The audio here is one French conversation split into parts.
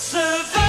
88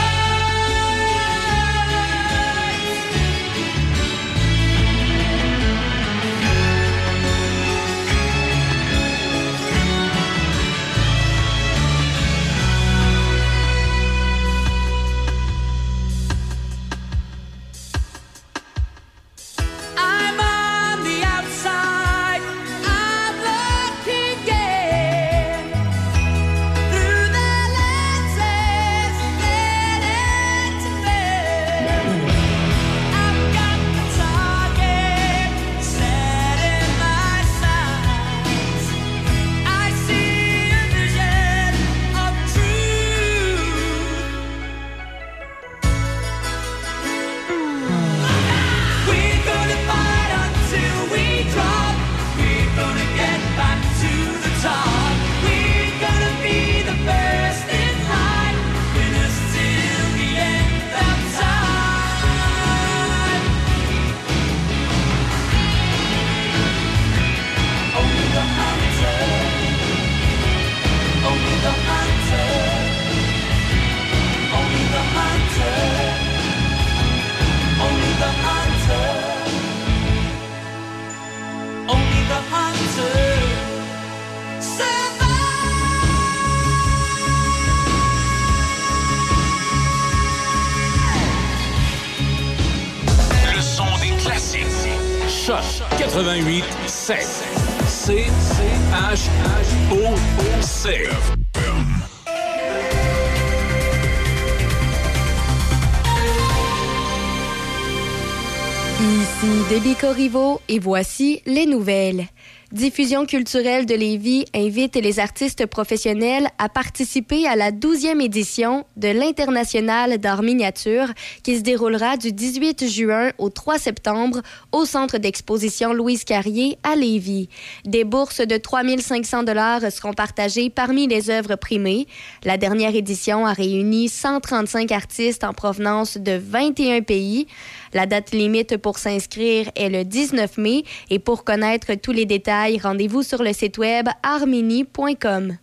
Et voici les nouvelles. Diffusion culturelle de Lévis invite les artistes professionnels à participer à la 12e édition de l'International d'art miniature qui se déroulera du 18 juin au 3 septembre au centre d'exposition Louise Carrier à Lévis. Des bourses de 3500 dollars seront partagées parmi les œuvres primées. La dernière édition a réuni 135 artistes en provenance de 21 pays. La date limite pour s'inscrire est le 19 mai et pour connaître tous les détails, rendez-vous sur le site web armini.com.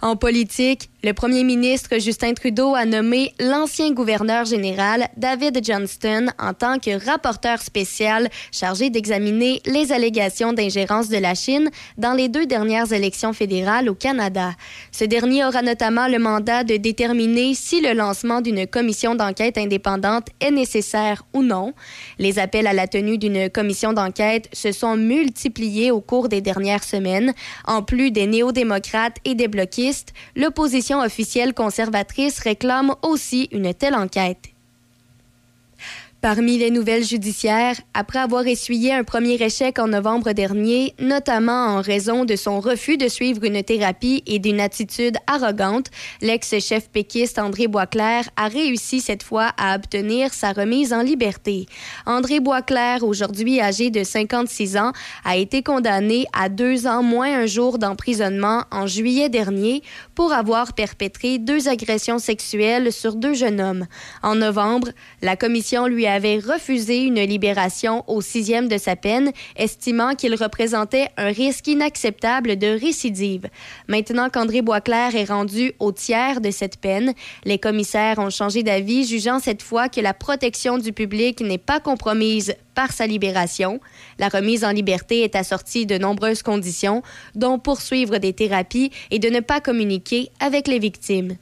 En politique, le premier ministre Justin Trudeau a nommé l'ancien gouverneur général David Johnston en tant que rapporteur spécial chargé d'examiner les allégations d'ingérence de la Chine dans les deux dernières élections fédérales au Canada. Ce dernier aura notamment le mandat de déterminer si le lancement d'une commission d'enquête indépendante est nécessaire ou non. Les appels à la tenue d'une commission d'enquête se sont multipliés au cours des dernières semaines. En plus des néo-démocrates et des bloquistes, l'opposition officielle conservatrice réclame aussi une telle enquête. Parmi les nouvelles judiciaires, après avoir essuyé un premier échec en novembre dernier, notamment en raison de son refus de suivre une thérapie et d'une attitude arrogante, l'ex-chef péquiste André Boisclair a réussi cette fois à obtenir sa remise en liberté. André Boisclair, aujourd'hui âgé de 56 ans, a été condamné à deux ans moins un jour d'emprisonnement en juillet dernier pour avoir perpétré deux agressions sexuelles sur deux jeunes hommes. En novembre, la commission lui a avait refusé une libération au sixième de sa peine, estimant qu'il représentait un risque inacceptable de récidive. Maintenant qu'André Boisclair est rendu au tiers de cette peine, les commissaires ont changé d'avis, jugeant cette fois que la protection du public n'est pas compromise par sa libération. La remise en liberté est assortie de nombreuses conditions, dont poursuivre des thérapies et de ne pas communiquer avec les victimes.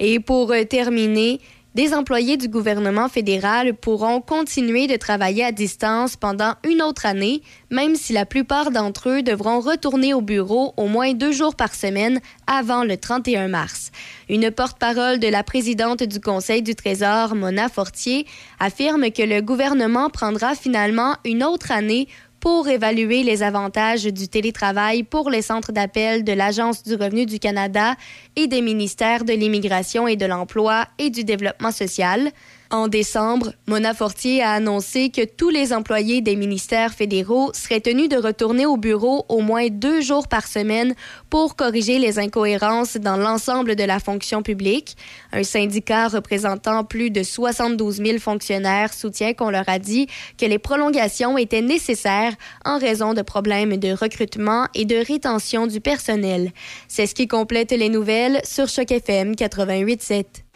Et pour terminer, des employés du gouvernement fédéral pourront continuer de travailler à distance pendant une autre année, même si la plupart d'entre eux devront retourner au bureau au moins deux jours par semaine avant le 31 mars. Une porte-parole de la présidente du Conseil du Trésor, Mona Fortier, affirme que le gouvernement prendra finalement une autre année pour évaluer les avantages du télétravail pour les centres d'appel de l'Agence du revenu du Canada et des ministères de l'Immigration et de l'Emploi et du Développement social. En décembre, Mona Fortier a annoncé que tous les employés des ministères fédéraux seraient tenus de retourner au bureau au moins deux jours par semaine pour corriger les incohérences dans l'ensemble de la fonction publique. Un syndicat représentant plus de 72 000 fonctionnaires soutient qu'on leur a dit que les prolongations étaient nécessaires en raison de problèmes de recrutement et de rétention du personnel. C'est ce qui complète les nouvelles sur Choc FM 88.7.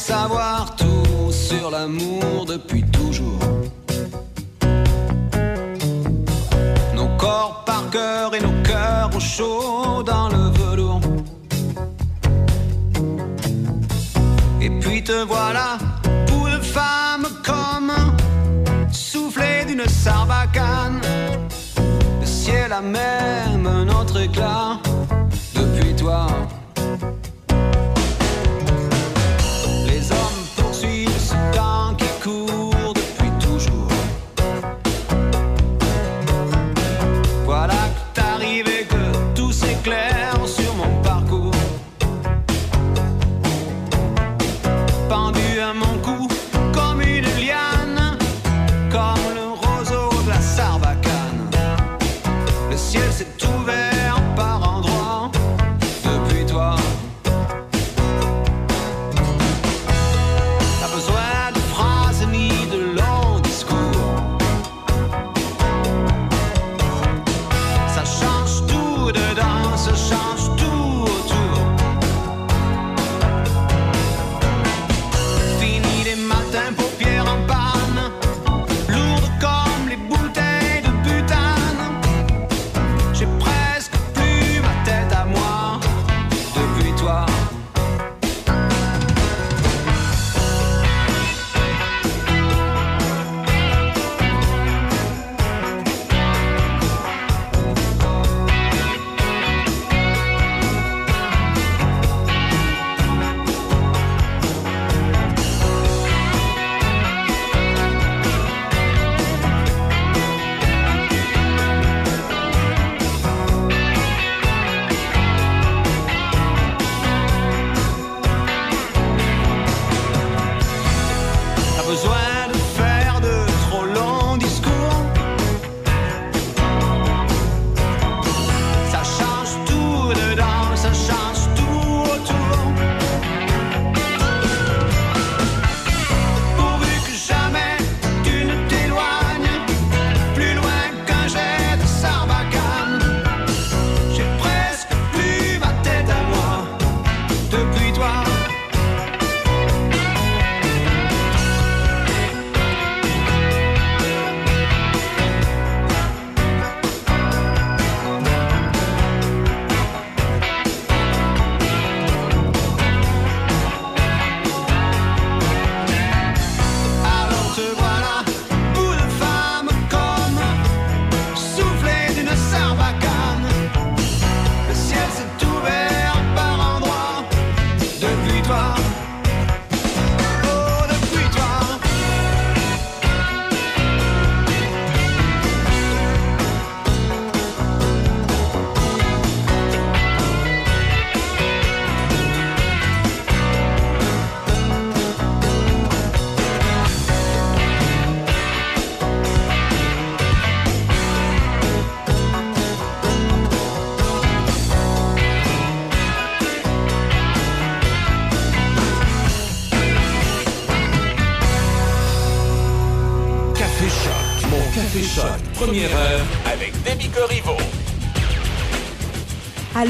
savoir tout sur l'amour depuis toujours. Nos corps par cœur et nos cœurs au chaud dans le velours. Et puis te voilà, bout de femme comme soufflé d'une sarbacane. Le ciel a même notre éclat.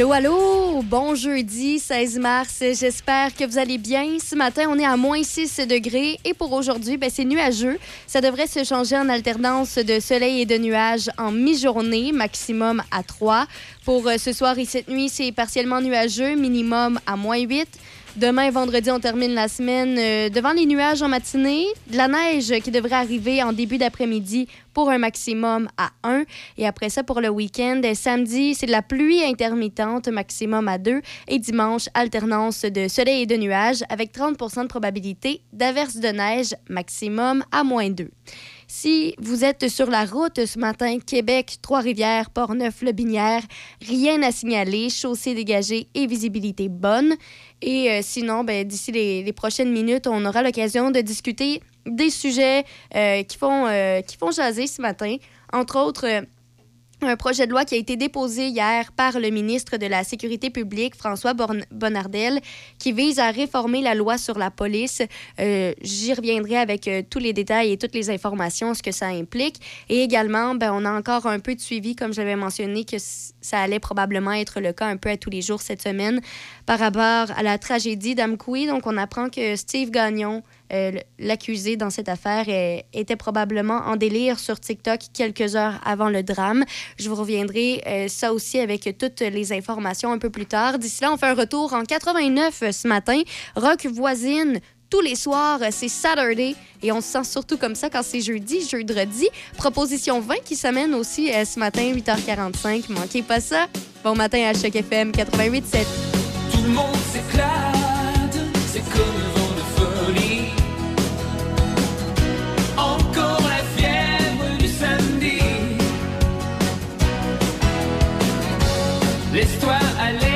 Allô, allô, bon jeudi 16 mars, j'espère que vous allez bien. Ce matin, on est à moins 6 degrés et pour aujourd'hui, ben, c'est nuageux. Ça devrait se changer en alternance de soleil et de nuages en mi-journée, maximum à 3. Pour euh, ce soir et cette nuit, c'est partiellement nuageux, minimum à moins 8. Demain, vendredi, on termine la semaine euh, devant les nuages en matinée, de la neige qui devrait arriver en début d'après-midi pour un maximum à 1. Et après ça, pour le week-end, samedi, c'est de la pluie intermittente, maximum à 2. Et dimanche, alternance de soleil et de nuages avec 30% de probabilité d'averse de neige, maximum à moins 2. Si vous êtes sur la route ce matin, Québec, Trois-Rivières, Port-Neuf, Le rien à signaler, chaussée dégagée et visibilité bonne. Et euh, sinon, ben, d'ici les, prochaines minutes, on aura l'occasion de discuter des sujets euh, qui, font, euh, qui font jaser ce matin. Entre autres, un projet de loi qui a été déposé hier par le ministre de la Sécurité publique, François Bonnardel, qui vise à réformer la loi sur la police. Euh, j'y reviendrai avec euh, tous les détails et toutes les informations, ce que ça implique. Et également, ben, on a encore un peu de suivi, comme j'avais mentionné, que ça allait probablement être le cas un peu à tous les jours cette semaine par rapport à la tragédie d'Amkoui. Donc, on apprend que Steve Gagnon, euh, l'accusé dans cette affaire était probablement en délire sur TikTok quelques heures avant le drame. Je vous reviendrai euh, ça aussi avec toutes les informations un peu plus tard. D'ici là, on fait un retour en 89 ce matin. Rock voisine tous les soirs, c'est Saturday et on se sent surtout comme ça quand c'est jeudi, jeudi. Proposition 20 qui s'amène aussi euh, ce matin, 8h45. Manquez pas ça. Bon matin à Choc FM 88.7. Tout le monde s'éclate, c'est comme Laisse-toi aller,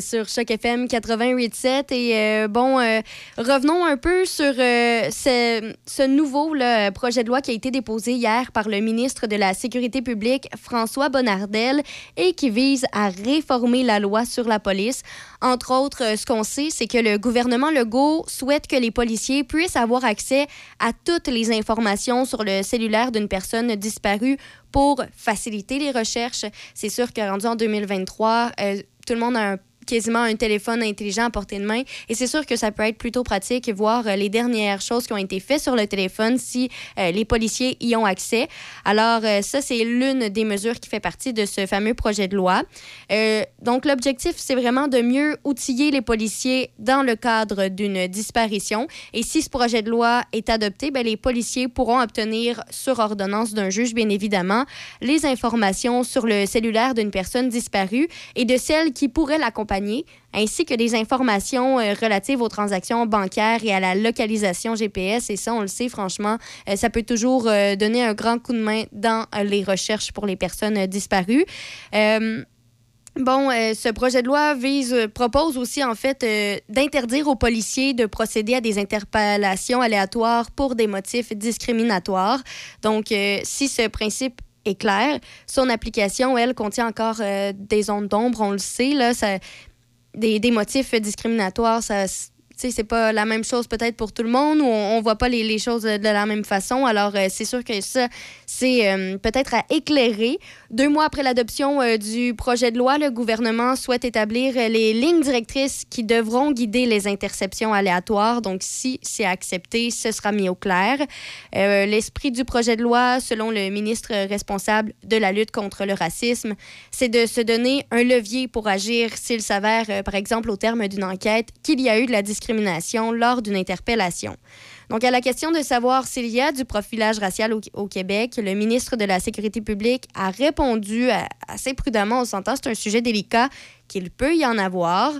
sur Choc FM 88.7. Et euh, bon, euh, revenons un peu sur euh, ce, nouveau projet de loi qui a été déposé hier par le ministre de la Sécurité publique, François Bonnardel, et qui vise à réformer la loi sur la police. Entre autres, ce qu'on sait, c'est que le gouvernement Legault souhaite que les policiers puissent avoir accès à toutes les informations sur le cellulaire d'une personne disparue pour faciliter les recherches. C'est sûr que rendu en 2023, euh, tout le monde a un quasiment un téléphone intelligent à portée de main. Et c'est sûr que ça peut être plutôt pratique voir euh, les dernières choses qui ont été faites sur le téléphone si euh, les policiers y ont accès. Alors, euh, ça, c'est l'une des mesures qui fait partie de ce fameux projet de loi. donc, l'objectif, c'est vraiment de mieux outiller les policiers dans le cadre d'une disparition. Et si ce projet de loi est adopté, bien, les policiers pourront obtenir sur ordonnance d'un juge, bien évidemment, les informations sur le cellulaire d'une personne disparue et de celle qui pourrait l'accompagner ainsi que des informations euh, relatives aux transactions bancaires et à la localisation GPS. Et ça, on le sait, franchement, euh, ça peut toujours euh, donner un grand coup de main dans les recherches pour les personnes disparues. Bon, ce projet de loi vise, propose aussi en fait d'interdire aux policiers de procéder à des interpellations aléatoires pour des motifs discriminatoires. Donc, si ce principe est clair. Son application, elle, contient encore des ondes d'ombre, on le sait. Là, ça, des, des motifs discriminatoires, ça c'est pas la même chose peut-être pour tout le monde ou on, on voit pas les, les choses de la même façon. Alors, euh, c'est sûr que ça, c'est euh, peut-être à éclairer. Deux mois après l'adoption euh, du projet de loi, le gouvernement souhaite établir les lignes directrices qui devront guider les interceptions aléatoires. Donc, si c'est accepté, ce sera mis au clair. L'esprit du projet de loi, selon le ministre responsable de la lutte contre le racisme, c'est de se donner un levier pour agir s'il s'avère, par exemple, au terme d'une enquête, qu'il y a eu de la discrimination lors d'une interpellation. Donc, à la question de savoir s'il y a du profilage racial au, Québec, le ministre de la Sécurité publique a répondu à- assez prudemment. On s'entend, c'est un sujet délicat qu'il peut y en avoir.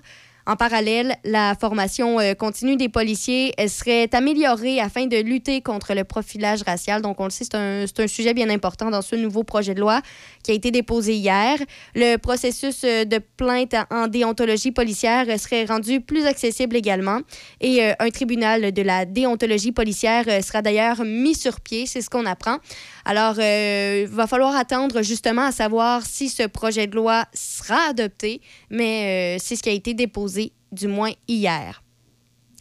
En parallèle, la formation euh, continue des policiers serait améliorée afin de lutter contre le profilage racial. Donc, on le sait, c'est un, sujet bien important dans ce nouveau projet de loi qui a été déposé hier. Le processus euh, de plainte en déontologie policière serait rendu plus accessible également. Et euh, un tribunal de la déontologie policière sera d'ailleurs mis sur pied, c'est ce qu'on apprend. Alors, il va falloir attendre justement à savoir si ce projet de loi sera adopté, mais euh, c'est ce qui a été déposé, du moins hier.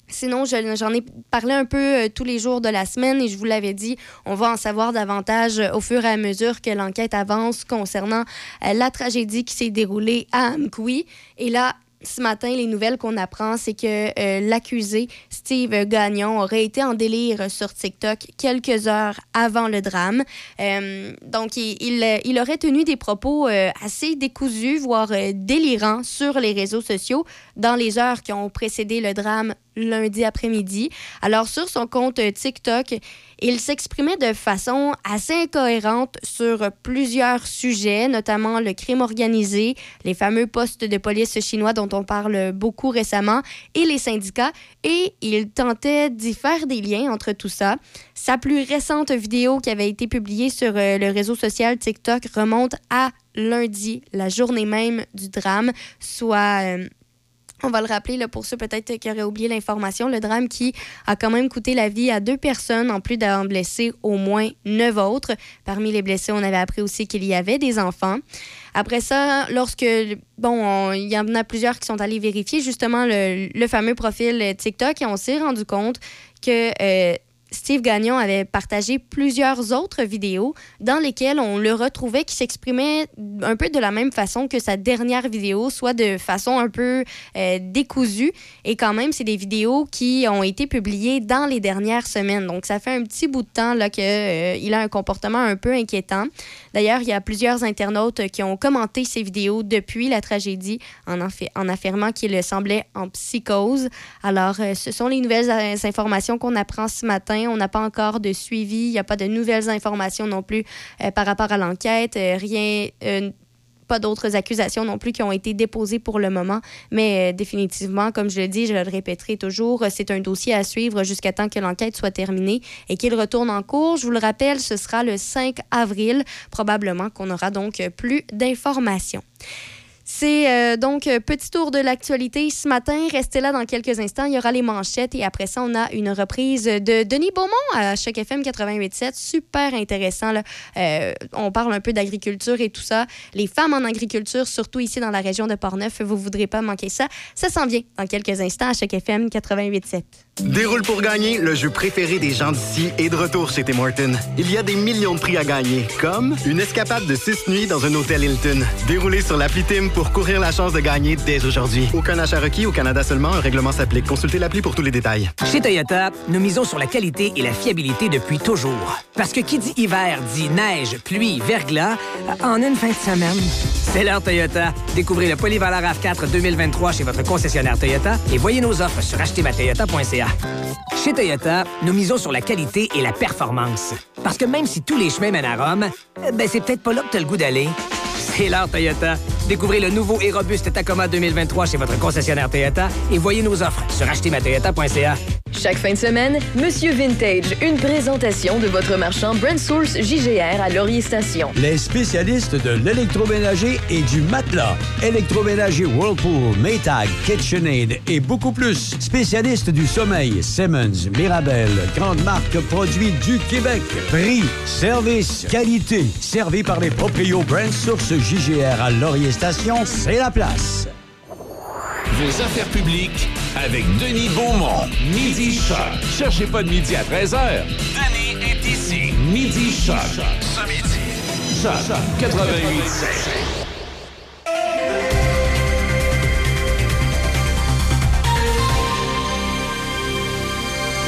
Sinon, je- j'en ai parlé un peu euh, tous les jours de la semaine et je vous l'avais dit, on va en savoir davantage euh, au fur et à mesure que l'enquête avance concernant euh, la tragédie qui s'est déroulée à Amqui. Et là, ce matin, les nouvelles qu'on apprend, c'est que euh, l'accusé, Steve Gagnon, aurait été en délire sur TikTok quelques heures avant le drame. Euh, donc, il, aurait tenu des propos euh, assez décousus, voire délirants sur les réseaux sociaux dans les heures qui ont précédé le drame lundi après-midi. Alors, sur son compte TikTok, il s'exprimait de façon assez incohérente sur plusieurs sujets, notamment le crime organisé, les fameux postes de police chinois dont on parle beaucoup récemment, et les syndicats. Et il tentait d'y faire des liens entre tout ça. Sa plus récente vidéo qui avait été publiée sur euh, le réseau social TikTok remonte à lundi, la journée même du drame, soit... euh, on va le rappeler là, pour ceux peut-être qui auraient oublié l'information, le drame qui a quand même coûté la vie à deux personnes, en plus d'avoir blessé au moins neuf autres. Parmi les blessés, on avait appris aussi qu'il y avait des enfants. Après ça, lorsque, bon, on- il y en a plusieurs qui sont allés vérifier justement le, le fameux profil TikTok et on s'est rendu compte que euh, Steve Gagnon avait partagé plusieurs autres vidéos dans lesquelles on le retrouvait qui s'exprimait un peu de la même façon que sa dernière vidéo, soit de façon un peu euh, décousue. Et quand même, c'est des vidéos qui ont été publiées dans les dernières semaines. Donc, ça fait un petit bout de temps là, qu'il a un comportement un peu inquiétant. D'ailleurs, il y a plusieurs internautes qui ont commenté ces vidéos depuis la tragédie en, affi- en affirmant qu'il semblait en psychose. Alors, euh, ce sont les nouvelles euh, informations qu'on apprend ce matin. On n'a pas encore de suivi. Il n'y a pas de nouvelles informations non plus euh, par rapport à l'enquête. Euh, rien. euh, pas d'autres accusations non plus qui ont été déposées pour le moment, mais définitivement, comme je le dis, je le répéterai toujours, c'est un dossier à suivre jusqu'à temps que l'enquête soit terminée et qu'il retourne en cours. Je vous le rappelle, ce sera le 5 avril, probablement qu'on aura donc plus d'informations. C'est euh, donc euh, petit tour de l'actualité ce matin. Restez là dans quelques instants. Il y aura les manchettes et après ça, on a une reprise de Denis Beaumont à Choc FM 88.7. Super intéressant. Là. Euh, on parle un peu d'agriculture et tout ça. Les femmes en agriculture, surtout ici dans la région de Portneuf, vous ne voudrez pas manquer ça. Ça s'en vient dans quelques instants à Choc FM 88.7. Déroule pour gagner, le jeu préféré des gens d'ici est de retour chez Tim Hortons. Il y a des millions de prix à gagner, comme une escapade de 6 nuits dans un hôtel Hilton. Déroulez sur l'appli Tim pour courir la chance de gagner dès aujourd'hui. Aucun achat requis au Canada seulement, un règlement s'applique. Consultez l'appli pour tous les détails. Chez Toyota, nous misons sur la qualité et la fiabilité depuis toujours. Parce que qui dit hiver dit neige, pluie, verglas, en une fin de semaine. C'est l'heure Toyota. Découvrez le Polyvaleur RAV4 2023 chez votre concessionnaire Toyota et voyez nos offres sur achetermatoyota.ca. Chez Toyota, nous misons sur la qualité et la performance. Parce que même si tous les chemins mènent à Rome, eh ben c'est peut-être pas là que t'as le goût d'aller. L'heure Toyota. Découvrez le nouveau et robuste Tacoma 2023 chez votre concessionnaire Toyota et voyez nos offres sur achetermatoyota.ca. Chaque fin de semaine, Monsieur Vintage, une présentation de votre marchand Brand Source JGR à Laurier Station. Les spécialistes de l'électroménager et du matelas. Électroménager Whirlpool, Maytag, KitchenAid et beaucoup plus. Spécialistes du sommeil, Simmons, Mirabel, grande marque produits du Québec. Prix, service, qualité. Servi par les proprios Brand Source JGR à Laurier Station, c'est la place. Vos affaires publiques avec Denis Beaumont. Midi Choc. Cherchez pas de midi à 13h. Denis est ici. Midi Choc. Ce midi. Choc 88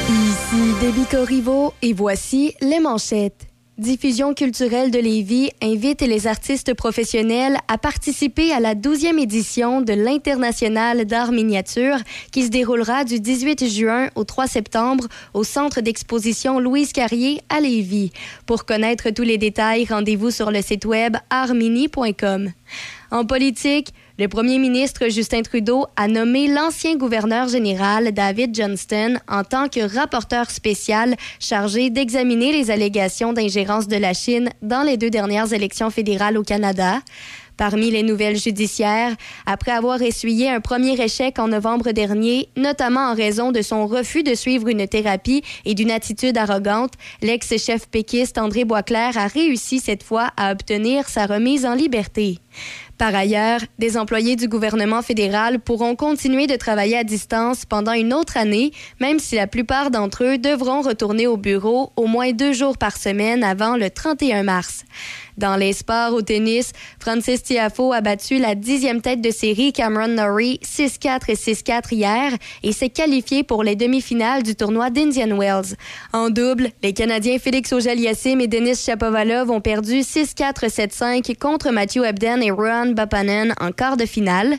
Ici Déby Corriveau et voici les manchettes. Diffusion culturelle de Lévis invite les artistes professionnels à participer à la 12e édition de l'International d'art miniature qui se déroulera du 18 juin au 3 septembre au centre d'exposition Louise Carrier à Lévis. Pour connaître tous les détails, rendez-vous sur le site web artmini.com. En politique, le premier ministre Justin Trudeau a nommé l'ancien gouverneur général David Johnston en tant que rapporteur spécial chargé d'examiner les allégations d'ingérence de la Chine dans les deux dernières élections fédérales au Canada. Parmi les nouvelles judiciaires, après avoir essuyé un premier échec en novembre dernier, notamment en raison de son refus de suivre une thérapie et d'une attitude arrogante, l'ex-chef péquiste André Boisclair a réussi cette fois à obtenir sa remise en liberté. Par ailleurs, des employés du gouvernement fédéral pourront continuer de travailler à distance pendant une autre année, même si la plupart d'entre eux devront retourner au bureau au moins deux jours par semaine avant le 31 mars. Dans les sports au tennis, Francis Tiafo a battu la dixième tête de série Cameron Norrie 6-4 et 6-4 hier et s'est qualifié pour les demi-finales du tournoi d'Indian Wells. En double, les Canadiens Félix Auger-Aliassime et Denis Shapovalov ont perdu 6-4 7-5 contre Matthew Ebden et Rohan Bapanen en quart de finale.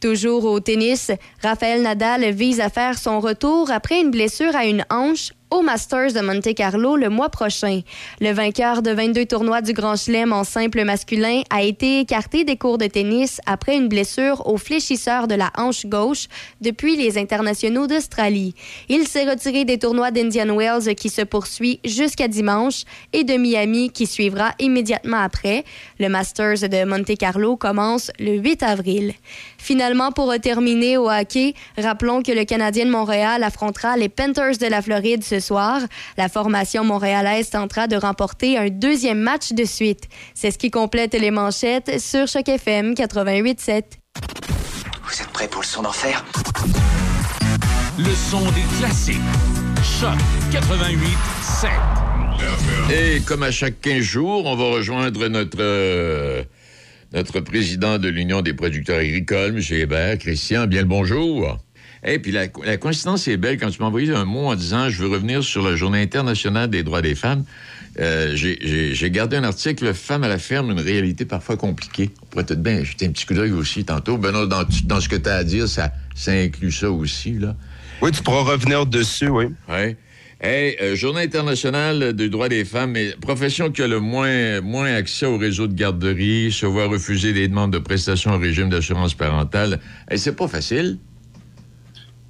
Toujours au tennis, Raphaël Nadal vise à faire son retour après une blessure à une hanche au Masters de Monte Carlo le mois prochain. Le vainqueur de 22 tournois du Grand Chelem en simple masculin a été écarté des cours de tennis après une blessure au fléchisseur de la hanche gauche depuis les internationaux d'Australie. Il s'est retiré des tournois d'Indian Wells qui se poursuit jusqu'à dimanche et de Miami qui suivra immédiatement après. Le Masters de Monte Carlo commence le 8 avril. Finalement, pour terminer au hockey, rappelons que le Canadien de Montréal affrontera les Panthers de la Floride soir. La formation montréalaise tentera de remporter un deuxième match de suite. C'est ce qui complète les manchettes sur Choc FM 88.7. Vous êtes prêts pour le son d'enfer? Le son des classiques. Choc 88 Et comme à chaque 15 jours, on va rejoindre notre, euh, notre président de l'Union des producteurs agricoles, M. Hébert. Christian, bien le bonjour. Et puis la, la coïncidence est belle quand tu m'as envoyé un mot en disant je veux revenir sur la Journée internationale des droits des femmes. Euh, j'ai- gardé un article Femmes à la ferme, une réalité parfois compliquée. On pourrait peut-être bien jeter un petit coup d'œil aussi tantôt. Benoît, dans, dans ce que tu as à dire, ça, ça inclut ça aussi, là. Oui, tu pourras revenir dessus, oui. Oui. Hey, euh, Journée internationale des droits des femmes, mais profession qui a le moins, moins accès au réseau de garderie, se voit refuser des demandes de prestations au régime d'assurance parentale. Hey, c'est pas facile.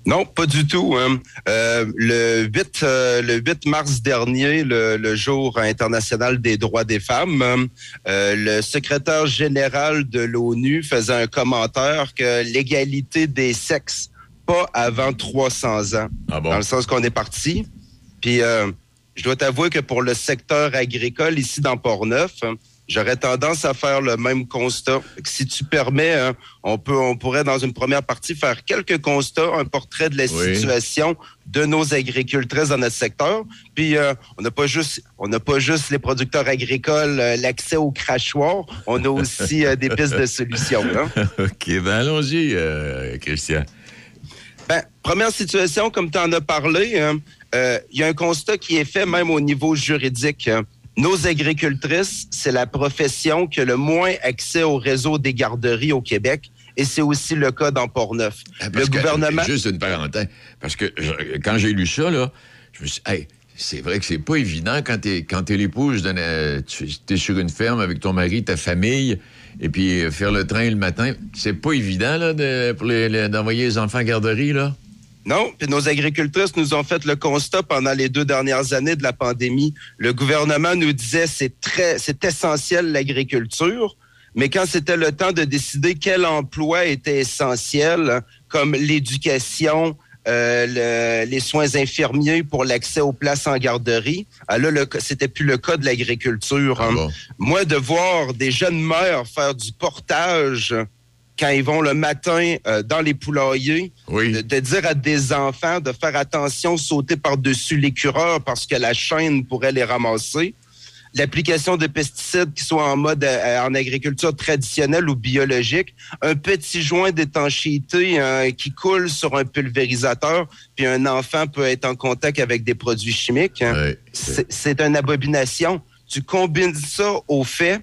Non, pas du tout. hein. Euh, le, 8, euh, le 8 mars dernier, le, le jour international des droits des femmes, euh, le secrétaire général de l'ONU faisait un commentaire que l'égalité des sexes, pas avant 300 ans. Ah bon? Dans le sens qu'on est parti. Puis, euh, je dois t'avouer que pour le secteur agricole ici dans Port-Neuf, hein, j'aurais tendance à faire le même constat. Si tu permets, hein, on peut, on pourrait dans une première partie faire quelques constats, un portrait de la Oui. situation de nos agricultrices dans notre secteur. Puis euh, on n'a pas juste, on n'a pas juste les producteurs agricoles, euh, l'accès au crachoir, on a aussi euh, des pistes de solutions. hein. OK, ben allons-y, Christian. Ben, première situation, comme tu en as parlé, hein, il y a un constat qui est fait même au niveau juridique. hein. Nos agricultrices, c'est la profession qui a le moins accès au réseau des garderies au Québec. Et c'est aussi le cas dans Port-Neuf. Ah, Le que- gouvernement... Juste une parenthèse. Parce que je- quand j'ai lu ça, là, je me suis dit, hey, c'est vrai que c'est pas évident quand t'es quand es l'épouse d'un. euh, Tu es sur une ferme avec ton mari, ta famille, et puis euh, faire le train le matin. C'est pas évident, là, de- pour les- les- d'envoyer les enfants à garderie, là. Non, puis nos agricultrices nous ont fait le constat pendant les deux dernières années de la pandémie. Le gouvernement nous disait c'est très, c'est essentiel l'agriculture, mais quand c'était le temps de décider quel emploi était essentiel, comme l'éducation, euh, le- les soins infirmiers pour l'accès aux places en garderie, ah là, le- c'était plus le cas de l'agriculture. Ah hein. bon. Moi, de voir des jeunes mères faire du portage quand ils vont le matin euh, dans les poulaillers, de, de dire à des enfants de faire attention, sauter par-dessus l'écureur parce que la chaîne pourrait les ramasser. L'application de pesticides qui soient en mode euh, en agriculture traditionnelle ou biologique, un petit joint d'étanchéité euh, qui coule sur un pulvérisateur, puis un enfant peut être en contact avec des produits chimiques. hein. C'est une abomination. Tu combines ça au fait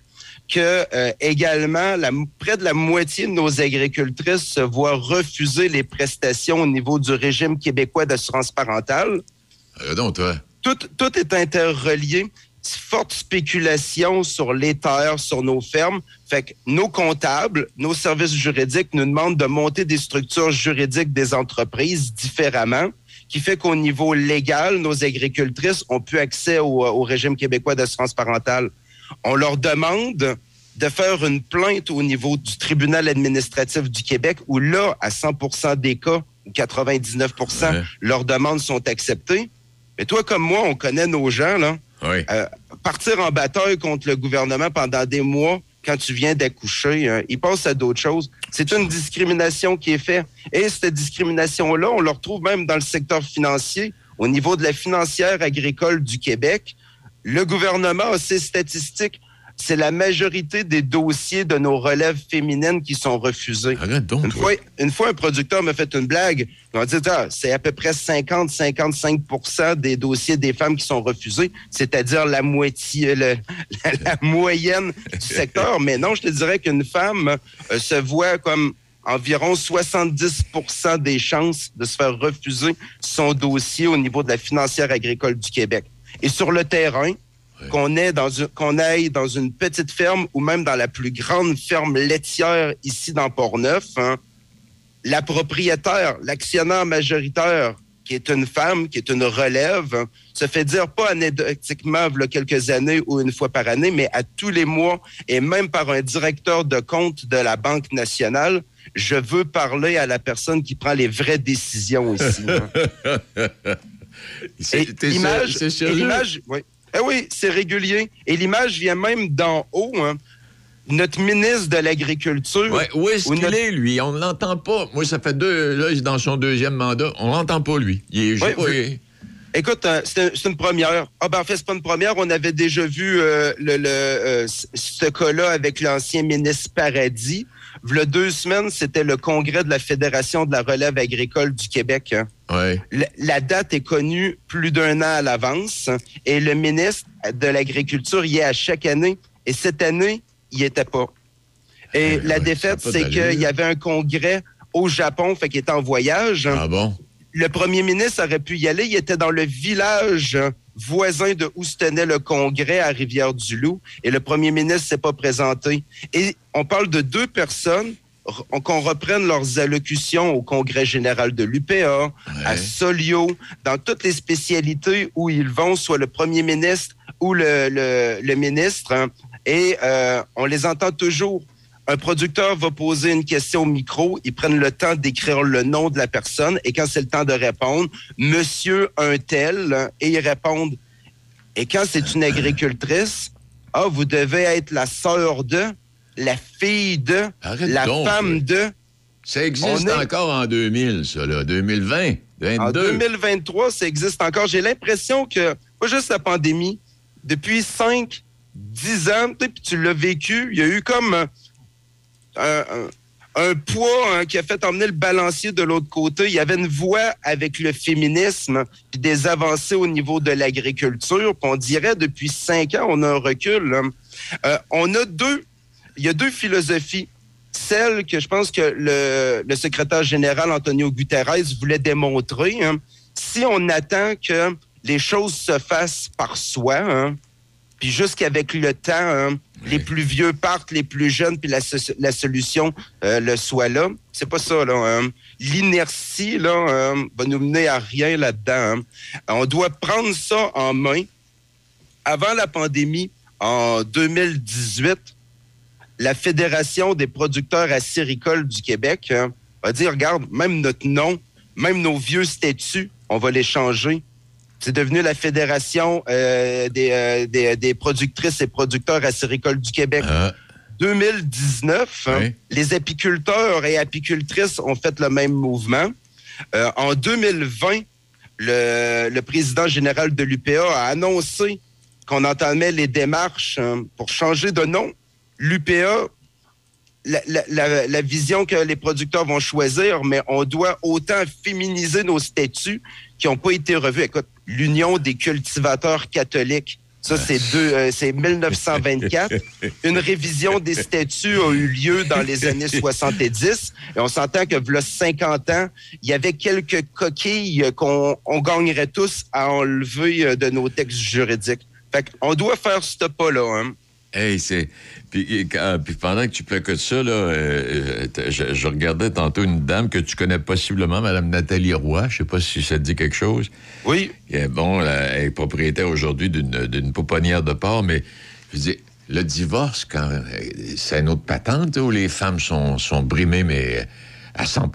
que euh, également la, près de la moitié de nos agricultrices se voient refuser les prestations au niveau du régime québécois d'assurance parentale. donc, toi. Tout, tout est interrelié. Forte spéculation sur les terres, sur nos fermes. Fait que nos comptables, nos services juridiques nous demandent de monter des structures juridiques des entreprises différemment, qui fait qu'au niveau légal, nos agricultrices ont plus accès au, au régime québécois d'assurance parentale. On leur demande de faire une plainte au niveau du tribunal administratif du Québec, où là, à 100% des cas, ou 99% leurs demandes sont acceptées. Mais toi, comme moi, on connaît nos gens, là. Euh, partir en bataille contre le gouvernement pendant des mois quand tu viens d'accoucher, hein, ils passent à d'autres choses. C'est une discrimination qui est faite. Et cette discrimination-là, on le retrouve même dans le secteur financier, au niveau de la financière agricole du Québec. Le gouvernement a ses statistiques. C'est la majorité des dossiers de nos relèves féminines qui sont refusés. une, fois, une fois, un producteur m'a fait une blague. Il m'a dit, Ah, c'est à peu près 50-55% des dossiers des femmes qui sont refusés, c'est-à-dire la moitié, le- la, la moyenne du secteur. Mais non, je te dirais qu'une femme euh, se voit comme environ 70% des chances de se faire refuser son dossier au niveau de la financière agricole du Québec. Et sur le terrain, qu'on dans aille dans une petite ferme ou même dans la plus grande ferme laitière ici dans Port-Neuf, hein, la propriétaire, l'actionnaire majoritaire, qui est une femme, qui est une relève, hein, se fait dire pas anecdotiquement il y a quelques années ou une fois par année, mais à tous les mois et même par un directeur de compte de la Banque nationale, je veux parler à la personne qui prend les vraies décisions ici. hein. L'image, l'image, oui. Eh oui, c'est régulier. Et l'image vient même d'en haut. hein. Notre ministre de l'Agriculture. Ouais, où est-ce qu'il notre- est, lui? On ne l'entend pas. Moi, ça fait deux. Là, il est dans son deuxième mandat. On l'entend pas, lui. Il est, Ouais, pas, Écoute, euh, c'est un- c'est une première. Ah ben en fait, c'est pas une première. On avait déjà vu euh, le, le, euh, ce cas-là avec l'ancien ministre Paradis. Le deux semaines, c'était le congrès de la Fédération de la relève agricole du Québec. hein. La date est connue plus d'un an à l'avance et le ministre de l'Agriculture y est à chaque année. Et cette année, il n'y était pas. Et la défaite, c'est qu'il y avait un congrès au Japon, fait qu'il était en voyage. Ah bon? Le premier ministre aurait pu y aller. Il était dans le village voisin de où se tenait le congrès à Rivière-du-Loup. Et le premier ministre s'est pas présenté. Et on parle de deux personnes qu'on reprenne leurs allocutions au congrès général de l'UPA, à Solio, dans toutes les spécialités où ils vont, soit le premier ministre ou le, le- le ministre. hein. et euh, on les entend toujours. Un producteur va poser une question au micro, ils prennent le temps d'écrire le nom de la personne et quand c'est le temps de répondre, monsieur un tel, et ils répondent. Et quand c'est une agricultrice, ah, vous devez être la sœur de, la fille de, la donc, femme de. Ça existe est- encore en 2000, ça, là. 2020, 22. En 2023, ça existe encore. J'ai l'impression que, pas juste la pandémie, depuis 5, 10 ans, puis tu l'as vécu, il y a eu comme un, un- poids hein, qui a fait emmener le balancier de l'autre côté. Il y avait une voix avec le féminisme, puis des avancées au niveau de l'agriculture. On dirait depuis 5 ans, on a un recul. là. Euh, on a deux, il y a deux philosophies celle que je pense que le, le secrétaire général Antonio Guterres voulait démontrer. hein. Si on attend que les choses se fassent par soi, hein, puis jusqu'avec le temps, hein, les plus vieux partent, les plus jeunes, puis la, so- la solution euh, le soit là. C'est pas ça, là. hein. L'inertie, là, hein, va nous mener à rien là-dedans. hein. On doit prendre ça en main. Avant la pandémie, en 2018, la Fédération des producteurs acéricoles du Québec hein, a dit, regarde, même notre nom, même nos vieux statuts, on va les changer. C'est devenu la Fédération euh, des, euh, des, des productrices et producteurs acéricoles du Québec. 2019, hein, les apiculteurs et apicultrices ont fait le même mouvement. Euh, en 2020, le, le président général de l'UPA a annoncé qu'on entamait les démarches hein, pour changer de nom. L'UPA, la, la- la- la vision que les producteurs vont choisir, mais on doit autant féminiser nos statuts qui n'ont pas été revus. Écoute, l'Union des cultivateurs catholiques, ça, c'est deux, euh, c'est 1924. Une révision des statuts a eu lieu dans les années 70. Et on s'entend que, voilà 50 ans, il y avait quelques coquilles qu'on on gagnerait tous à enlever euh, de nos textes juridiques. Fait qu'on doit faire ce pas-là. Hein. Hey, c'est. Puis, quand- puis pendant que tu placotes ça, là, euh, euh, je, je regardais tantôt une dame que tu connais possiblement, Mme Nathalie Roy. Je sais pas si ça te dit quelque chose. Oui. bon, elle est propriétaire aujourd'hui d'une pouponnière de porc, mais je dire, le divorce, quand euh, c'est une autre patente où les femmes sont, sont brimées, mais à 100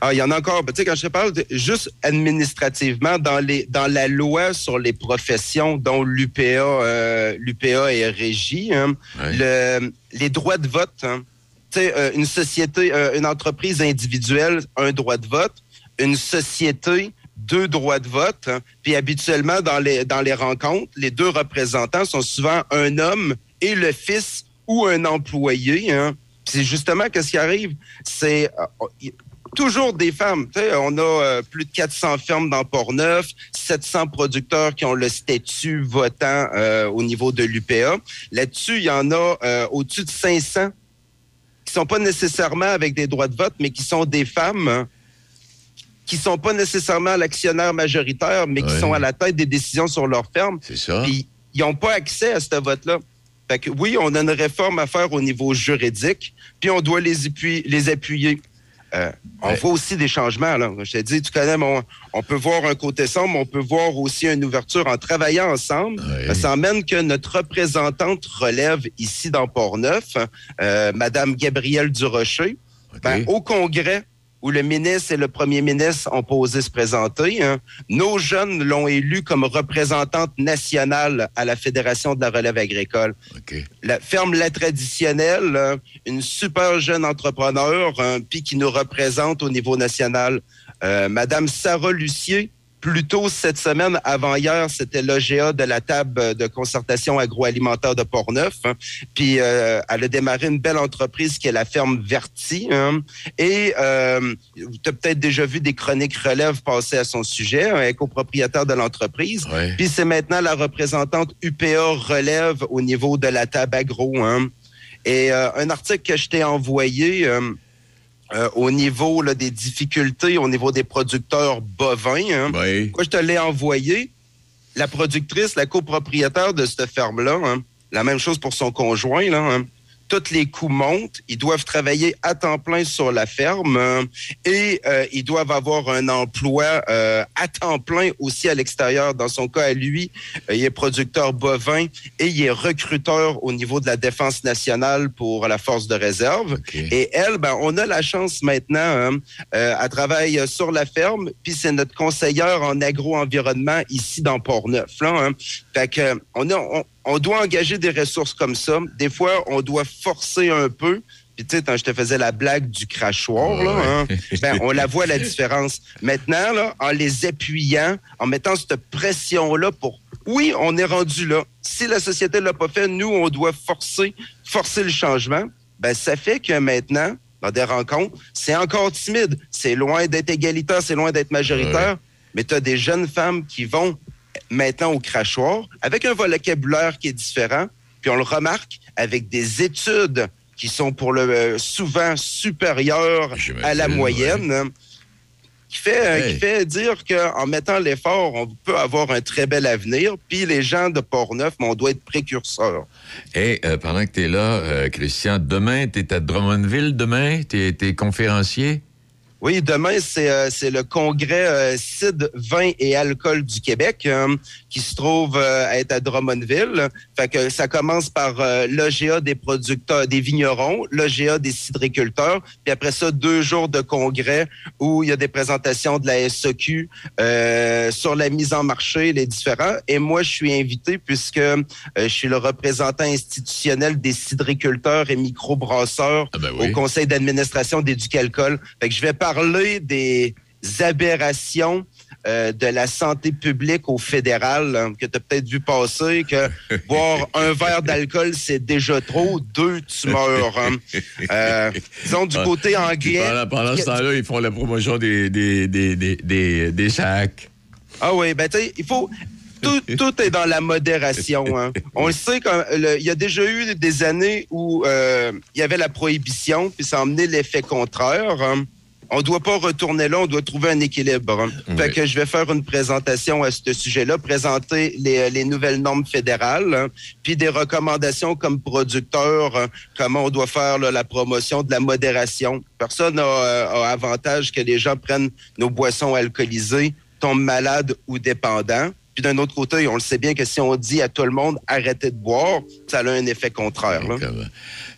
Ah, il y en a encore. Tu sais, quand je te parle de, juste administrativement, dans, les, dans la loi sur les professions dont l'UPA euh, l'UPA est régie, hein, le- les droits de vote, hein, tu sais, euh, une société, euh, une entreprise individuelle, un droit de vote, une société, deux droits de vote. hein. Puis habituellement, dans les, dans les rencontres, les deux représentants sont souvent un homme et le fils ou un employé. Hein. C'est justement qu'est-ce qui arrive, c'est euh, toujours des femmes. On a euh, plus de 400 fermes dans Port-Neuf, 700 producteurs qui ont le statut votant euh, au niveau de l'UPA. Là-dessus, il y en a euh, au-dessus de 500 qui sont pas nécessairement avec des droits de vote, mais qui sont des femmes qui sont pas nécessairement l'actionnaire majoritaire, mais qui sont à la tête des décisions sur leur ferme. C'est ça. Puis ils n'ont pas accès à ce vote-là. Fait que oui, on a une réforme à faire au niveau juridique, puis on doit les, appuyer. Les appuyer. Euh, on voit aussi des changements. Là. Je te dis, tu connais, mon, on peut voir un côté sombre, on peut voir aussi une ouverture en travaillant ensemble. Ça emmène que notre représentante relève ici dans Port-Neuf, euh, Madame Gabrielle Durocher, ben, au Congrès, où le ministre et le premier ministre ont pas osé se présenter, hein, nos jeunes l'ont élue comme représentante nationale à la Fédération de la relève agricole. La ferme La Traditionnelle, euh, une super jeune entrepreneur, hein, puis qui nous représente au niveau national. Euh, Madame Sarah Lucier, plus tôt cette semaine, avant hier, c'était l'OGA de la table de concertation agroalimentaire de Portneuf. hein. Puis euh, elle a démarré une belle entreprise qui est la ferme Verti. hein. Et euh, tu as peut-être déjà vu des chroniques relève passer à son sujet, un copropriétaire de l'entreprise. Puis c'est maintenant la représentante UPA relève au niveau de la table agro. hein. Et euh, un article que je t'ai envoyé euh, euh, au niveau là, des difficultés, au niveau des producteurs bovins. Hein. Moi, je te l'ai envoyé. La productrice, la copropriétaire de cette ferme-là, hein, la même chose pour son conjoint, là, hein. Tous les coûts montent. Ils doivent travailler à temps plein sur la ferme hein, et euh, ils doivent avoir un emploi euh, à temps plein aussi à l'extérieur. Dans son cas, à lui, euh, il est producteur bovin et il est recruteur au niveau de la défense nationale pour la force de réserve. Et elle, ben, on a la chance maintenant, hein, euh, elle travaille euh, sur la ferme, puis c'est notre conseillère en agro-environnement ici dans Port-Neuf. Là, hein. Fait que, euh, on, a, on, on doit engager des ressources comme ça. Des fois, on doit forcer un peu. Puis tu sais, quand je te faisais la blague du crachoir, là, hein, ben, on la voit la différence. Maintenant, là, en les appuyant, en mettant cette pression-là pour oui, on est rendu là. Si la société l'a pas fait, nous, on doit forcer, forcer le changement. Ben, ça fait que maintenant, dans des rencontres, c'est encore timide. C'est loin d'être égalitaire, c'est loin d'être majoritaire. Mais tu as des jeunes femmes qui vont maintenant au crachoir avec un vocabulaire qui est différent. Puis on le remarque avec des études qui sont pour le euh, souvent supérieures à la moyenne. Qui fait, euh, qui fait dire qu'en mettant l'effort, on peut avoir un très bel avenir. Puis les gens de Port-Neuf, on doit être précurseurs. Et euh, pendant que tu es là, euh, Christian, demain, tu es à Drummondville, demain? Tu es, conférencier? Oui, demain, c'est euh, c'est le congrès euh, CID, vin et alcool du Québec euh, qui se trouve euh, à être à Drummondville. Fait que ça commence par euh, l'OGA des producteurs, des vignerons, l'OGA des cidriculteurs, puis après ça, deux jours de congrès où il y a des présentations de la SEQ euh, sur la mise en marché, les différents. Et moi, je suis invité puisque euh, je suis le représentant institutionnel des cidriculteurs et microbrasseurs Ah ben oui. au conseil d'administration d'Éducalcool. Fait que je vais parler des aberrations euh, de la santé publique au fédéral hein, que tu as peut-être vu passer que boire un verre d'alcool c'est déjà trop deux tu meurs hein. Euh, disons du côté anglais Pendant, pendant ce temps-là, ils font la promotion des, des, des, des, des, sacs. Ah oui, ben tu sais, il faut. Tout, tout est dans la modération. hein. On le sait, quand, le- il y a déjà eu des années où euh, il y avait la prohibition, puis ça a emmené l'effet contraire. hein. On ne doit pas retourner là, on doit trouver un équilibre. hein. Fait Oui. que je vais faire une présentation à ce sujet-là, présenter les, les nouvelles normes fédérales, hein, puis des recommandations comme producteur, hein, comment on doit faire là, la promotion de la modération. Personne n'a euh, a avantage que les gens prennent nos boissons alcoolisées, tombent malades ou dépendants. Puis d'un autre côté, on le sait bien que si on dit à tout le monde arrêtez de boire, ça a un effet contraire. là. Comme,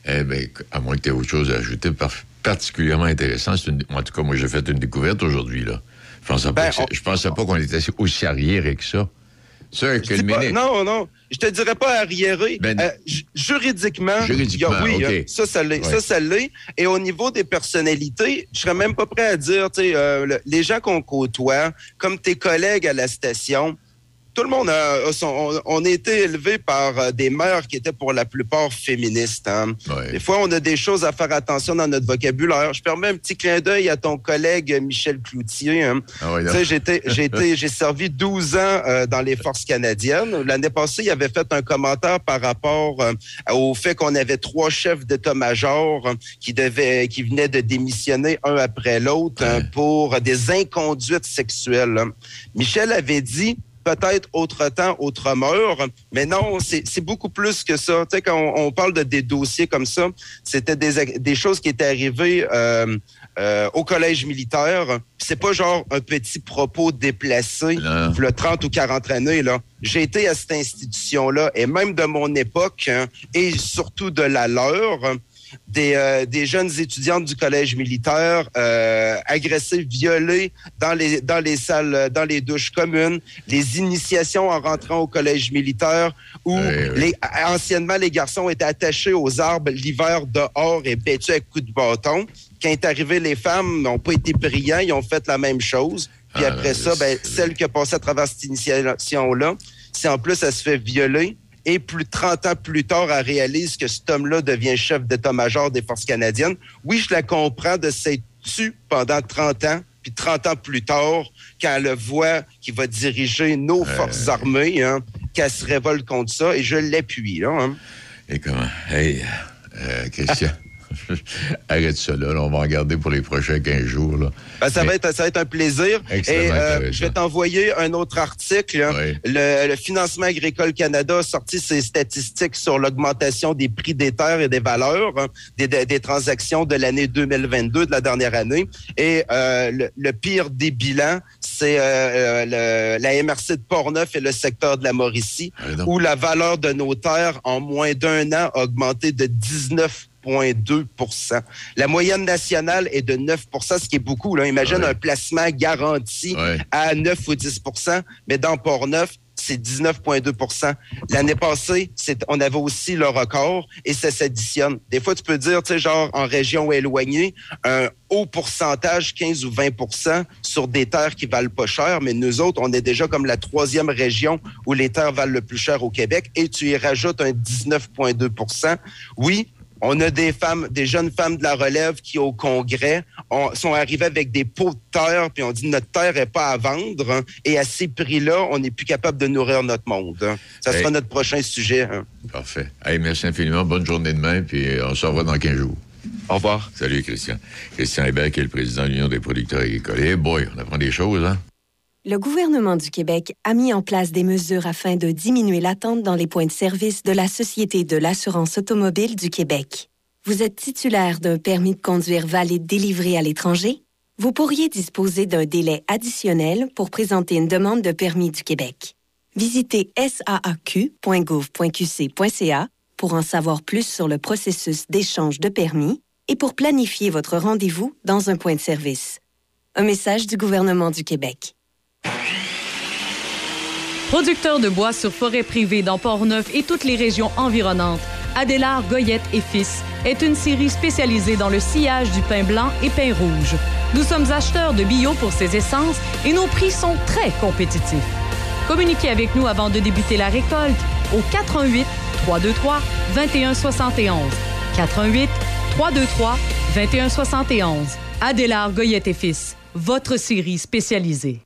eh ben, à moins que tu aies autre chose à ajouter, par- particulièrement intéressant. c'est une- en tout cas, moi, j'ai fait une découverte aujourd'hui. là. Je pensais pas, Ben, on- je pensais pas qu'on était aussi arriéré que ça. Ça, que le pas- non, non, je te dirais pas arriéré. Ben- Euh, ju- juridiquement, Juridiquement, a- oui, hein, ça, ça l'est. Ouais. Ça, ça l'est. Et au niveau des personnalités, je serais même pas prêt à dire, tu sais, euh, le- les gens qu'on côtoie, comme tes collègues à la station, tout le monde a, son- on, on a été élevé par euh, des mères qui étaient pour la plupart féministes. hein. Des fois, on a des choses à faire attention dans notre vocabulaire. Je permets un petit clin d'œil à ton collègue euh, Michel Cloutier. hein. Ah j'ai été- j'ai servi 12 ans euh, dans les forces canadiennes. L'année passée, il avait fait un commentaire par rapport euh, au fait qu'on avait trois chefs d'état-major euh, qui devaient, qui venaient de démissionner un après l'autre hein, pour des inconduites sexuelles. hein. Michel avait dit peut-être autre temps, autre mort, mais non, c'est beaucoup plus que ça. Tu sais, quand on, on parle de des dossiers comme ça, c'était des, des choses qui étaient arrivées euh, euh, au collège militaire. C'est pas genre un petit propos déplacé, Non. le 30 ou 40 années. là. J'ai été à cette institution-là, et même de mon époque, hein, et surtout de la leur, des, euh, des jeunes étudiantes du collège militaire euh, agressées, violées dans les, dans les salles, euh, dans les douches communes, les initiations en rentrant au collège militaire, où. Les, anciennement les garçons étaient attachés aux arbres l'hiver dehors et battus avec coups de bâton. Quand est arrivé les femmes, n'ont pas été brillants, ils ont fait la même chose. Puis Ah, après ça, ben, celle qui a passé à travers cette initiation-là, si en plus elle se fait violer, et plus de 30 ans plus tard, elle réalise que cet homme-là devient chef d'état-major des forces canadiennes. Oui, je la comprends de s'être tue pendant 30 ans, puis 30 ans plus tard, quand elle le voit qu'il va diriger nos forces armées, hein, qu'elle se révolte contre ça, et je l'appuie. Là, hein. Et comment? Hey, euh, Christian, arrête ça là, là, On va en garder pour les prochains 15 jours. Là. Ben, ça, Mais- va être, ça va être un plaisir. Et euh, je vais t'envoyer un autre article. hein. Oui. Le, le Financement agricole Canada a sorti ses statistiques sur l'augmentation des prix des terres et des valeurs hein, des, des- des transactions de l'année 2022, de la dernière année. Et euh, le, le pire des bilans, c'est euh, la MRC de Portneuf et le secteur de la Mauricie, où la valeur de nos terres en moins d'un an a augmenté de 19,2 La moyenne nationale est de 9% ce qui est beaucoup. Là. Imagine Ouais. un placement garanti Ouais. à 9 ou 10% mais dans Port-Neuf, c'est 19,2% L'année passée, c'est- on avait aussi le record et ça s'additionne. Des fois, tu peux dire, tu sais, genre en région éloignée, un haut pourcentage, 15 ou 20% sur des terres qui valent pas cher, mais nous autres, on est déjà comme la troisième région où les terres valent le plus cher au Québec et tu y rajoutes un 19,2% Oui, on a des femmes, des jeunes femmes de la relève qui, au Congrès, ont- sont arrivées avec des pots de terre, puis on dit notre terre est pas à vendre, hein, et à ces prix-là, on n'est plus capable de nourrir notre monde. hein. Ça Hey. sera notre prochain sujet. hein. Parfait. Hey, merci infiniment. Bonne journée demain, puis euh, on se revoit dans 15 jours. Au revoir. Salut, Christian. Christian Hébert, qui est le président de l'Union des producteurs agricoles. Eh boy, on apprend des choses, hein? Le gouvernement du Québec a mis en place des mesures afin de diminuer l'attente dans les points de service de la Société de l'assurance automobile du Québec. Vous êtes titulaire d'un permis de conduire valide délivré à l'étranger? vous pourriez disposer d'un délai additionnel pour présenter une demande de permis du Québec. Visitez saaq.gouv.qc.ca pour en savoir plus sur le processus d'échange de permis et pour planifier votre rendez-vous dans un point de service. Un message du gouvernement du Québec. Producteur de bois sur forêt privée dans Port-Neuf et toutes les régions environnantes, Adélard Goyette et Fils est une série spécialisée dans le sillage du pain blanc et pain rouge. Nous sommes acheteurs de bio pour ces essences et nos prix sont très compétitifs. Communiquez avec nous avant de débuter la récolte au 418 323 2171. 418 323 2171. Adélard Goyette et Fils, votre série spécialisée.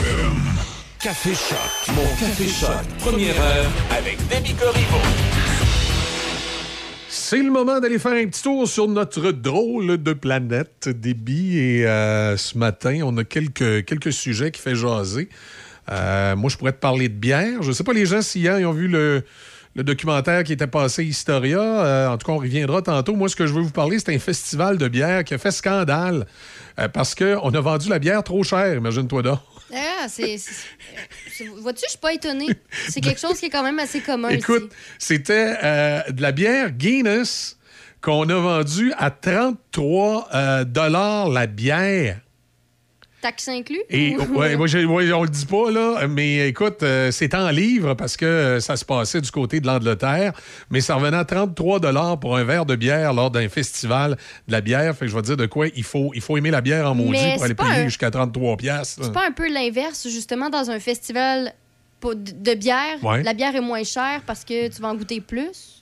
Café Choc. Mon Café Choc. Première heure avec Demi Corriveau. C'est le moment d'aller faire un petit tour sur notre drôle de planète débit. Et euh, ce matin, on a quelques, quelques sujets qui fait jaser. Euh, moi, je pourrais te parler de bière. Je ne sais pas les gens si hier ils ont vu le, le documentaire qui était passé Historia. Euh, en tout cas, on reviendra tantôt. Moi, ce que je veux vous parler, c'est un festival de bière qui a fait scandale euh, parce qu'on a vendu la bière trop chère, imagine-toi donc. Ah, c'est. c'est- Vois-tu, je suis pas étonnée. C'est quelque chose qui est quand même assez commun. Écoute, c'était euh, de la bière Guinness qu'on a vendue à 33 euh, dollars la bière. Ici. Taxe inclus? Et Ou- ouais, moi, ouais, on le dit pas, là, mais écoute, euh, c'est en livres parce que euh, ça se passait du côté de l'Angleterre, mais ça revenait à 33 pour un verre de bière lors d'un festival de la bière. Fait que je vais te dire de quoi il faut, il faut aimer la bière en maudit Mais pour aller payer un- jusqu'à 33 piastres. C'est pas un peu l'inverse, justement, dans un festival de de bière, Ouais. la bière est moins chère parce que tu vas en goûter plus?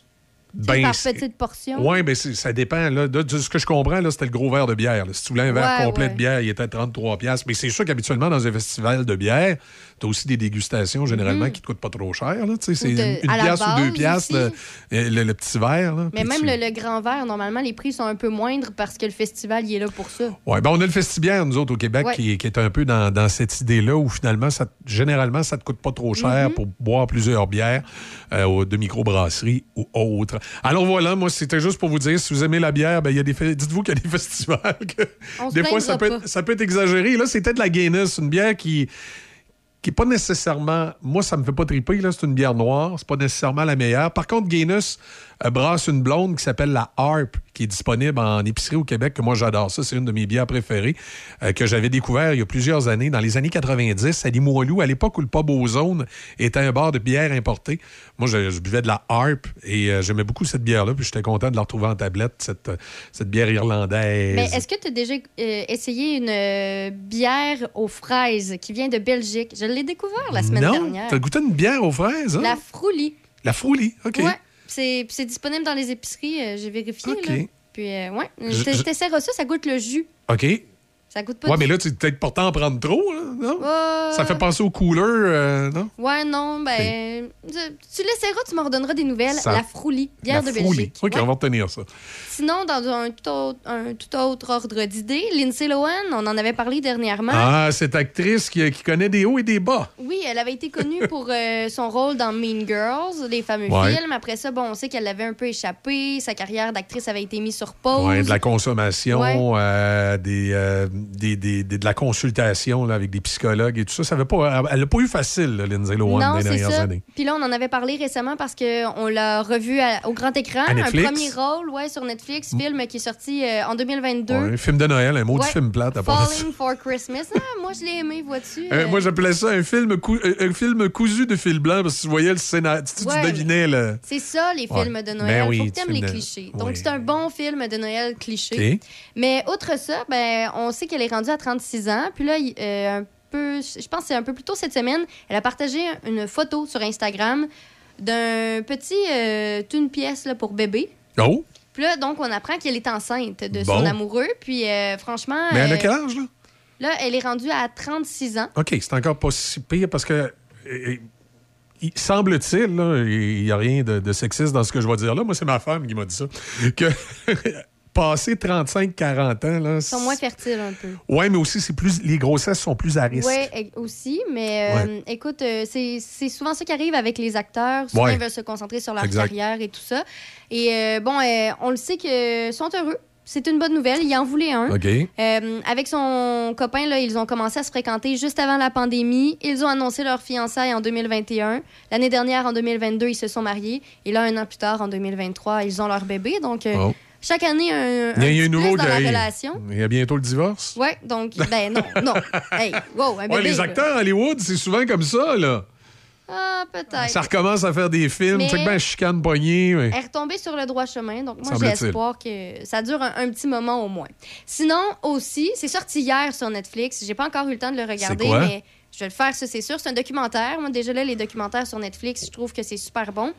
Ben, par petite portion? Oui, mais c'est- ça dépend. Là, de, de ce que je comprends, là, c'était le gros verre de bière. là. Si tu voulais un verre Ouais, complet ouais. de bière, il était à 33 pièces. Mais c'est sûr qu'habituellement, dans un festival de bière, tu as aussi des dégustations généralement Mhm. qui ne te coûtent pas trop cher. C'est une, une pièce ou deux piastres, aussi. le, le- le petit verre. là. Mais même tu- le, grand verre, normalement, les prix sont un peu moindres parce que le festival, il est là pour ça. Ouais, ben on a le Festibière, nous autres, au Québec, Ouais. qui, qui est un peu dans, dans cette idée-là où finalement, ça, généralement, ça te coûte pas trop cher Mhm. pour boire plusieurs bières euh, de microbrasserie ou autre. Alors voilà, moi, c'était juste pour vous dire, si vous aimez la bière, ben, y a des dites-vous qu'il y a des festivals que des fois, ça peut, être, ça peut être exagéré. Là, c'était de la Guinness, une bière qui qui n'est pas nécessairement. Moi, ça me fait pas triper, là. C'est une bière noire. C'est pas nécessairement la meilleure. Par contre, Guinness brasse une blonde qui s'appelle la Harp, qui est disponible en épicerie au Québec, que moi, j'adore ça. C'est une de mes bières préférées, euh, que j'avais découvert il y a plusieurs années, dans les années 90, à Limoilou, à l'époque où le pub Ozone était un bar de bière importée. Moi, je, je buvais de la Harp et euh, j'aimais beaucoup cette bière-là. Puis j'étais content de la retrouver en tablette, cette, euh, cette bière irlandaise. Mais est-ce que tu as déjà euh, essayé une euh, bière aux fraises qui vient de Belgique? Je l'ai découvert la semaine non, dernière. t'as goûté une bière aux fraises, hein? La Froulie. La Froulie, OK. Ouais. C'est disponible dans les épiceries, euh, j'ai vérifié. OK. Là. Puis, euh, ouais. Je- je- ça, ça goûte le jus. OK. Ça goûte pas Ouais, mais là, tu es peut-être portant à en prendre trop, non? Euh, Ça fait penser au cooler, euh, non? Ouais, non, ben. Tu tu l'essaieras, tu m'en redonneras des nouvelles. Ça- La Froulie, bière La de Froulie. Belgique. OK, Ouais. on va retenir ça. Sinon, dans un tout autre, un tout autre ordre d'idée, Lindsay Lohan, on en avait parlé dernièrement. Ah, cette actrice qui, qui connaît des hauts et des bas. Oui, elle avait été connue pour euh, son rôle dans Mean Girls, les fameux Ouais. films. Après ça, bon, on sait qu'elle avait un peu échappé. Sa carrière d'actrice avait été mise sur pause. Ouais, de la consommation, Ouais. euh, des, euh, des- des- des- de la consultation là, avec des psychologues et tout ça. ça avait pas, elle n'a pas eu facile, là, Lindsay Lohan, non, c'est dernières ça. années. Puis là, on en avait parlé récemment parce qu'on l'a revu à- au grand écran. À un premier rôle ouais, sur Netflix, film qui est sorti euh, en 2022. Ouais, un film de Noël, un maudit Ouais. film plate à part de ça. Falling for Christmas. Ah, moi, je l'ai aimé, vois-tu? Euh, euh, moi, j'appelais ça un film, cou- euh, un film cousu de fil blanc parce que tu voyais le scénario. Tu, tu Ouais, devinais le. C'est ça, les films de Ben Noël. oui, Faut que t'aimes les de- clichés. Donc, c'est un bon film de Noël cliché. Mais outre ça, ben, on sait qu'elle est rendue à 36 ans. Puis là, euh, un peu, je pense que c'est un peu plus tôt cette semaine, elle a partagé une photo sur Instagram d'un petit, euh, une pièce là, pour bébé. Oh! Puis là, donc, on apprend qu'elle est enceinte de Bon. son amoureux. Puis euh, franchement. Mais elle a euh, quel âge, là? Là, elle est rendue à 36 ans. OK, c'est encore pas si pire parce que. euh, il- Semble-t-il, il n'y a rien de, de sexiste dans ce que je vais dire là. Moi, c'est ma femme qui m'a dit ça. Que passer 35-40 ans, là. Ils sont moins fertiles un peu. Ouais, mais aussi, c'est plus, les grossesses sont plus à risque. Oui, aussi, mais euh, écoute, euh, c'est c'est souvent ça qui arrive avec les acteurs. Souvent, Ouais. ils veulent se concentrer sur leur Exact. carrière et tout ça. Et euh, bon, euh, on le sait qu'ils sont heureux. C'est une bonne nouvelle. Il en voulait un. Euh, avec son copain, là, ils ont commencé à se fréquenter juste avant la pandémie. Ils ont annoncé leur fiançailles en 2021. L'année dernière, en 2022, ils se sont mariés. Et là, un an plus tard, en 2023, ils ont leur bébé. Donc, euh, Oh. Chaque année, un, Il y a, un il y a un nouveau dans la relation. Il y a bientôt le divorce. Ouais, donc, ben non, non. Hey, wow, un bébé. Ouais, les acteurs à Hollywood, c'est souvent comme ça, là. Ah, peut-être. Ça recommence à faire des films. Tu sais que ben, chicane poignée. mais- Elle est retombée sur le droit chemin, donc moi j'ai espoir que ça dure un, un petit moment au moins. Sinon, aussi, c'est sorti hier sur Netflix. J'ai pas encore eu le temps de le regarder, mais je vais le faire, ça c'est sûr. C'est un documentaire. Moi, déjà là, les documentaires sur Netflix, je trouve que c'est super bon.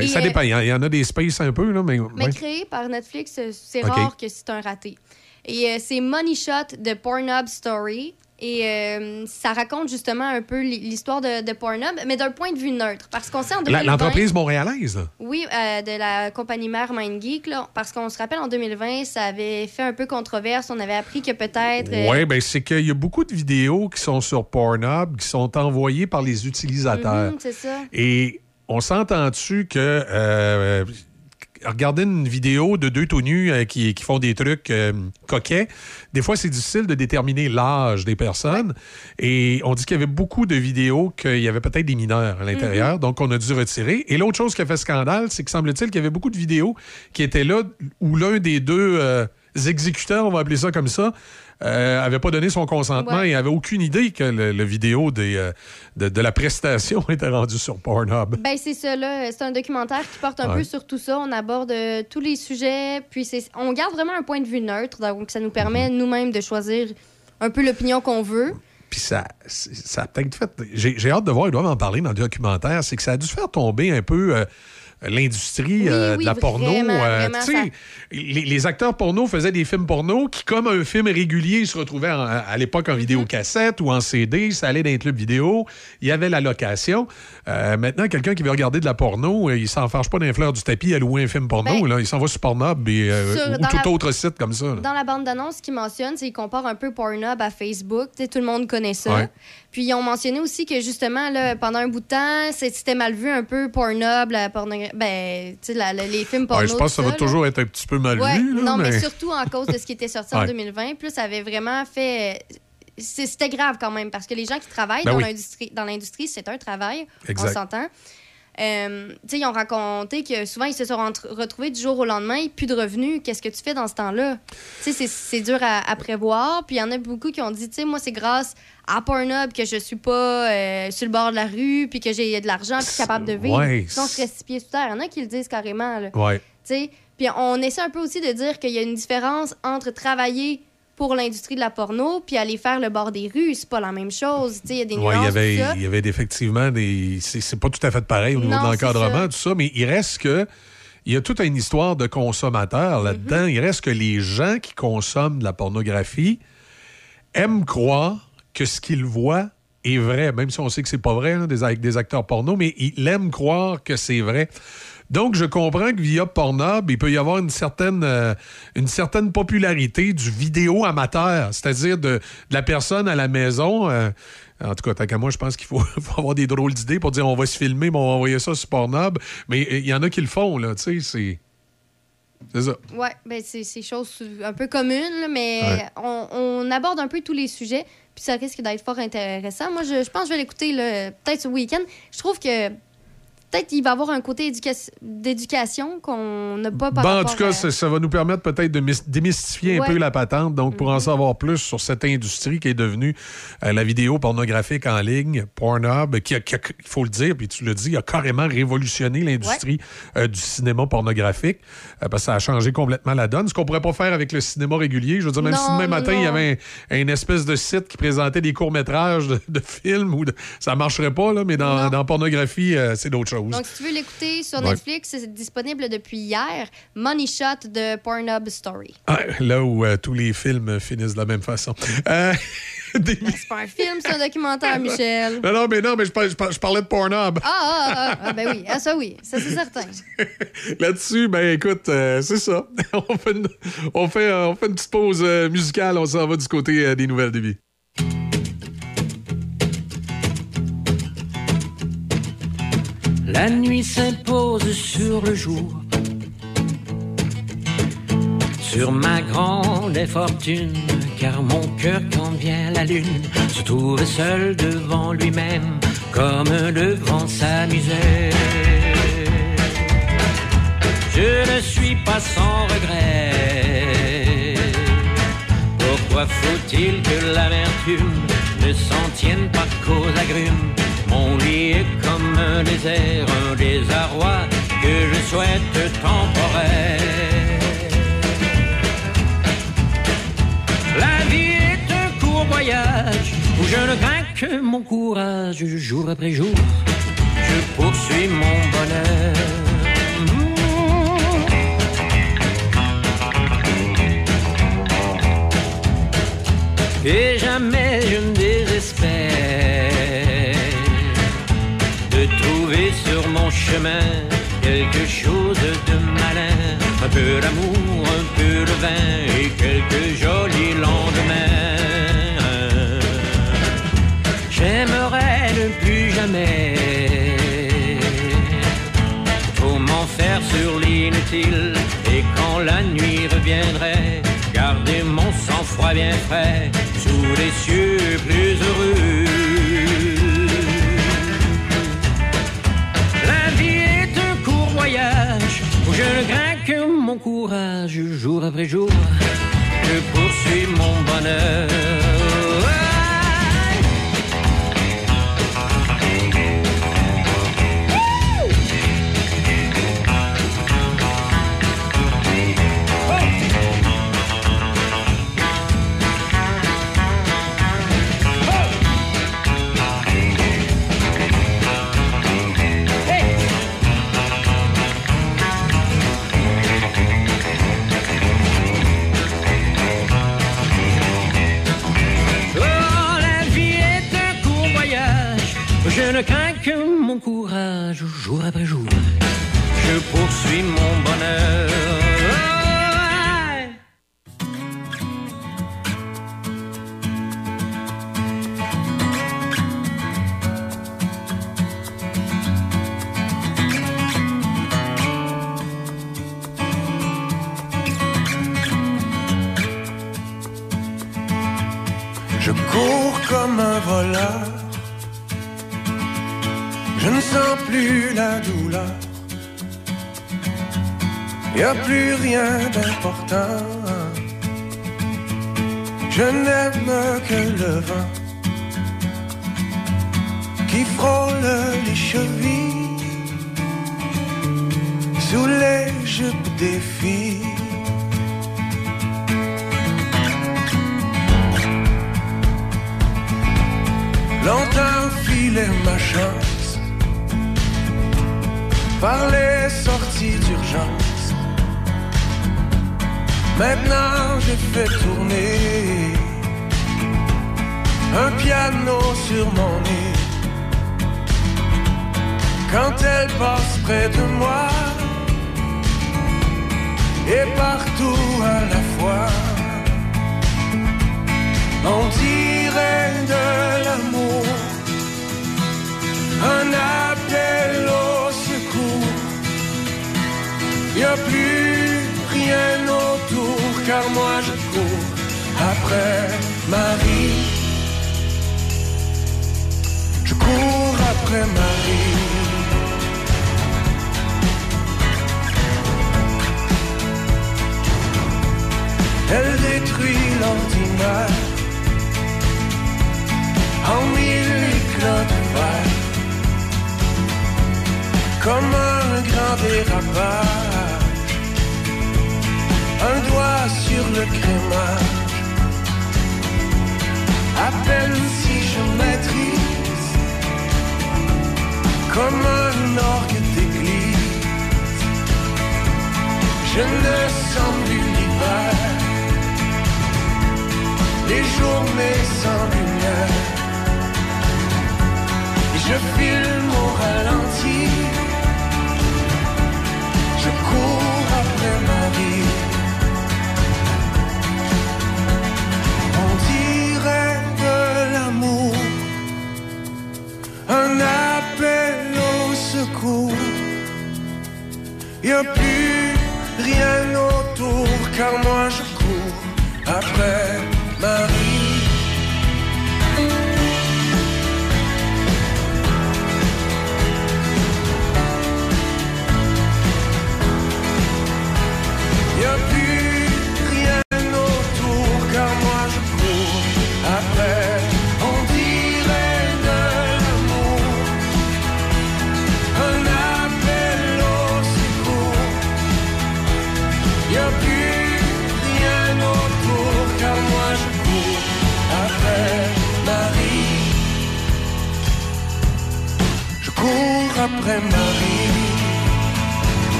Et, ça euh, dépend. Il y en- a des spaces un peu, là, mais. Mais ouais. créé par Netflix, c'est rare que c'est un raté. Et euh, c'est Money Shot de Pornhub Story. Et euh, ça raconte justement un peu l'hi- l'histoire de, de Pornhub, mais d'un point de vue neutre. Parce qu'on sait en 2020... La- L'entreprise montréalaise, là. Oui, euh, de la compagnie mère MindGeek, là, parce qu'on se rappelle en 2020, ça avait fait un peu controverse. On avait appris que peut-être. euh, Oui, ben c'est qu'il y a beaucoup de vidéos qui sont sur Pornhub qui sont envoyées par les utilisateurs. mhm, c'est ça. Et on s'entend-tu que euh, regarder une vidéo de deux tout nus euh, qui, qui font des trucs euh, coquets, des fois c'est difficile de déterminer l'âge des personnes. Et on dit qu'il y avait beaucoup de vidéos qu'il y avait peut-être des mineurs à l'intérieur, donc on a dû retirer. Et l'autre chose qui a fait scandale, c'est que semble-t-il qu'il y avait beaucoup de vidéos qui étaient là où l'un des deux euh, exécuteurs, on va appeler ça comme ça, euh, avait pas donné son consentement Ouais. et avait aucune idée que le, le vidéo des, euh, de, de la prestation était rendu sur Pornhub. Ben, c'est ça, là. C'est un documentaire qui porte un Ouais. peu sur tout ça. On aborde euh, tous les sujets, puis c'est- on garde vraiment un point de vue neutre, donc ça nous permet Mhm. nous-mêmes de choisir un peu l'opinion qu'on veut. Puis ça, ça a peut-être fait. J'ai hâte de voir, ils doivent en parler dans le documentaire. C'est que ça a dû faire tomber un peu. L'industrie Oui, euh, oui, de la porno. vraiment, euh, vraiment, les, les acteurs porno faisaient des films porno qui, comme un film régulier, se retrouvaient en- à l'époque Mm-hmm. en vidéocassette ou en CD. Ça allait dans les clubs vidéo. Il y avait la location. Euh, maintenant, quelqu'un qui veut regarder de la porno, il s'en fâche pas d'un fleur du tapis à louer un film porno. Ben, là. Il s'en va sur Pornhub et, sur- ou tout la- autre site comme ça. là. Dans la bande d'annonce, ce qu'ils mentionnent, c'est qu'ils comparent un peu Pornhub à Facebook. Tout le monde connaît ça. Ouais. Puis ils ont mentionné aussi que justement, là, pendant un bout de temps, c'était mal vu un peu Pornhub, la pornographie. Ben, tu sais, les films porno. Ouais, je pense que ça va là. toujours être un petit peu mal Ouais, vu. là, non, mais... mais- surtout en cause de ce qui était sorti en Ouais. 2020. Plus, ça avait vraiment fait. C'était grave quand même, parce que les gens qui travaillent Ben dans oui. l'industrie, c'est un travail. Exact. On s'entend. Euh, ils ont raconté que souvent, ils se sont retrouvés du jour au lendemain, plus de revenus. Qu'est-ce que tu fais dans ce temps-là? C'est- dur à, à prévoir. Puis il y en a beaucoup qui ont dit, moi, c'est grâce à Pornhub que je suis pas euh, sur le bord de la rue, puis que j'ai de l'argent, puis capable de vivre. Ouais. Sinon, je serais six pieds sous terre. Il y en a qui le disent carrément. Là. Ouais. Puis on essaie un peu aussi de dire qu'il y a une différence entre travailler pour l'industrie de la porno puis aller faire le bord des rues. C'est pas la même chose. Il y a des Ouais, nuances. il y avait, tout ça. il y avait effectivement des. C'est pas tout à fait pareil au niveau Non, de l'encadrement, tout ça, mais il reste que. Il y a toute une histoire de consommateurs là-dedans. Mm-hmm. Il reste que les gens qui consomment de la pornographie aiment croire que ce qu'ils voient est vrai, même si on sait que c'est pas vrai là, des, avec des acteurs porno, mais ils aiment croire que c'est vrai. Donc, je comprends que via Pornhub, il peut y avoir une certaine, euh, une certaine popularité du vidéo amateur, c'est-à-dire de, de la personne à la maison. euh, en tout cas, tant qu'à moi, je pense qu'il faut, faut avoir des drôles d'idées pour dire on va se filmer, mais on va envoyer ça sur Pornhub. Mais euh, il y en a qui le font, là, tu sais, c'est... C'est ça. Ouais, ben c'est c'est chose un peu commune, là, mais Ouais. on, on aborde un peu tous les sujets, puis ça risque d'être fort intéressant. Moi, je, je pense que je vais l'écouter peut-être ce week-end. Je trouve que peut-être qu'il va y avoir un côté éduca- d'éducation qu'on n'a pas par Bon, en tout cas, à- ça, ça va nous permettre peut-être de démystifier un Ouais. Peu la patente. Donc, pour en savoir plus sur cette industrie qui est devenue euh, la vidéo pornographique en ligne, Pornhub, qui, il faut le dire, puis tu le dis, a carrément révolutionné l'industrie euh, du cinéma pornographique, euh, parce que ça a changé complètement la donne. Ce qu'on pourrait pas faire avec le cinéma régulier. Je veux dire, même Non, si demain matin, il y avait un, une espèce de site qui présentait des courts-métrages de, de films, ou de- ça marcherait pas, là, mais dans, dans pornographie, c'est d'autres choses. Donc, si tu veux l'écouter sur Ouais. Netflix, c'est disponible depuis hier. Money Shot de Pornhub Story. Ah, là où euh, tous les films finissent de la même façon. Euh, des- C'est pas un film, c'est un documentaire, Michel. Non, non, mais non, mais je, par- je par- je parlais de Pornhub. Ah, ah, ah, ah, ben oui, ah, ça oui, ça c'est certain. Là-dessus, ben écoute, euh, c'est ça. on, fait une, on, fait, euh, on fait une petite pause musicale, on s'en va du côté des nouvelles de vie. La nuit s'impose sur le jour. Sur ma grande infortune, car mon cœur, quand vient la lune, se trouve seul devant lui-même, comme devant sa misère. Je ne suis pas sans regret. Pourquoi faut-il que l'amertume ne s'en tienne pas qu'aux agrumes? Mon lit est comme un désert, un désarroi que je souhaite temporaire. La vie est un court voyage où je ne crains que mon courage jour après jour. Je poursuis mon bonheur. Et jamais je ne désespère de trouver sur mon chemin quelque chose de malin, un peu d'amour, un peu de vin et quelques jolis lendemains. J'aimerais ne plus jamais trop m'en faire sur l'inutile et quand la nuit reviendrait, garder mon sang-froid bien frais sous les cieux plus heureux. Je que mon courage jour après jour. Je poursuis mon bonheur. Ne crains que mon courage jour après jour. Je poursuis mon bonheur. Plus rien d'important. Je n'aime que le vent qui frôle les chevilles sous les jupes des filles. Longtemps filait ma chance par les sorties d'urgence. Maintenant j'ai fait tourner un piano sur mon nez. Quand elle passe près de moi et partout à la fois. On dirait de l'amour, un appel au secours. Y a plus car moi je cours après Marie. Je cours après Marie. Elle détruit l'ordinaire en mille éclats de verre, comme un grand dérapage, un doigt sur le crémage. À peine si je maîtrise, comme un orgue d'église, je ne sens plus l'hiver les journées sans lumière. Je filme au ralenti. Je cours après ma vie. Plus rien autour, car moi je cours après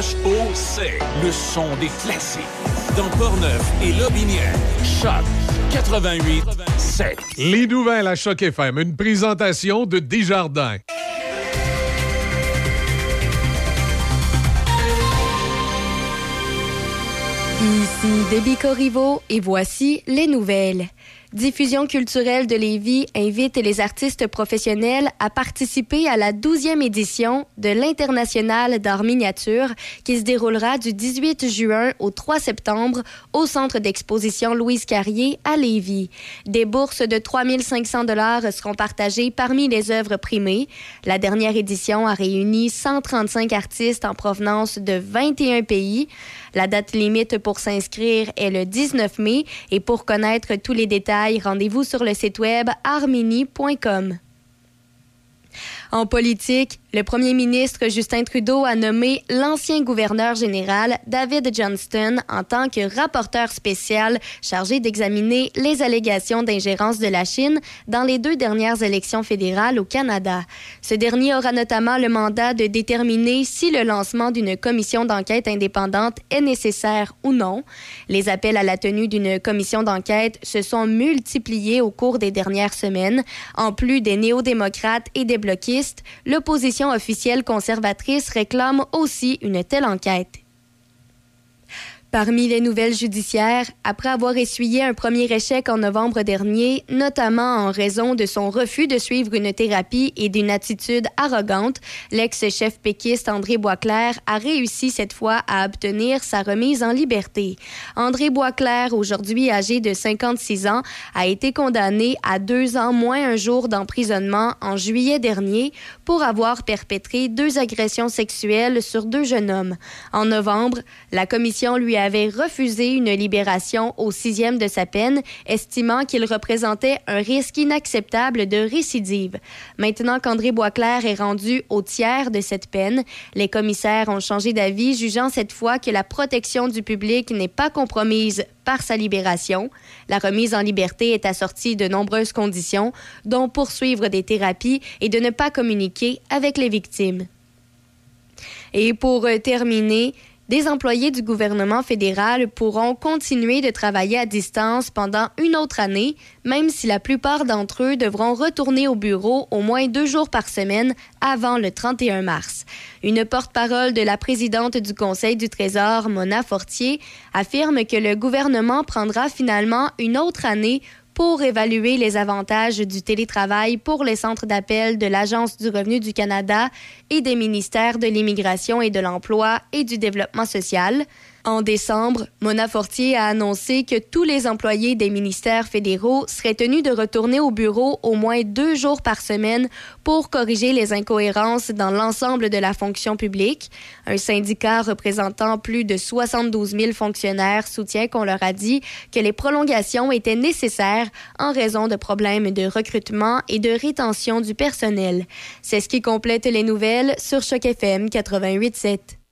C-H-O-C. Le son des classiques. Dans Portneuf et Lobinière. Choc 88 7. Les nouvelles à Choc FM, une présentation de Desjardins. Ici Debbie Corriveau et voici les nouvelles. Diffusion culturelle de Lévis invite les artistes professionnels à participer à la 12e édition de l'International d'art miniature qui se déroulera du 18 juin au 3 septembre au centre d'exposition Louise Carrier à Lévis. Des bourses de 3500 dollars seront partagées parmi les œuvres primées. La dernière édition a réuni 135 artistes en provenance de 21 pays. La date limite pour s'inscrire est le 19 mai et pour connaître tous les détails, rendez-vous sur le site web armini.com. En politique, le premier ministre Justin Trudeau a nommé l'ancien gouverneur général David Johnston en tant que rapporteur spécial chargé d'examiner les allégations d'ingérence de la Chine dans les deux dernières élections fédérales au Canada. Ce dernier aura notamment le mandat de déterminer si le lancement d'une commission d'enquête indépendante est nécessaire ou non. Les appels à la tenue d'une commission d'enquête se sont multipliés au cours des dernières semaines. En plus des néo-démocrates et des bloquistes, l'opposition officielle conservatrice réclame aussi une telle enquête. Parmi les nouvelles judiciaires, après avoir essuyé un premier échec en novembre dernier, notamment en raison de son refus de suivre une thérapie et d'une attitude arrogante, l'ex-chef péquiste André Boisclair a réussi cette fois à obtenir sa remise en liberté. André Boisclair, aujourd'hui âgé de 56 ans, a été condamné à deux ans moins un jour d'emprisonnement en juillet dernier pour avoir perpétré deux agressions sexuelles sur deux jeunes hommes. En novembre, la commission lui avait refusé une libération au sixième de sa peine, estimant qu'il représentait un risque inacceptable de récidive. Maintenant qu'André Boisclair est rendu au tiers de cette peine, les commissaires ont changé d'avis, jugeant cette fois que la protection du public n'est pas compromise par sa libération. La remise en liberté est assortie de nombreuses conditions, dont poursuivre des thérapies et de ne pas communiquer avec les victimes. Et pour euh, terminer, des employés du gouvernement fédéral pourront continuer de travailler à distance pendant une autre année, même si la plupart d'entre eux devront retourner au bureau au moins deux jours par semaine avant le 31 mars. Une porte-parole de la présidente du Conseil du Trésor, Mona Fortier, affirme que le gouvernement prendra finalement une autre année pour évaluer les avantages du télétravail pour les centres d'appel de l'Agence du revenu du Canada et des ministères de l'Immigration et de l'Emploi et du Développement social. En décembre, Mona Fortier a annoncé que tous les employés des ministères fédéraux seraient tenus de retourner au bureau au moins deux jours par semaine pour corriger les incohérences dans l'ensemble de la fonction publique. Un syndicat représentant plus de 72 000 fonctionnaires soutient qu'on leur a dit que les prolongations étaient nécessaires en raison de problèmes de recrutement et de rétention du personnel. C'est ce qui complète les nouvelles sur Choc FM 88.7.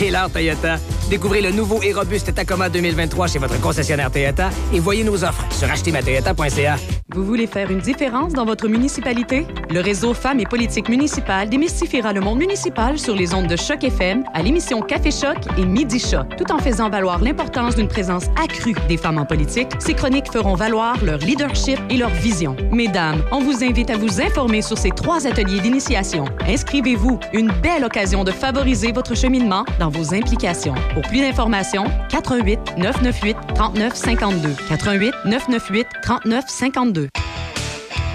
L'heure Toyota. Découvrez le nouveau et robuste Tacoma 2023 chez votre concessionnaire Toyota et voyez nos offres sur achetermatoyota.ca. Vous voulez faire une différence dans votre municipalité? Le réseau Femmes et politique municipale démystifiera le monde municipal sur les ondes de Choc FM à l'émission Café Choc et Midi Choc. Tout en faisant valoir l'importance d'une présence accrue des femmes en politique, ces chroniques feront valoir leur leadership et leur vision. Mesdames, on vous invite à vous informer sur ces trois ateliers d'initiation. Inscrivez-vous. Une belle occasion de favoriser votre cheminement dans vos implications. Pour plus d'informations, 88 998 39 52. 88 998 39 52.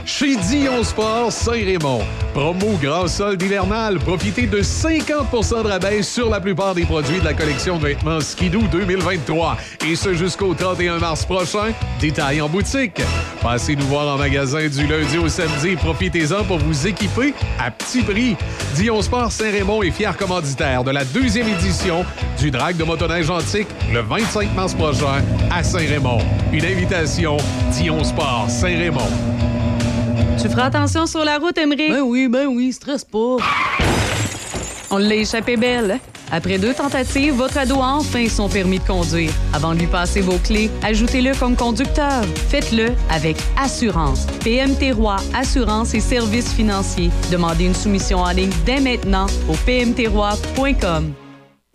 Chez Dion Sport Saint-Raymond. Promo grand solde hivernal. Profitez de 50% de rabais sur la plupart des produits de la collection de vêtements Skidoo 2023. Et ce jusqu'au 31 mars prochain. Détail en boutique. Passez nous voir en magasin du lundi au samedi profitez-en pour vous équiper à petit prix. Dion Sport Saint-Raymond est fier commanditaire de la deuxième édition du Drag de motoneige antique le 25 mars prochain à Saint-Raymond. Une invitation Dion Sport Saint-Raymond. Tu feras attention sur la route, Emery. Ben oui, ben oui, stresse pas. On l'a échappé belle. hein? Après deux tentatives, votre ado a enfin son permis de conduire. Avant de lui passer vos clés, ajoutez-le comme conducteur. Faites-le avec assurance. PMT Roi Assurance et Services financiers. Demandez une soumission en ligne dès maintenant au pmtroi.com.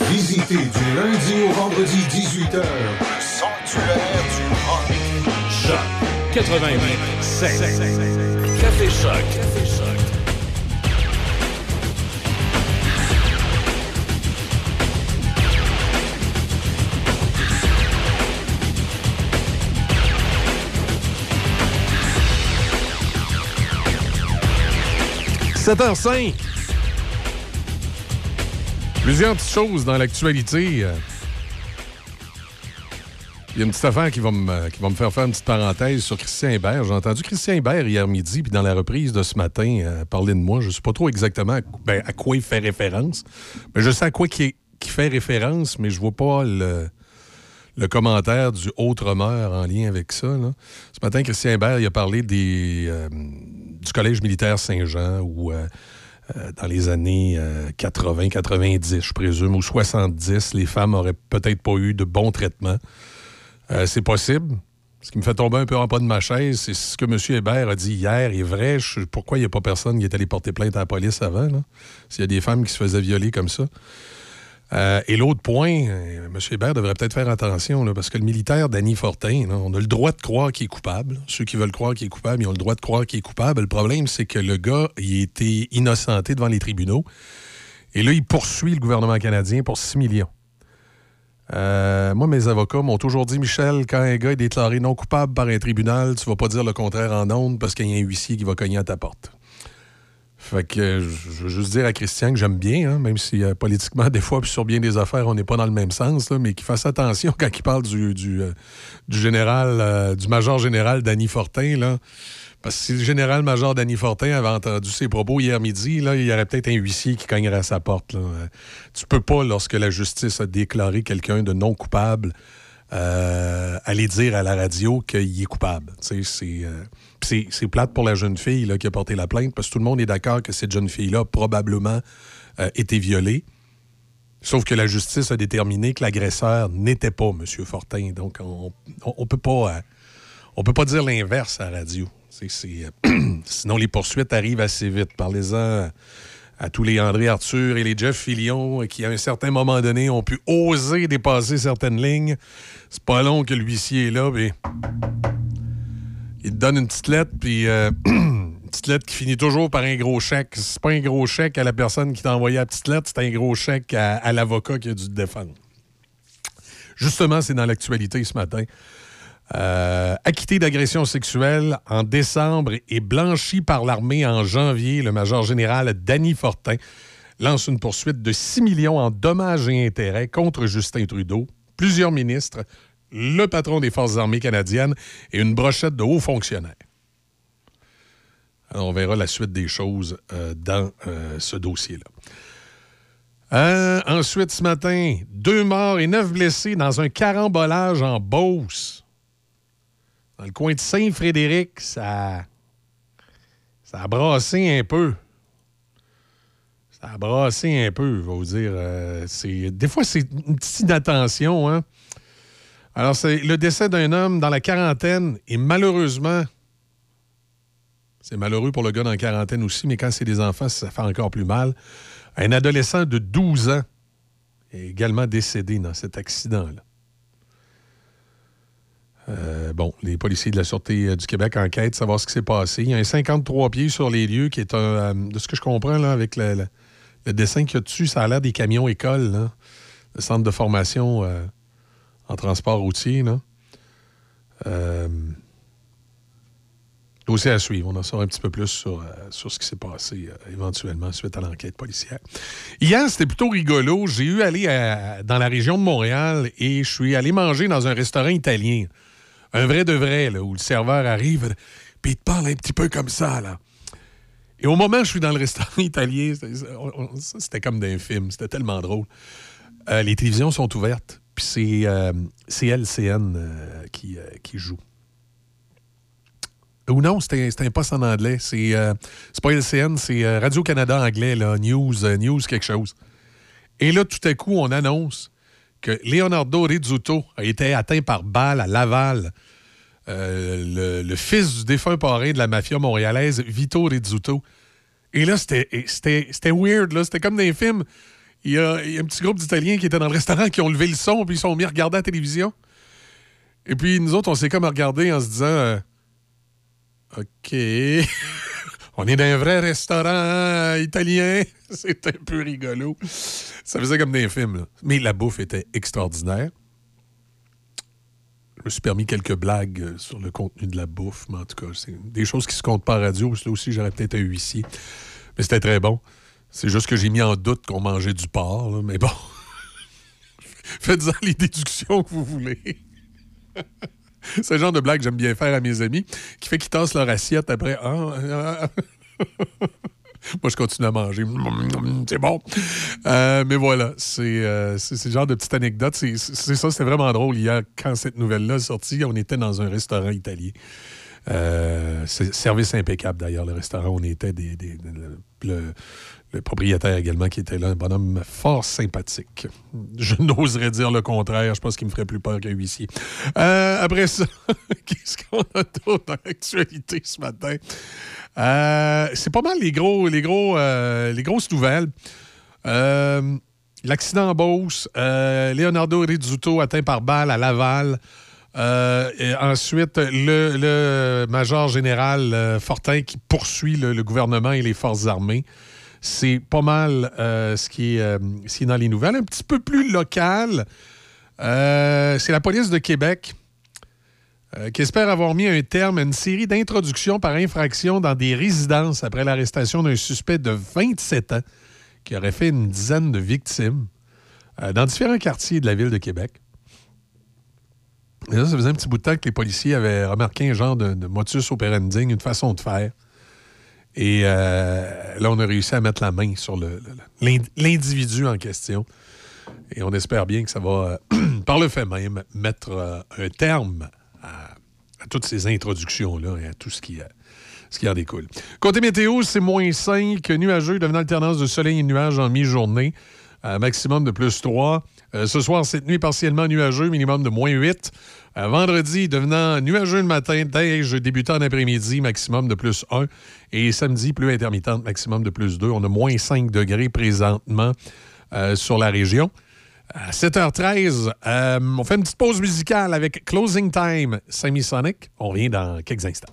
Visitez du lundi au vendredi 18h. Sanctuaire du rock. Choc 88 Café Choc. Café Choc. – 7h05. Plusieurs petites choses dans l'actualité. Il y a une petite affaire qui va, me, qui faire faire une petite parenthèse sur Christian Hébert. J'ai entendu Christian Hébert hier midi, puis dans la reprise de ce matin, euh, parler de moi. Je ne sais pas trop exactement à, ben, à quoi il fait référence. Mais je sais à quoi il fait référence, mais je vois pas le, commentaire du Autremeur en lien avec ça. Ce matin, Christian Hébert il a parlé des, euh, du Collège militaire Saint-Jean où, euh, dans les années 80-90, je présume, ou 70, les femmes auraient peut-être pas eu de bons traitements. Euh, c'est possible. Ce qui me fait tomber un peu en pas de ma chaise, c'est ce que M. Hébert a dit hier est vrai. Pourquoi il n'y a pas personne qui est allé porter plainte à la police avant? S'il y a des femmes qui se faisaient violer comme ça. Euh, et l'autre point, euh, M. Hébert devrait peut-être faire attention, là, parce que le militaire Danny Fortin, on a le droit de croire qu'il est coupable. Ceux qui veulent croire qu'il est coupable, ils ont le droit de croire qu'il est coupable. Le problème, c'est que le gars, il a été innocenté devant les tribunaux. Et là, il poursuit le gouvernement canadien pour 6 millions. Euh, moi, mes avocats m'ont toujours dit, Michel, quand un gars est déclaré non coupable par un tribunal, tu vas pas dire le contraire en ondes parce qu'il y a un huissier qui va cogner à ta porte. Fait que je veux juste dire à Christian que j'aime bien, hein, même si euh, politiquement, des fois, puis sur bien des affaires, on n'est pas dans le même sens, là, mais qu'il fasse attention quand il parle du, du, euh, du général, euh, du major général Danny Fortin, là. Parce que si le général-major Danny Fortin avait entendu ses propos hier midi, là, il y aurait peut-être un huissier qui cognerait à sa porte. Là. Tu peux pas, lorsque la justice a déclaré quelqu'un de non coupable, aller dire à la radio qu'il est coupable. Tu sais, C'est c'est- plate pour la jeune fille qui a porté la plainte, parce que tout le monde est d'accord que cette jeune fille-là a probablement euh, été violée. Sauf que la justice a déterminé que l'agresseur n'était pas M. Fortin. Donc, on ne peut pas... euh, peut pas dire l'inverse à la radio. Euh, sinon, les poursuites arrivent assez vite. Parlez-en à tous les André Arthur et les Jeff Fillion euh, qui, à un certain moment donné, ont pu oser dépasser certaines lignes. C'est pas long que l'huissier est là, puis il te donne une petite lettre, puis euh, une petite lettre qui finit toujours par un gros chèque. C'est pas un gros chèque à la personne qui t'a envoyé la petite lettre, c'est un gros chèque à, l'avocat qui a dû te défendre. Justement, c'est dans l'actualité ce matin. Euh, acquitté d'agression sexuelle en décembre et blanchi par l'armée en janvier, le major général Danny Fortin lance une poursuite de 6 millions en dommages et intérêts contre Justin Trudeau, plusieurs ministres, le patron des Forces armées canadiennes et une brochette de hauts fonctionnaires. On verra la suite des choses euh, dans euh, ce dossier-là. Euh, ensuite, ce matin, deux morts et neuf blessés dans un carambolage en Beauce. Dans le coin de Saint-Frédéric, ça, ça a brassé un peu. Ça a brassé un peu, je vais vous dire. Des fois, c'est une petite inattention. Hein? Alors, c'est le décès d'un homme dans la quarantaine et malheureusement, c'est malheureux pour le gars dans la quarantaine aussi, mais quand c'est des enfants, ça fait encore plus mal. Un adolescent de 12 ans est également décédé dans cet accident-là. Euh, bon, les policiers de la Sûreté euh, du Québec enquêtent, savoir ce qui s'est passé. Il y a un 53 pieds sur les lieux qui est un. euh, de ce que je comprends, là, avec le, dessin qu'il y a dessus, ça a l'air des camions écoles, le centre de formation en transport routier. Là. Euh, dossier à suivre. On en saura un petit peu plus sur, euh, sur ce qui s'est passé euh, éventuellement suite à l'enquête policière. Hier, c'était plutôt rigolo. J'ai eu aller à- dans la région de Montréal et je suis allé manger dans un restaurant italien. Un vrai de vrai, là, où le serveur arrive puis il te parle un petit peu comme ça, là. Et au moment où je suis dans le restaurant italien, c'était comme d'un film. C'était tellement drôle. Euh, les télévisions sont ouvertes, puis c'est euh, c'est LCN euh, qui, euh, qui joue. Ou non, c'était c'était un poste en anglais. C'est c'est pas LCN, c'est Radio-Canada anglais, là, News, News quelque chose. Et là, tout à coup, on annonce que Leonardo Rizzuto a été atteint par balle à Laval. Le, le fils du défunt parrain de la mafia montréalaise, Vito Rizzuto. Et là, c'était weird, là. C'était comme dans les films. Il y, a, un petit groupe d'Italiens qui étaient dans le restaurant qui ont levé le son puis ils sont mis à regarder la télévision. Et puis nous autres, on s'est comme regardé en se disant euh, OK. on est dans un vrai restaurant italien. C'est un peu rigolo. Ça faisait comme des films. là. Mais la bouffe était extraordinaire. Je me suis permis quelques blagues euh, sur le contenu de la bouffe, mais en tout cas, c'est des choses qui se comptent pas à radio. Là aussi, j'aurais peut-être un huissier. Mais c'était très bon. C'est juste que j'ai mis en doute qu'on mangeait du porc, là, mais bon. Faites-en les déductions que vous voulez. C'est le genre de blague que j'aime bien faire à mes amis, qui fait qu'ils tassent leur assiette après. Ah, ah. Moi, je continue à manger. C'est bon. Euh, mais voilà, c'est euh, le genre de petite anecdote. C'est ça, c'était vraiment drôle. Hier, quand cette nouvelle-là est sortie, on était dans un restaurant italien. Euh, service impeccable, d'ailleurs, le restaurant. On était des, le propriétaire également qui était là, un bonhomme fort sympathique. Je n'oserais dire le contraire. Je pense qu'il me ferait plus peur qu'un huissier. Euh, après ça, qu'est-ce qu'on a d'autre dans l'actualité ce matin? Euh, c'est pas mal les gros, les gros, euh, grosses nouvelles. L'accident en Beauce, Leonardo Rizzuto atteint par balle à Laval. Ensuite, le, major général Fortin qui poursuit le gouvernement et les forces armées. C'est pas mal euh, ce, qui est, euh, ce qui est dans les nouvelles. Un petit peu plus local, euh, c'est la police de Québec qui espère avoir mis un terme à une série d'introductions par infraction dans des résidences après l'arrestation d'un suspect de 27 ans qui aurait fait une dizaine de victimes dans différents quartiers de la ville de Québec. Et là, ça faisait un petit bout de temps que les policiers avaient remarqué un genre de, de motus operandi, une façon de faire. Et euh, là, on a réussi à mettre la main sur l'individu en question. Et on espère bien que ça va, euh, par le fait même, mettre euh, un terme à, toutes ces introductions-là et à tout ce qui, ce qui en découle. Côté météo, c'est moins 5, nuageux, devenant alternance de soleil et nuages en mi-journée. Maximum de plus 3. Euh, ce soir, cette nuit, partiellement nuageux, minimum de moins 8. Euh, vendredi, devenant nuageux le matin, neige débutant en après-midi, maximum de plus 1. Et samedi, pluie intermittente, maximum de plus 2. On a moins 5 degrés présentement euh, sur la région. À 7h13, euh, on fait une petite pause musicale avec Closing Time Semisonic. On revient dans quelques instants.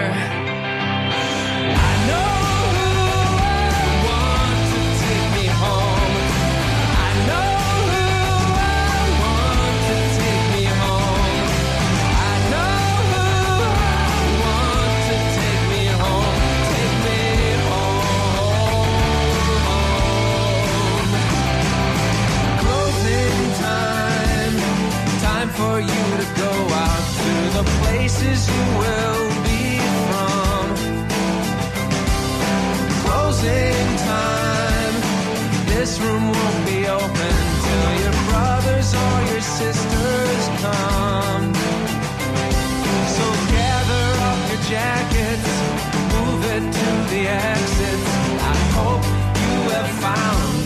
Jackets, move it to the exits. I hope you have found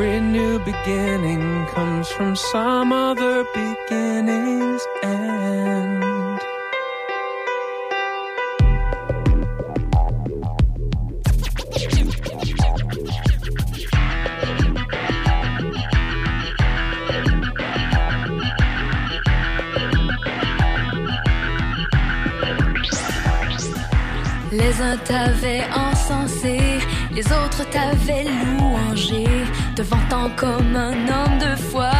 Every new beginning comes from some other beginning's end. Les uns t'avaient encensé, les autres t'avaient louangé te vantant comme un homme de foi.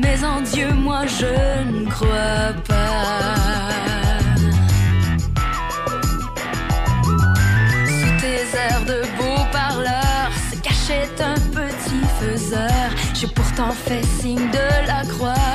Mais en Dieu, moi je ne crois pas. Sous tes airs de beau parleur se cachait un petit faiseur. J'ai pourtant fait signe de la croix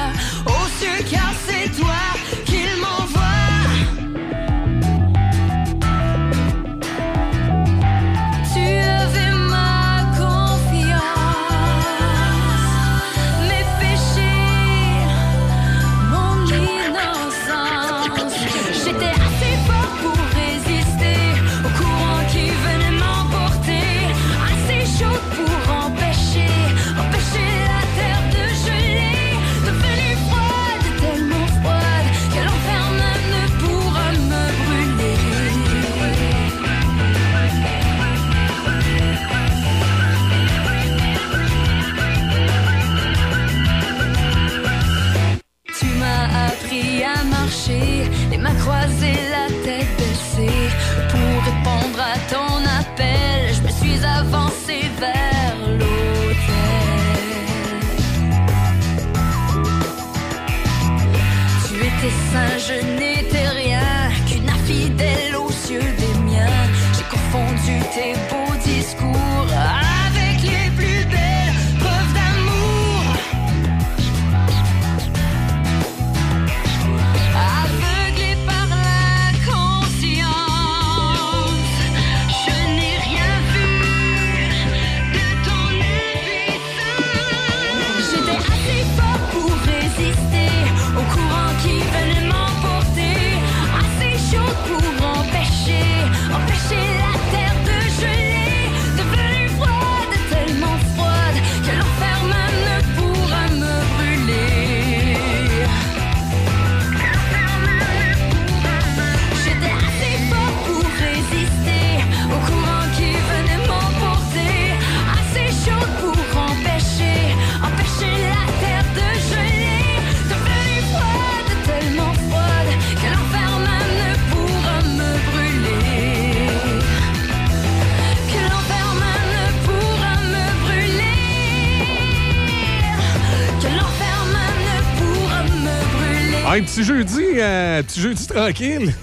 un petit jeudi, euh, petit jeudi tranquille.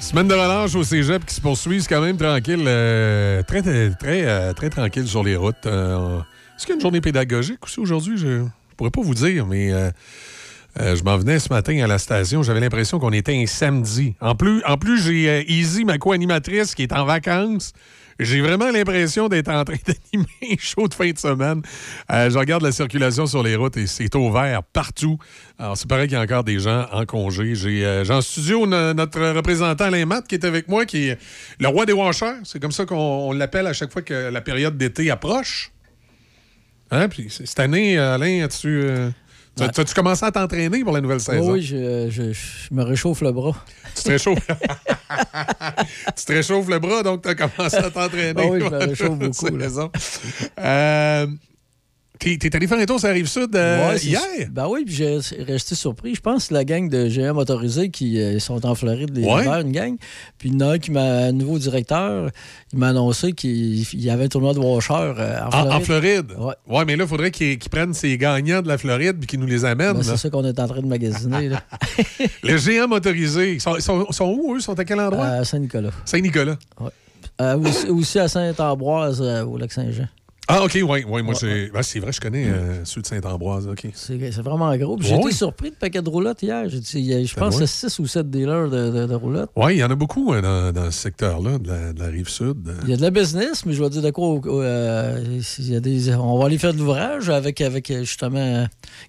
Semaine de relâche au cégep qui se poursuit, c'est quand même tranquille. euh, très, très, euh, très tranquille sur les routes. Euh, Est-ce qu'il y a une journée pédagogique aussi aujourd'hui? Je ne pourrais pas vous dire, mais je m'en venais ce matin à la station. J'avais l'impression qu'on était un samedi. En plus, en plus j'ai Easy, ma co-animatrice, qui est en vacances. J'ai vraiment l'impression d'être en train d'animer un show de fin de semaine. Euh, je regarde la circulation sur les routes et c'est ouvert partout. Alors, c'est pareil qu'il y a encore des gens en congé. J'ai euh, en studio no- notre représentant Alain Matt qui est avec moi, qui est le roi des washers. C'est comme ça qu'on on l'appelle à chaque fois que la période d'été approche. Hein? Puis cette année, Alain, as-tu euh, Ouais. as-tu commencé à t'entraîner pour la nouvelle saison? Oui, je, je- je me réchauffe le bras. Tu te réchauffes. tu te réchauffes le bras, donc tu as commencé à t'entraîner. Ah oui, je me réchauffe beaucoup, là. raison. Euh, T'es t'es allé faire un tour sur la rive sud euh, Ouais, hier? Ben oui, puis j'ai resté surpris. Je pense que la gang de GM motorisés qui euh, sont en Floride les Ouais. hivers, une gang. Puis il y en a un qui m'a, un nouveau directeur, il m'a annoncé qu'il il y avait un tournoi de washer euh, en En, Floride. en Floride? Ouais. mais là, il faudrait qu'ils prennent ces gagnants de la Floride puis qu'ils nous les amènent. Ben, c'est ça qu'on est en train de magasiner. là. Les géants motorisés, ils sont, où, eux? Ils sont à quel endroit? À Saint-Nicolas. Saint-Nicolas. Euh, aussi, aussi à Saint-Ambroise, au Lac-Saint-Jean. Ah, OK, oui. Ouais, moi, ben, c'est vrai, je connais euh, ceux de Saint-Ambroise. OK. C'est vraiment gros. J'ai Ouais, été surpris de paquet de roulottes hier. Je Ben pense ouais. que c'est 6 ou 7 dealers de, de- de roulottes. Oui, il y en a beaucoup hein, dans, dans ce secteur-là, de la, de la rive sud. Il y a de la business, mais je vais dire de quoi. euh, il y a des, on va aller faire de l'ouvrage avec, avec euh, justement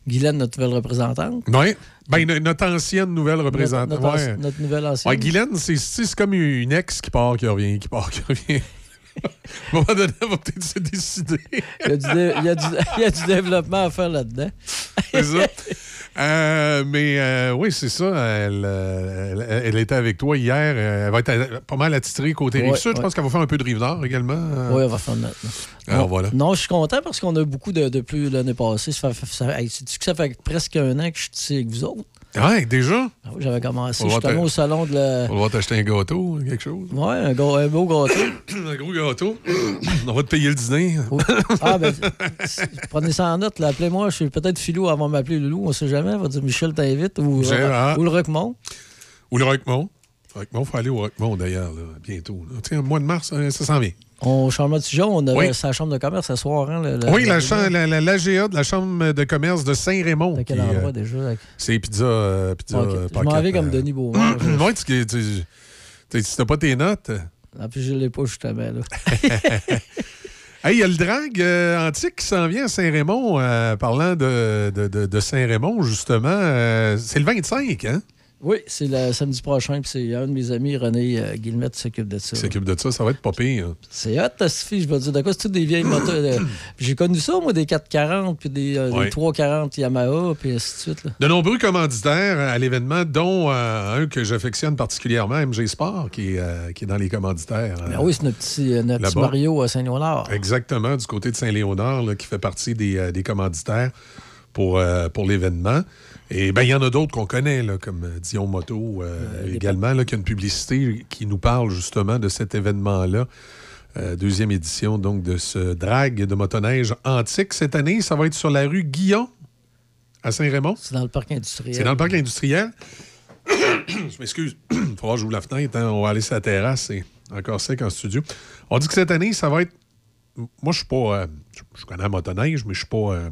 Guylaine, notre nouvelle représentante. Oui. Ben, no- notre ancienne nouvelle représentante. Notre, notre, ouais. anci- notre nouvelle ancienne. Ouais, Guylaine, c'est comme une ex qui part, qui revient, qui part, qui revient. à un moment donné, elle va peut-être se décider. Il y, a du, dé- il y a du- il y a du développement à faire là-dedans. c'est ça. Euh, mais euh, oui, c'est ça. Elle, euh, elle, elle était avec toi hier. Elle va être pas mal attitrée côté Ouais, Rive-Sud. Je pense qu'elle va faire un peu de Rive-Nord également. Oui, on va faire notre. Alors non, voilà. Non, je suis content parce qu'on a beaucoup de, plus l'année passée. Ça fait, ça fait presque un an que je suis ici avec vous autres? Ouais, déjà? Ah oui, J'avais commencé On justement te- au salon de la. On va t'acheter un gâteau, quelque chose. Ouais, un, beau gâteau. un gros gâteau. On va te payer le dîner. Ah, ben, prenez ça en note, là. Appelez-moi. Je suis peut-être Philou avant de m'appeler Loulou, on sait jamais. On va dire Michel t'invite ou, Gérard. ou le Roquemont. Ou le Roquemont. Roquemont, il faut aller au Roquemont d'ailleurs, bientôt. là. Au mois de mars, euh, ça s'en vient. On Charles Tijon, on avait Oui. sa chambre de commerce ce soir. Hein, le- oui, la, cha- la, la- l'AGA de la Chambre de commerce de Saint-Raymond. À quel endroit euh, déjà? avec- C'est pizza. euh, pizza Je m'en vais comme euh. Denis Beaumont. Oui, tu, t'as pas tes notes? Ah, puis je l'ai pas justement. Là. Hey, il y a le drag euh, antique qui s'en vient à Saint-Raymond. euh, parlant de, de- de- de Saint-Raymond, justement. euh, c'est le 25, hein? Oui, c'est le samedi prochain. Puis c'est un de mes amis, René euh, Guillemette, qui s'occupe de ça. Qui s'occupe de ça. Ça va être pas pire. C'est hot, ta fille, je vais dire. De quoi, c'est toutes des vieilles motos. euh, J'ai connu ça, moi, des 440, puis des, euh, Ouais. des 340 Yamaha, puis ainsi de suite. là. De nombreux commanditaires à l'événement, dont euh, un que j'affectionne particulièrement, MG Sport, qui est, euh, qui est dans les commanditaires. euh, Ben oui, c'est notre petit, euh, notre petit. Mario à Saint-Léonard. Exactement, du côté de Saint-Léonard, qui fait partie des, euh, des commanditaires pour, euh, pour l'événement. Et ben il y en a d'autres qu'on connaît, là, comme euh, Dion Moto euh, également, là, qui a une publicité qui nous parle justement de cet événement-là. Euh, deuxième édition donc de ce drag de motoneige antique. Cette année, ça va être sur la rue Guillon à Saint-Raymond. C'est dans le parc industriel. C'est dans le parc industriel. je m'excuse. Il falloir que j'ouvre la fenêtre. hein. On va aller sur la terrasse. C'est encore sec en studio. On dit que cette année, ça va être. Moi, je suis pas. euh, je- connais la motoneige, mais je suis pas. euh,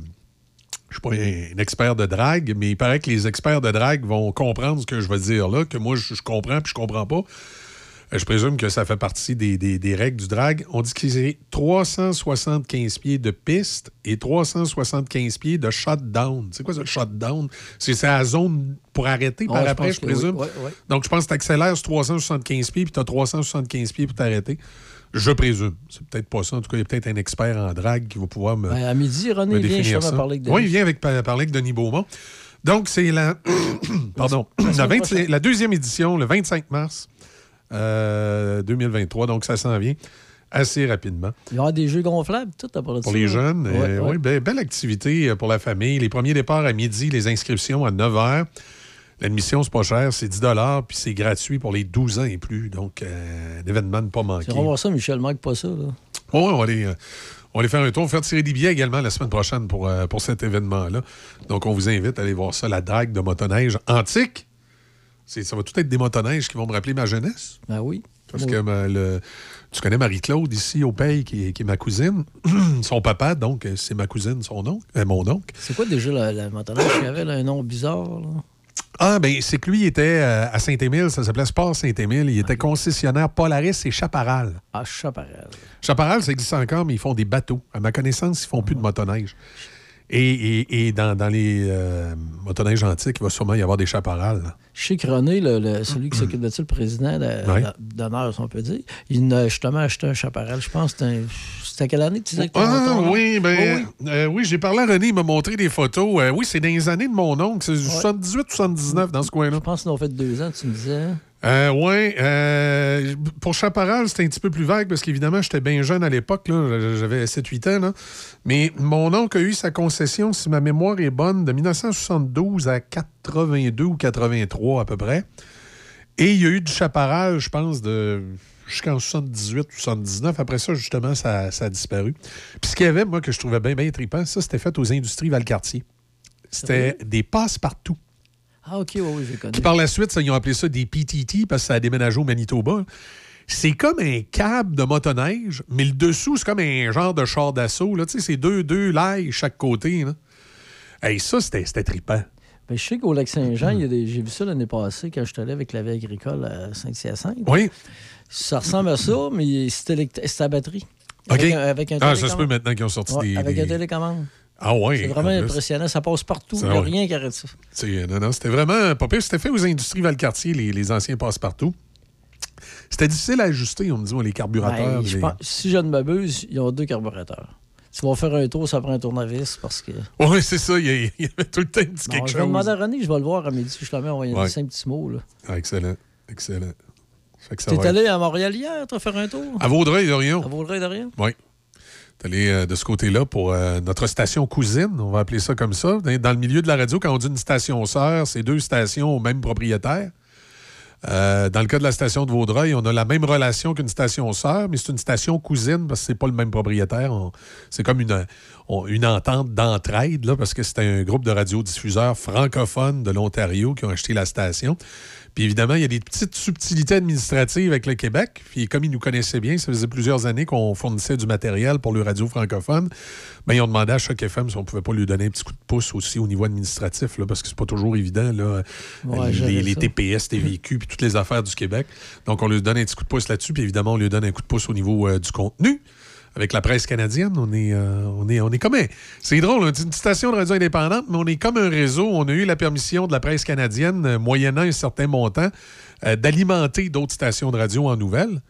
suis pas un, expert de drague, mais il paraît que les experts de drague vont comprendre ce que je vais dire là, que moi, je, je comprends puis je comprends pas. Euh, Je présume que ça fait partie des, des- des règles du drag. On dit que c'est 375 pieds de piste et 375 pieds de shutdown. C'est quoi ça, le shutdown? C'est la zone pour arrêter par Ouais, je après, je présume. oui. Donc, je pense que tu accélères sur 375 pieds puis tu as 375 pieds pour t'arrêter. Je présume. C'est peut-être pas ça. En tout cas, il y a peut-être un expert en drague qui va pouvoir me. Ben, à midi, René vient justement parler avec Denis. Oui, il vient avec, par- parler avec Denis Beaumont. Donc, c'est la, pardon, la, semaine 20 prochaine. la deuxième édition, le 25 mars euh, 2023. Donc, ça s'en vient assez rapidement. Il y aura des jeux gonflables, tout à Pour les jeunes, Ouais, euh, ouais. oui, be- belle activité euh, pour la famille. Les premiers départs à midi, les inscriptions à 9 h. L'admission, c'est pas cher, c'est 10 puis c'est gratuit pour les 12 ans et plus. Donc, euh, un événement ne pas manquer. On va voir ça, Michel, manque pas ça. Là. Oui, on va aller, euh, on va aller faire un tour. On va faire tirer des billets également la semaine prochaine pour, euh, pour cet événement-là. Donc, on vous invite à aller voir ça, la drague de motoneige antique. Ça va tout être des motoneiges qui vont me rappeler ma jeunesse. Ben oui. Parce que ma- le- tu connais Marie-Claude ici au Pays, qui est, qui est ma cousine. son papa, donc, c'est ma cousine, son oncle, euh, mon oncle. C'est quoi déjà la, la motoneige qui avait là, un nom bizarre? Là? Ah, ben c'est que lui il était euh, à Saint-Émile, ça s'appelait Sport Saint-Émile. Il était concessionnaire Polaris et Chaparral. Ah, Chaparral. Chaparral, ça existe encore, mais ils font des bateaux. À ma connaissance, ils font plus de motoneige. Et, et- et dans, dans les euh, motoneiges antiques, il va sûrement y avoir des sais que René, le- le- celui qui s'occupe de ça, le président d'honneur, si on peut dire, il a justement acheté un chaparral. Je pense que c'était quelle année que tu disais que Ah, oui, ben, Oh, oui. euh, oui, j'ai parlé à René, il m'a montré des photos. Euh, oui, c'est dans les années de mon oncle, c'est 78 79 dans ce coin-là. Je pense qu'ils ont fait deux ans, tu me disais. Euh, oui, euh, pour Chaparral, c'était un petit peu plus vague parce qu'évidemment, j'étais bien jeune à l'époque, là, j'avais 7-8 ans. là. Mais mon oncle a eu sa concession, si ma mémoire est bonne, de 1972 à 82 ou 83 à peu près. Et il y a eu du Chaparral, je pense, de jusqu'en 78 ou 79. Après ça, justement, ça, ça a disparu. Puis ce qu'il y avait, moi, que je trouvais bien, bien trippant, ça, c'était fait aux industries Valcartier. C'était des passe-partout. Ah, OK, oui, oui, j'ai connu. Puis par la suite, ça, ils ont appelé ça des PTT parce que ça a déménagé au Manitoba. C'est comme un câble de motoneige, mais le dessous, c'est comme un genre de char d'assaut. Tu sais, c'est deux, deux lailles chaque côté. Là. Hey, ça, c'était trippant. Ben, je sais qu'au Lac-Saint-Jean, j'ai vu ça l'année passée quand je suis allé avec la vie agricole à Saint-Hyacinthe. Oui. Ça ressemble à ça, mais c'est à batterie. OK. Avec un, avec un ah, ça se peut maintenant qu'ils ont sorti Ouais, des. Avec des- un télécommande. Ah, oui. C'est vraiment impressionnant. Ça passe partout. Il n'y a rien qui arrête ça. C'est- Non, non, c'était vraiment pas pire. C'était fait aux industries Valcartier, les, les anciens passe-partout. C'était difficile à ajuster, on me dit, les carburateurs. Ben, je les- pense- si je ne m'abuse, ils ont deux carburateurs. Tu vas faire un tour, ça prend un tournevis parce que. Oui, c'est ça. Il y, y avait tout le temps un petit Non, quelque je vais chose. demander à René, je vais le voir à midi. Je te mets envoyer Ouais. un petit mot. là. Ah, excellent. Excellent. T'es être- allé à Montréal hier, toi, faire un tour? À Vaudreuil-Dorion. À Vaudreuil de rien? Oui. D'aller euh, de ce côté-là pour euh, notre station cousine, on va appeler ça comme ça. Dans le milieu de la radio, quand on dit une station sœur, c'est deux stations au même propriétaire. Euh, dans le cas de la station de Vaudreuil, on a la même relation qu'une station sœur, mais c'est une station cousine parce que c'est pas le même propriétaire. C'est comme une, une entente d'entraide, là, parce que c'est un groupe de radiodiffuseurs francophones de l'Ontario qui ont acheté la station. Puis évidemment, il y a des petites subtilités administratives avec le Québec. Puis comme ils nous connaissaient bien, ça faisait plusieurs années qu'on fournissait du matériel pour le radio francophone. Ben, ils ont demandé à chaque FM si on pouvait pas lui donner un petit coup de pouce aussi au niveau administratif, là, parce que c'est pas toujours évident, là, Ouais, les, les. TPS, TVQ, puis toutes les affaires du Québec. Donc, on lui donne un petit coup de pouce là-dessus, puis évidemment, on lui donne un coup de pouce au niveau euh, du contenu. Avec la presse canadienne, on est, euh, on est, on est comme un... C'est drôle, une station de radio indépendante, mais on est comme un réseau. On a eu la permission de la presse canadienne, euh, moyennant un certain montant, euh, d'alimenter d'autres stations de radio en nouvelles.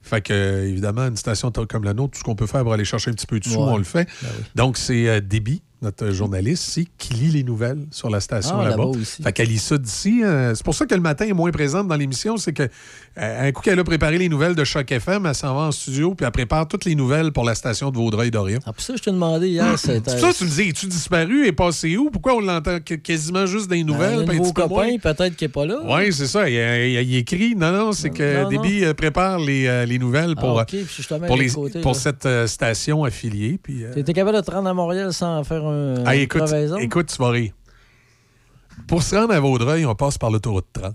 Fait que, évidemment, une station comme la nôtre, tout ce qu'on peut faire pour aller chercher un petit peu de sous, Ouais. on le fait. Ben oui. Donc, c'est Déby, notre journaliste ici, qui lit les nouvelles sur la station Ah, là-bas. aussi. Fait qu'elle lit ça d'ici. euh, c'est pour ça que le matin est moins présente dans l'émission. C'est que euh, un coup qu'elle a préparé les nouvelles de Choc FM, elle s'en va en studio, puis elle prépare toutes les nouvelles pour la station de Vaudreuil-Dorion. Ah, pour ça, je te demandais hier, c'était. C'est ça, tu me dis, es-tu disparu et passé où? Pourquoi on l'entend quasiment juste des nouvelles? Ben, un puis un nouveau copain, peut-être qu'il n'est pas là. Oui, c'est ça. Il, il- il écrit. Non, non, c'est que Déby euh, prépare les, les nouvelles pour, Ah, puis pour, les- côté, là. cette station affiliée. Puis, Tu étais capable de te rendre à Montréal sans faire un. Ah, écoute, écoute, tu vas rire. Pour se rendre à Vaudreuil, on passe par l'autoroute 30.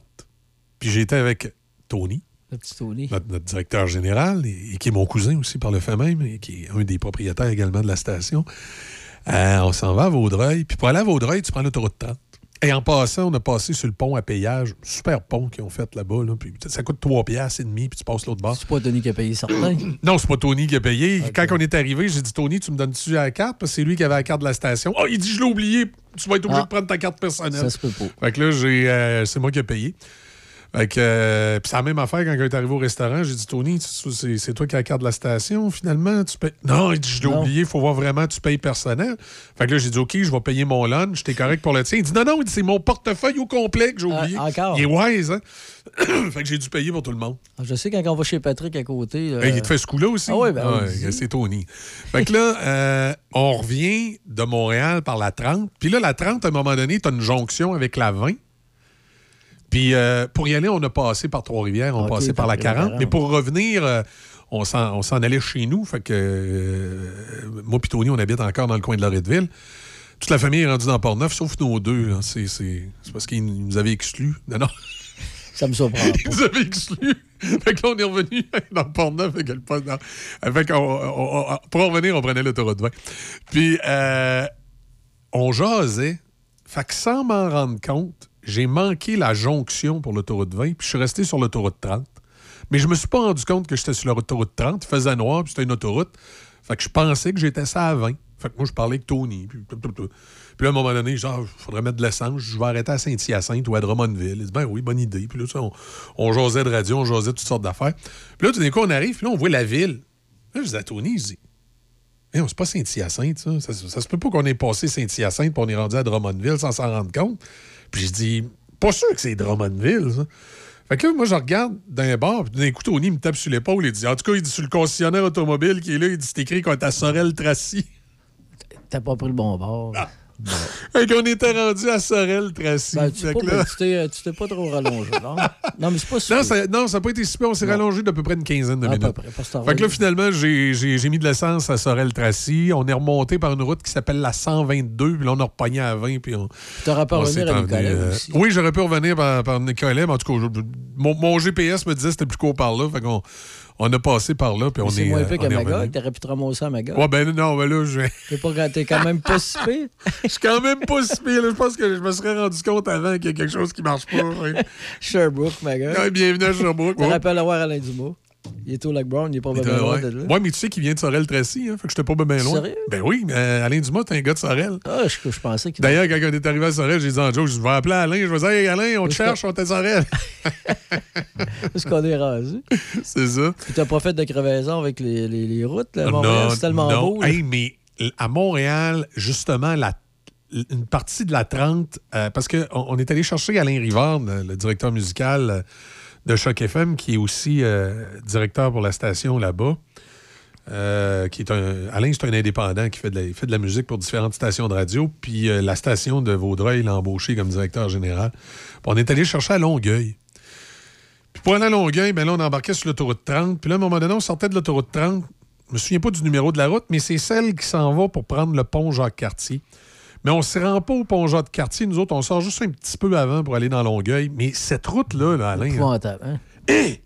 Puis j'étais avec Tony, Le petit Tony. notre, notre directeur général, et, et qui est mon cousin aussi par le fait même, et qui est un des propriétaires également de la station. Euh, on s'en va à Vaudreuil. Puis pour aller à Vaudreuil, tu prends l'autoroute 30. Et en passant, on a passé sur le pont à péage. Super pont qu'ils ont fait là-bas. là. Puis ça coûte 3 piastres et demi, puis tu passes l'autre bord. C'est pas Tony qui a payé certain. Non, c'est pas Tony qui a payé. Quand on est arrivé, j'ai dit Tony, tu me donnes-tu la carte? Parce que c'est lui qui avait la carte de la station. Oh, il dit je l'ai oublié. Tu vas être obligé Ah. de prendre ta carte personnelle. Ça se peut pas. Fait que là, j'ai, euh, c'est moi qui ai payé. Fait que, euh, puis c'est la même affaire quand on est arrivé au restaurant. J'ai dit, Tony, c'est, toi qui as la carte de la station, finalement? Tu payes? Non, il dit, je l'ai oublié, il faut voir vraiment, tu payes personnel. Fait que là, j'ai dit, OK, je vais payer mon lunch, t'es correct pour le tien. Il dit, non, non, il c'est mon portefeuille au complet que j'ai oublié. Ah, encore? Il est wise, hein? fait que j'ai dû payer pour tout le monde. Ah, Je sais, quand on va chez Patrick à côté. là, Hey, il te fait ce coup-là aussi? Ah oui, ben oui. C'est Tony. Fait que là, euh, on revient de Montréal par la 30. Puis là, la 30, à un moment donné, tu as une jonction avec la 20. Puis euh, pour y aller, on a passé par Trois-Rivières, on passait par la par la 40. 40. Mais pour revenir, euh, on s'en allait chez nous. Fait que euh, moi et Tony, on habite encore dans le coin de Loretteville. Toute la famille est rendue dans Port-Neuf, sauf nos deux. C'est parce qu'ils nous avaient exclus. Non, non. Ça me surprend. Ils nous avaient exclus. Fait que là, on est revenu dans Port-Neuf. Fait non. Fait on- on- pour en revenir, on prenait l'autoroute 20. Puis, euh, on jasait. Fait que sans m'en rendre compte, j'ai manqué la jonction pour l'autoroute 20, puis je suis resté sur l'autoroute 30. Mais je me suis pas rendu compte que j'étais sur l'autoroute 30. Il faisait noir, puis c'était une autoroute. Fait que je pensais que j'étais ça à 20. Fait que moi, je parlais avec Tony. Puis, là, à un moment donné, genre, il faudrait mettre de l'essence. Je vais arrêter à Saint-Hyacinthe ou à Drummondville. Il dit, ben oui, bonne idée. Puis là, on, on jasait de radio, on jasait toutes sortes d'affaires. Puis là, tout d'un coup, on arrive, puis là, on voit la ville. Là, je dis à Tony, je dis, Hey, on c'est pas Saint-Hyacinthe, ça. Ça, ça se peut pas qu'on ait passé Saint-Hyacinthe puis on est rendu à Drummondville sans s'en rendre compte. Puis je dis, pas sûr que c'est Drummondville, ça. Fait que là, moi, je regarde d'un bar, puis d'un coup, Tony me tape sur l'épaule. Il dit, en tout cas, il dit, sur le concessionnaire automobile qui est là, il dit, c'est écrit qu'on est à Sorel-Tracy. T'as pas pris le bon bord. Fait qu'on était rendu à Sorel-Tracy. Ben, tu là- tu t'es pas trop rallongé, non? Non, mais c'est pas super. non, ça n'a pas été super. On s'est rallongé d'à peu près une quinzaine de À peu minutes. près, que t'as fait que là, finalement, j'ai- mis de l'essence à Sorel-Tracy. On est remonté par une route qui s'appelle la 122. Puis là, on a repogné à 20. Puis on. T'aurais pas revenir à Nicolet euh, aussi. Oui, j'aurais pu revenir par, par Nicolet. Mais en tout cas, mon, mon GPS me disait que c'était plus court par là. Fait qu'on on a passé par là. Puis on Mais C'est est. moins peu qu'à est Magog. T'aurais pu te ramasser à Magog. Ouais, ben non, ben là, je T'es pas- T'es quand même pas si je suis quand même pas si. Je pense que je me serais rendu compte avant qu'il y a quelque chose qui marche pas. Sherbrooke, Magog. Bienvenue à Sherbrooke. T'aurais ouais. pu aller voir Alain Dumas. Il est au Lac Brown, il est pas bien loin ouais. de là. Ouais, mais tu sais qu'il vient de Sorel-Tracy, hein, fait que j'étais pas bien loin. Sérieux? Ben oui, mais euh, Alain Dumas, t'es un gars de Sorel. Ah, je, je pensais qu'il D'ailleurs, quand on est arrivé à Sorel, j'ai dit en joke, je vais appeler Alain, je vais dire, hey Alain, on te cherche, on t'est Sorel. Où est-ce qu'on est rendu? C'est ça. Puis t'as pas fait de crevaison avec les, les, les routes, là, à Montréal? C'est tellement non. beau. là. Hey, mais à Montréal, justement, la, une partie de la 30, euh, parce qu'on on est allé chercher Alain Rivard, le, le directeur musical euh, de Choc FM, qui est aussi euh, directeur pour la station là-bas. euh, qui est un. Alain, c'est un indépendant qui fait de, la, musique pour différentes stations de radio. Puis euh, la station de Vaudreuil l'a embauché comme directeur général. Puis on est allé chercher à Longueuil. Puis pour aller à Longueuil, ben là, on embarquait sur l'autoroute 30. Puis là, à un moment donné, on sortait de l'autoroute 30. Je me souviens pas du numéro de la route, mais c'est celle qui s'en va pour prendre le pont Jacques-Cartier. Mais on ne se rend pas au pont Jacques-Cartier. Nous autres, on sort juste un petit peu avant pour aller dans Longueuil. Mais cette route-là, là, Alain. là, hein? Hé!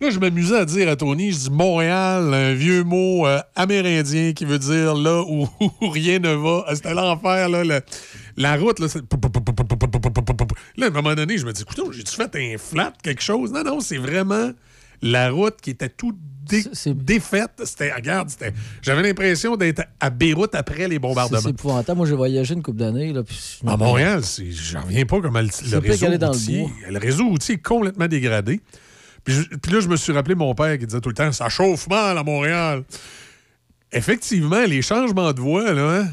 Là, je m'amusais à dire à Tony, je dis Montréal, un vieux mot euh, amérindien qui veut dire là où, où rien ne va. Ah, C'était l'enfer, là. le- la route, là, c'est... Là, à un moment donné, je me dis, écoute, j'ai-tu fait un flat, quelque chose? Non, non, c'est vraiment la route qui était tout dé- défaite. C'était, regarde, c'était... J'avais l'impression d'être à Beyrouth après les bombardements. c'est épouvantable. Moi, j'ai voyagé une couple d'années. À Montréal, j'en reviens pas comment le, le réseau dans le réseau routier est complètement dégradé. Puis, je- puis là, je me suis rappelé mon père qui disait tout le temps, ça chauffe mal à Montréal. Effectivement, les changements de voie, là, hein,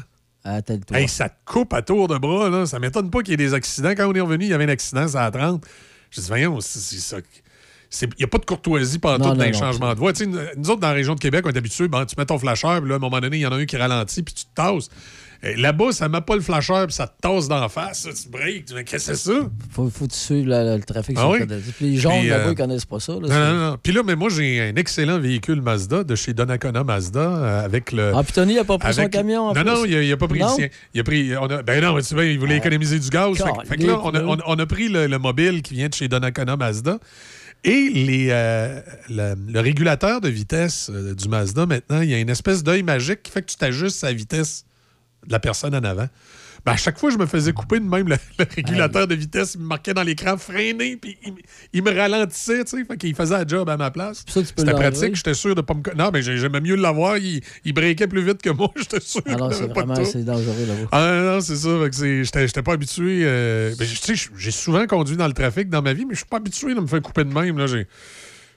hey, ça te coupe à tour de bras. Là. Ça m'étonne pas qu'il y ait des accidents. Quand on est revenu, il y avait un accident, à 30. Je dis, voyons, c'est ça. Il n'y a pas de courtoisie pendant tout non. changements de voie. Nous autres, dans la région de Québec, on est habitués, ben, tu mets ton flasheur, puis là, à un moment donné, il y en a un qui ralentit, puis tu te tasses. Là-bas, ça met pas le flasheur, puis ça te tasse d'en face. Tu breaks. Qu'est-ce que c'est ça? Faut, faut que tu suives le trafic Ah sur oui? le code. Puis les Puis, là-bas, euh, ils connaissent pas ça. là, Non, non, non. Puis là, mais moi, j'ai un excellent véhicule Mazda de chez Donnacona Mazda euh, avec le. Ah, puis Tony, il a pas pris son camion, en Non, plus? non, il a, il a pas pris Non? le sien. Il a pris. on a- ben non, mais tu vois, il voulait économiser du gaz. Fait, que- fait que là, on a, on a- on a pris le, le mobile qui vient de chez Donnacona Mazda. Et euh, le, régulateur de vitesse euh, du Mazda, maintenant, il y a une espèce d'œil magique qui fait que tu t'ajustes la vitesse de la personne en avant. Ben, à chaque fois, je me faisais couper de même le, le régulateur de vitesse. Il me marquait dans l'écran freiner, puis il, il me ralentissait, tu sais. Fait qu'il faisait la job à ma place. C'était pratique, j'étais sûr de pas me. Non, mais j'ai- j'aimais mieux l'avoir. Il, il breakait plus vite que moi, j'étais sûr. Ah non, qu'il c'est vraiment c'est dangereux là-bas. Ah non, c'est ça. Fait que J'étais j'étais pas habitué. euh, ben, tu sais, j'ai souvent conduit dans le trafic dans ma vie, mais je suis pas habitué de me faire couper de même. Là. J'ai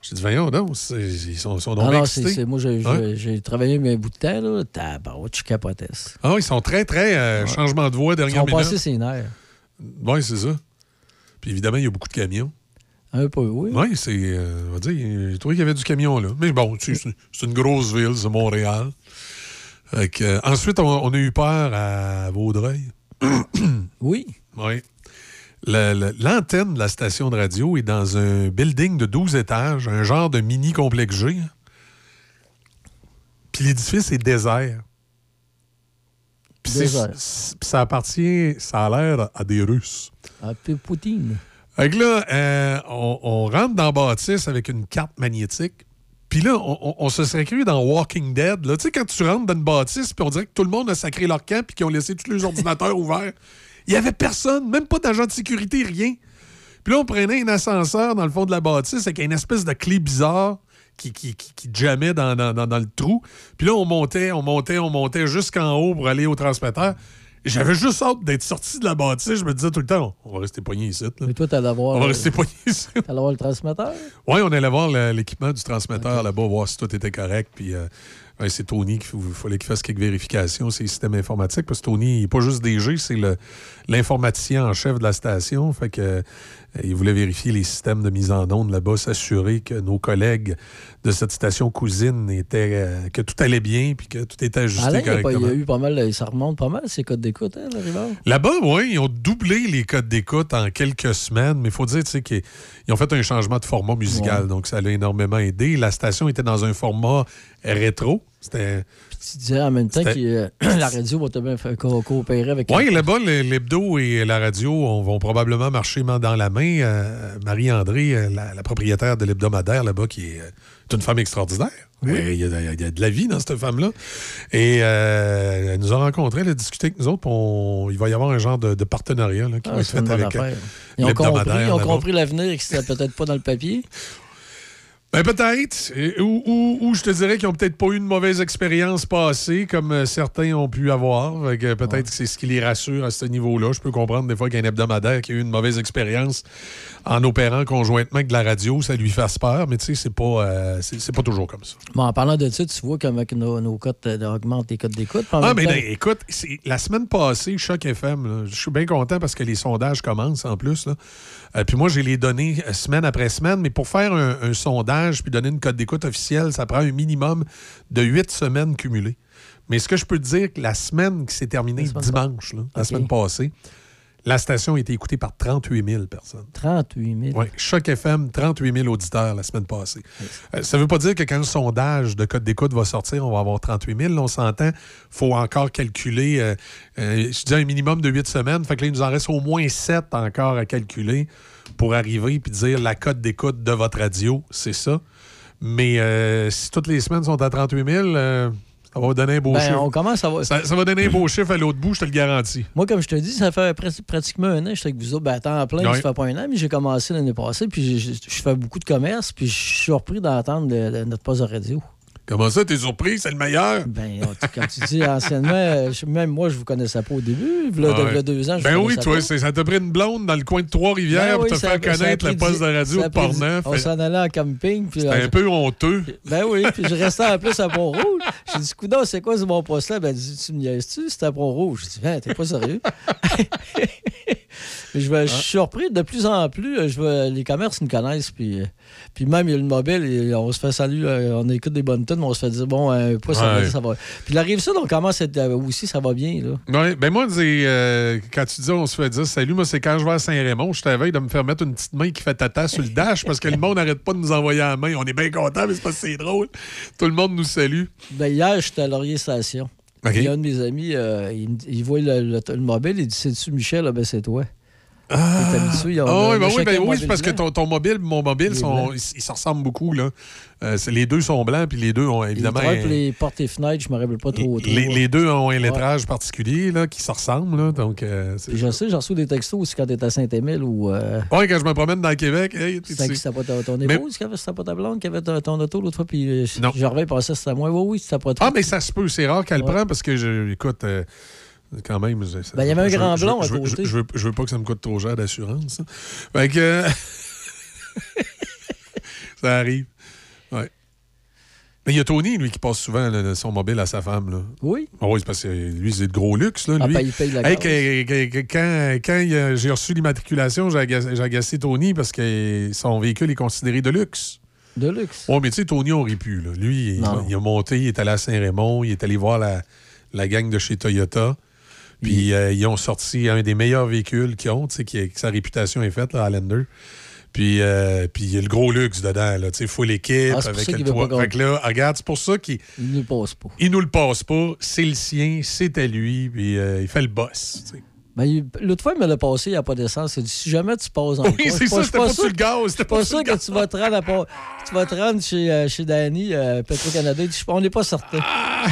j'ai dit, voyons, non, ils sont, ils sont donc Ah bien non, c'est, moi, j'ai, Hein? travaillé un bout de temps, là. Tabarouette, je capotais. Ah, ils sont très, très euh, changement de voie Ils dernière ont minute. passé ses nerfs. Oui, c'est ça. Puis évidemment, il y a beaucoup de camions. Un peu, oui. Oui, c'est. euh, on va dire, j'ai trouvé qu'il y avait du camion là. Mais bon, tu sais, c'est- c'est une grosse ville, c'est Montréal. Fait que, euh, ensuite, on, on a eu peur à Vaudreuil. oui. Oui. L'antenne de la station de radio est dans un building de 12 étages, un genre de mini complexe G. Puis l'édifice est désert. Puis ça appartient, ça a l'air à des Russes. Un peu Poutine. Fait que là, euh, on, on rentre dans la bâtisse avec une carte magnétique. Puis là, on, on- on se serait cru dans Walking Dead. Tu sais, quand tu rentres dans une bâtisse, puis on dirait que tout le monde a sacré leur camp, puis qu'ils ont laissé tous les ordinateurs ouverts. Il n'y avait personne, même pas d'agent de sécurité, rien. Puis là, on prenait un ascenseur dans le fond de la bâtisse avec une espèce de clé bizarre qui, qui, qui, qui jammait dans, dans- dans- dans le trou. Puis là, on montait, on montait, on montait jusqu'en haut pour aller au transmetteur. J'avais juste hâte d'être sorti de la bâtisse. Je me disais tout le temps, on va rester poigné ici. là. Mais toi, t'allais voir. On va rester poigné ici. T'allais voir le transmetteur? Oui, on allait voir l'équipement du transmetteur là-bas, voir si tout était correct. Puis euh, c'est Tony qu'il fallait qu'il fasse quelques vérifications, ces systèmes informatiques. Parce que Tony, il n'est pas juste DG, c'est l'informaticien en chef de la station. Fait que il voulait vérifier les systèmes de mise en onde là-bas, s'assurer que nos collègues de cette station cousine étaient, euh, que tout allait bien puis que tout était ajusté Alain, il y a pas- correctement. il y a eu pas mal, ça remonte pas mal, ces codes d'écoute, hein? Là-bas, oui, ils ont doublé les codes d'écoute en quelques semaines, mais il faut dire tu sais, qu'ils ils ont fait un changement de format musical, Ouais. donc ça l'a énormément aidé. La station était dans un format rétro. C'était. Tu disais en même temps que euh, la radio va te bien coopérer avec. Oui, là-bas, l'hebdo et la radio on- vont probablement marcher main dans la main. Euh, Marie-André, euh, la, la propriétaire de l'hebdomadaire là-bas, qui est, est une femme extraordinaire. Euh, Il y, a, il y a de la vie dans cette femme-là. Et euh, elle nous a rencontrés, elle a discuté avec nous autres. on- il va y avoir un genre de, de partenariat là, qui Ah, va être fait avec. Ils ont compris, ils ont compris l'avenir et que c'était peut-être pas dans le papier. Ben peut-être. Ou, ou- ou je te dirais qu'ils n'ont peut-être pas eu une mauvaise expérience passée, comme euh, certains ont pu avoir. Peut-être que c'est ce qui les rassure à ce niveau-là. Je peux comprendre des fois qu'un hebdomadaire qui a eu une mauvaise expérience en opérant conjointement avec de la radio, ça lui fasse peur, mais tu sais, c'est pas, euh, c'est pas toujours comme ça. Bon, en parlant de ça, tu vois comment que nos, nos cotes euh, augmentent les cotes d'écoute. Ah, mais temps- ben, écoute, la semaine passée, Choc FM, je suis bien content parce que les sondages commencent en plus. là. Euh, puis moi, j'ai les données semaine après semaine, mais pour faire un, un sondage puis donner une code d'écoute officielle, ça prend un minimum de huit semaines cumulées. Mais ce que je peux te dire, que la semaine qui s'est terminée dimanche, là, la semaine passée, la station a été écoutée par 38 000 personnes. 38 000. Oui, Choc FM, 38 000 auditeurs la semaine passée. Euh, ça ne veut pas dire que quand le sondage de code d'écoute va sortir, on va avoir 38 000. Là, on s'entend, il faut encore calculer, euh, euh, je dis un minimum de 8 semaines. Fait que là, il nous en reste au moins 7 encore à calculer pour arriver puis dire la cote d'écoute de votre radio, c'est ça. Mais si toutes les semaines sont à 38 000, euh, ça va donner un beau Ben, chiffre. on commence à. Ça, ça va donner un beau chiffre à l'autre bout, je te le garantis. Moi, comme je te dis, ça fait pratiquement un an que j'étais avec vous autres. Ben, à temps plein, Ouais. ça fait pas un an, mais j'ai commencé l'année passée, puis je, je- je fais beaucoup de commerce, puis je suis surpris d'entendre de- de notre poste de radio. Comment ça, t'es surpris? C'est le meilleur? Ben, quand tu dis anciennement, je- même moi, je vous connaissais pas au début. Ah ouais. v'là deux ans, je Ben oui, toi, ça t'a pris une blonde dans le coin de Trois-Rivières Ben pour te faire connaître le poste de radio de Portneuf. On s'en allait en camping. puis, C'était un peu honteux. Ben oui, puis je restais en plus à Pont-Rouge. J'ai dit, Coudon, c'est quoi ce bon poste-là? Ben, tu me niaises-tu? C'était à Pont-Rouge. J'ai dit, ben, t'es pas sérieux? Je, vais- je Ah. suis surpris de plus en plus. euh, Je vais- les commerces nous connaissent. Puis, euh, puis même, il y a le mobile. et on se fait salut. euh, on écoute des bonnes mais on se fait dire, bon, euh, pas ça, va, ça va. Puis la rive sud, on commence à être, aussi, ça va bien. Là. Ouais, ben moi, euh, quand tu dis on se fait dire salut, moi, c'est quand je vais à Saint-Raymond, je t'avais de me faire mettre une petite main qui fait tata sur le dash parce que le monde n'arrête pas de nous envoyer la main. On est bien content, mais c'est parce que c'est drôle. Tout le monde nous salue. Ben, hier, j'étais à Laurier Station. Il y a un de mes amis, euh, il, voit le, le- le mobile, il dit C'est-tu Michel? Ah, Ben, c'est toi. Ah, a- oui, ben oui, ben oui, c'est parce que ton, ton mobile et mon mobile, Il sont, ils, ils se ressemblent beaucoup. Là. Euh, c'est- les deux sont blancs, puis les deux ont évidemment. travaille un- les portes et fenêtres, je me rappelle pas trop. trop. les, les deux ont un Ouais. lettrage particulier là, qui se ressemblent. Là, donc, euh, c'est- je sais, j'ai reçu des textos aussi quand t'étais à Saint-Émile ou. Euh, Ouais, quand je me promène dans le Québec, hey, tu sais. c'était pas ton, ton Mais- épouse qui avait, pas ta blonde qui avait ton, ton auto l'autre fois, puis euh, je reviens que c'était moi. Oui, oui, c'était pas toi. Ah, mais ça se peut. C'est rare qu'elle Ouais. prend parce que, je, écoute, quand même. Ben, il y avait un je- grand blond à côté. Je, veux, veux pas que ça me coûte trop cher d'assurance. Fait que. ça arrive. Ouais. Mais il y a Tony, lui, qui passe souvent là, son mobile à sa femme. Là. Oui. Ah oui, c'est parce que lui, c'est de gros luxe. Là, Ah, lui. ben, il paye la Hey, gaz. que- que- que- quand j'ai reçu l'immatriculation, j'ai agacé, Tony parce que son véhicule est considéré de luxe. De luxe. Oui, mais tu sais, Tony aurait pu. Là. Lui, il, il a monté, il est allé à Saint-Raymond, il est allé voir la, la gang de chez Toyota. Puis euh, ils ont sorti un des meilleurs véhicules qu'ils ont, tu sais, qui, que sa réputation est faite, là, Highlander. Puis, euh, puis il y a le gros luxe dedans, là, tu sais, full équipe, Ah, avec le toit. Fait que là, regarde, c'est pour ça qu'il Il ne le passe pas. il nous le passe pas, c'est le sien, c'est à lui, puis euh, il fait le boss. Ben, L'autre fois, il me l'a passé, il n'y a pas d'essence. Il dit si jamais tu passes en Oui, c'est ça, c'était pas sur le gaz, je suis pas sûr que tu vas te rendre, à tu vas te rendre chez, euh, chez Danny, euh, Petro-Canada. On n'est pas certain. Ah,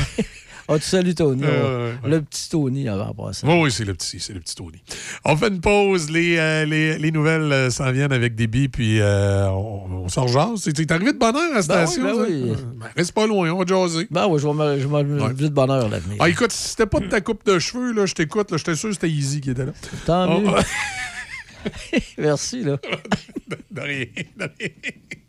tu salues Tony. Euh, ouais. ouais, ouais. Le petit Tony avant passé. Oui, oui, c'est le petit, c'est le petit Tony. On fait une pause, les, euh, les, les nouvelles euh, s'en viennent avec des billes, puis euh, on, on s'en rejase. C'est arrivé de bonne heure à la Ben station. oui, ben oui. Euh, ben, reste pas loin, on va jaser. Ben oui, je vais je lever de bonheur l'avenir. Ah, écoute, si c'était pas de ta coupe de cheveux, là, je t'écoute, là, j'étais sûr que c'était Easy qui était là. Tant Oh, mieux. oh. Merci, là. De rien, de rien.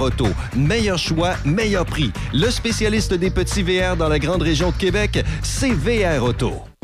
Auto. Meilleur choix, meilleur prix. Le spécialiste des petits VR dans la grande région de Québec, c'est VR Auto.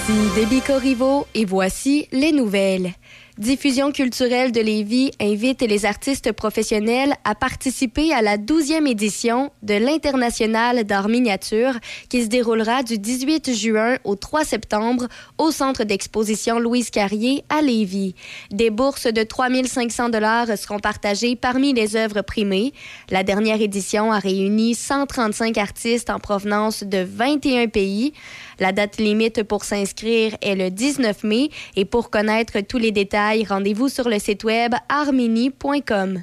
Ici Déby Corriveau et voici les nouvelles. Diffusion culturelle de Lévis invite les artistes professionnels à participer à la 12e édition de l'International d'art miniature qui se déroulera du 18 juin au 3 septembre au centre d'exposition Louise Carrier à Lévis. Des bourses de 3 500 dollars seront partagées parmi les œuvres primées. La dernière édition a réuni 135 artistes en provenance de 21 pays. La date limite pour s'inscrire est le 19 mai et pour connaître tous les détails, rendez-vous sur le site web armini.com.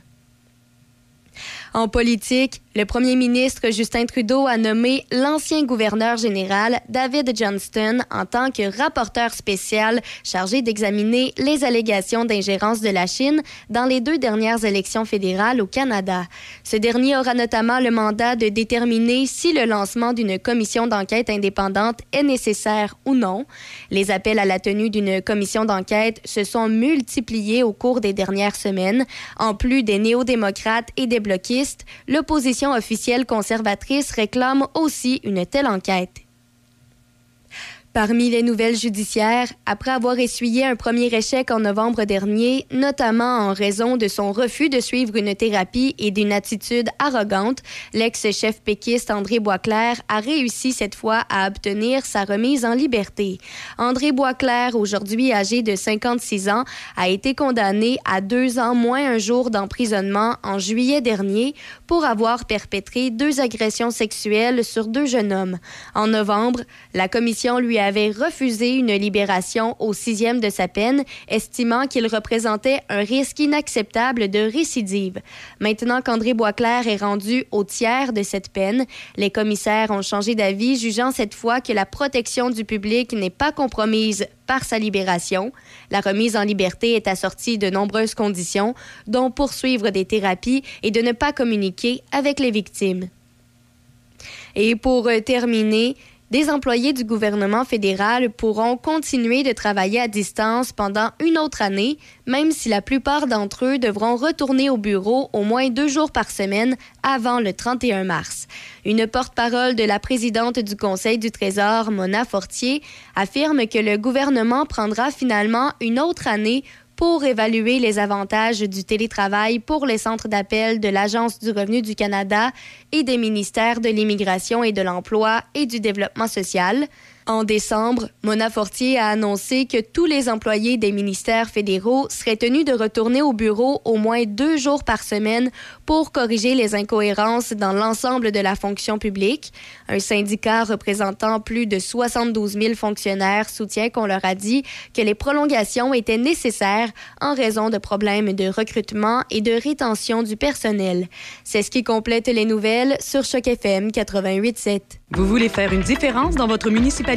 En politique, le premier ministre Justin Trudeau a nommé l'ancien gouverneur général David Johnston en tant que rapporteur spécial chargé d'examiner les allégations d'ingérence de la Chine dans les deux dernières élections fédérales au Canada. Ce dernier aura notamment le mandat de déterminer si le lancement d'une commission d'enquête indépendante est nécessaire ou non. Les appels à la tenue d'une commission d'enquête se sont multipliés au cours des dernières semaines. En plus des néo-démocrates et des bloquistes, l'opposition officielle conservatrice réclame aussi une telle enquête. Parmi les nouvelles judiciaires, après avoir essuyé un premier échec en novembre dernier, notamment en raison de son refus de suivre une thérapie et d'une attitude arrogante, l'ex-chef péquiste André Boisclair a réussi cette fois à obtenir sa remise en liberté. André Boisclair, aujourd'hui âgé de 56 ans, a été condamné à deux ans moins un jour d'emprisonnement en juillet dernier pour avoir perpétré deux agressions sexuelles sur deux jeunes hommes. En novembre, la commission lui avait refusé une libération au sixième de sa peine, estimant qu'il représentait un risque inacceptable de récidive. Maintenant qu'André Boisclair est rendu au tiers de cette peine, les commissaires ont changé d'avis, jugeant cette fois que la protection du public n'est pas compromise par sa libération. La remise en liberté est assortie de nombreuses conditions, dont poursuivre des thérapies et de ne pas communiquer avec les victimes. Et pour euh, terminer, des employés du gouvernement fédéral pourront continuer de travailler à distance pendant une autre année, même si la plupart d'entre eux devront retourner au bureau au moins deux jours par semaine avant le 31 mars. Une porte-parole de la présidente du Conseil du Trésor, Mona Fortier, affirme que le gouvernement prendra finalement une autre année pour évaluer les avantages du télétravail pour les centres d'appel de l'Agence du revenu du Canada et des ministères de l'Immigration et de l'Emploi et du Développement social. En décembre, Mona Fortier a annoncé que tous les employés des ministères fédéraux seraient tenus de retourner au bureau au moins deux jours par semaine pour corriger les incohérences dans l'ensemble de la fonction publique. Un syndicat représentant plus de 72 000 fonctionnaires soutient qu'on leur a dit que les prolongations étaient nécessaires en raison de problèmes de recrutement et de rétention du personnel. C'est ce qui complète les nouvelles sur Choc FM 88.7. Vous voulez faire une différence dans votre municipalité?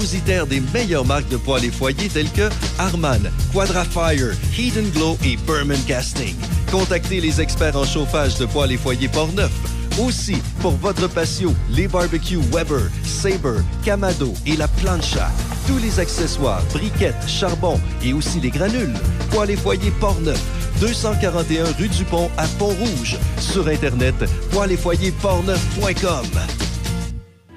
des meilleures marques de poêles et foyers telles que Harman, Quadrafire, Heat Glow et Berman Casting. Contactez les experts en chauffage de poêles et foyers Portneuf. Aussi, pour votre patio, les barbecues Weber, Sabre, Camado et la plancha. Tous les accessoires, briquettes, charbon et aussi les granules. Poêles et foyers Portneuf, 241 rue du Pont à Pont-Rouge. Sur Internet, poêles et foyers portneuf.com.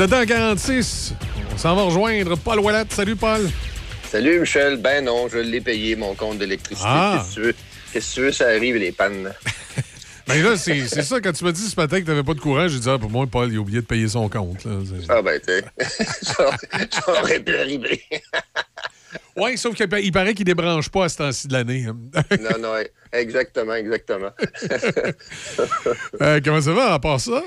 7h46. On s'en va rejoindre Paul Ouellette. Salut, Paul. Salut Michel, ben non, je l'ai payé mon compte d'électricité. Ah. Qu'est-ce que tu veux? Qu'est-ce que tu veux, ça arrive les pannes. Ben là, c'est ça, quand tu m'as dit ce matin que tu n'avais pas de courant, j'ai dit, ah, pour moi, Paul, il a oublié de payer son compte. là. Ah ben, tu sais, ça, ça aurait pu arriver. Oui, sauf qu'il il paraît qu'il débranche pas à ce temps-ci de l'année. non, non, exactement, exactement. Euh, comment ça va à part ça?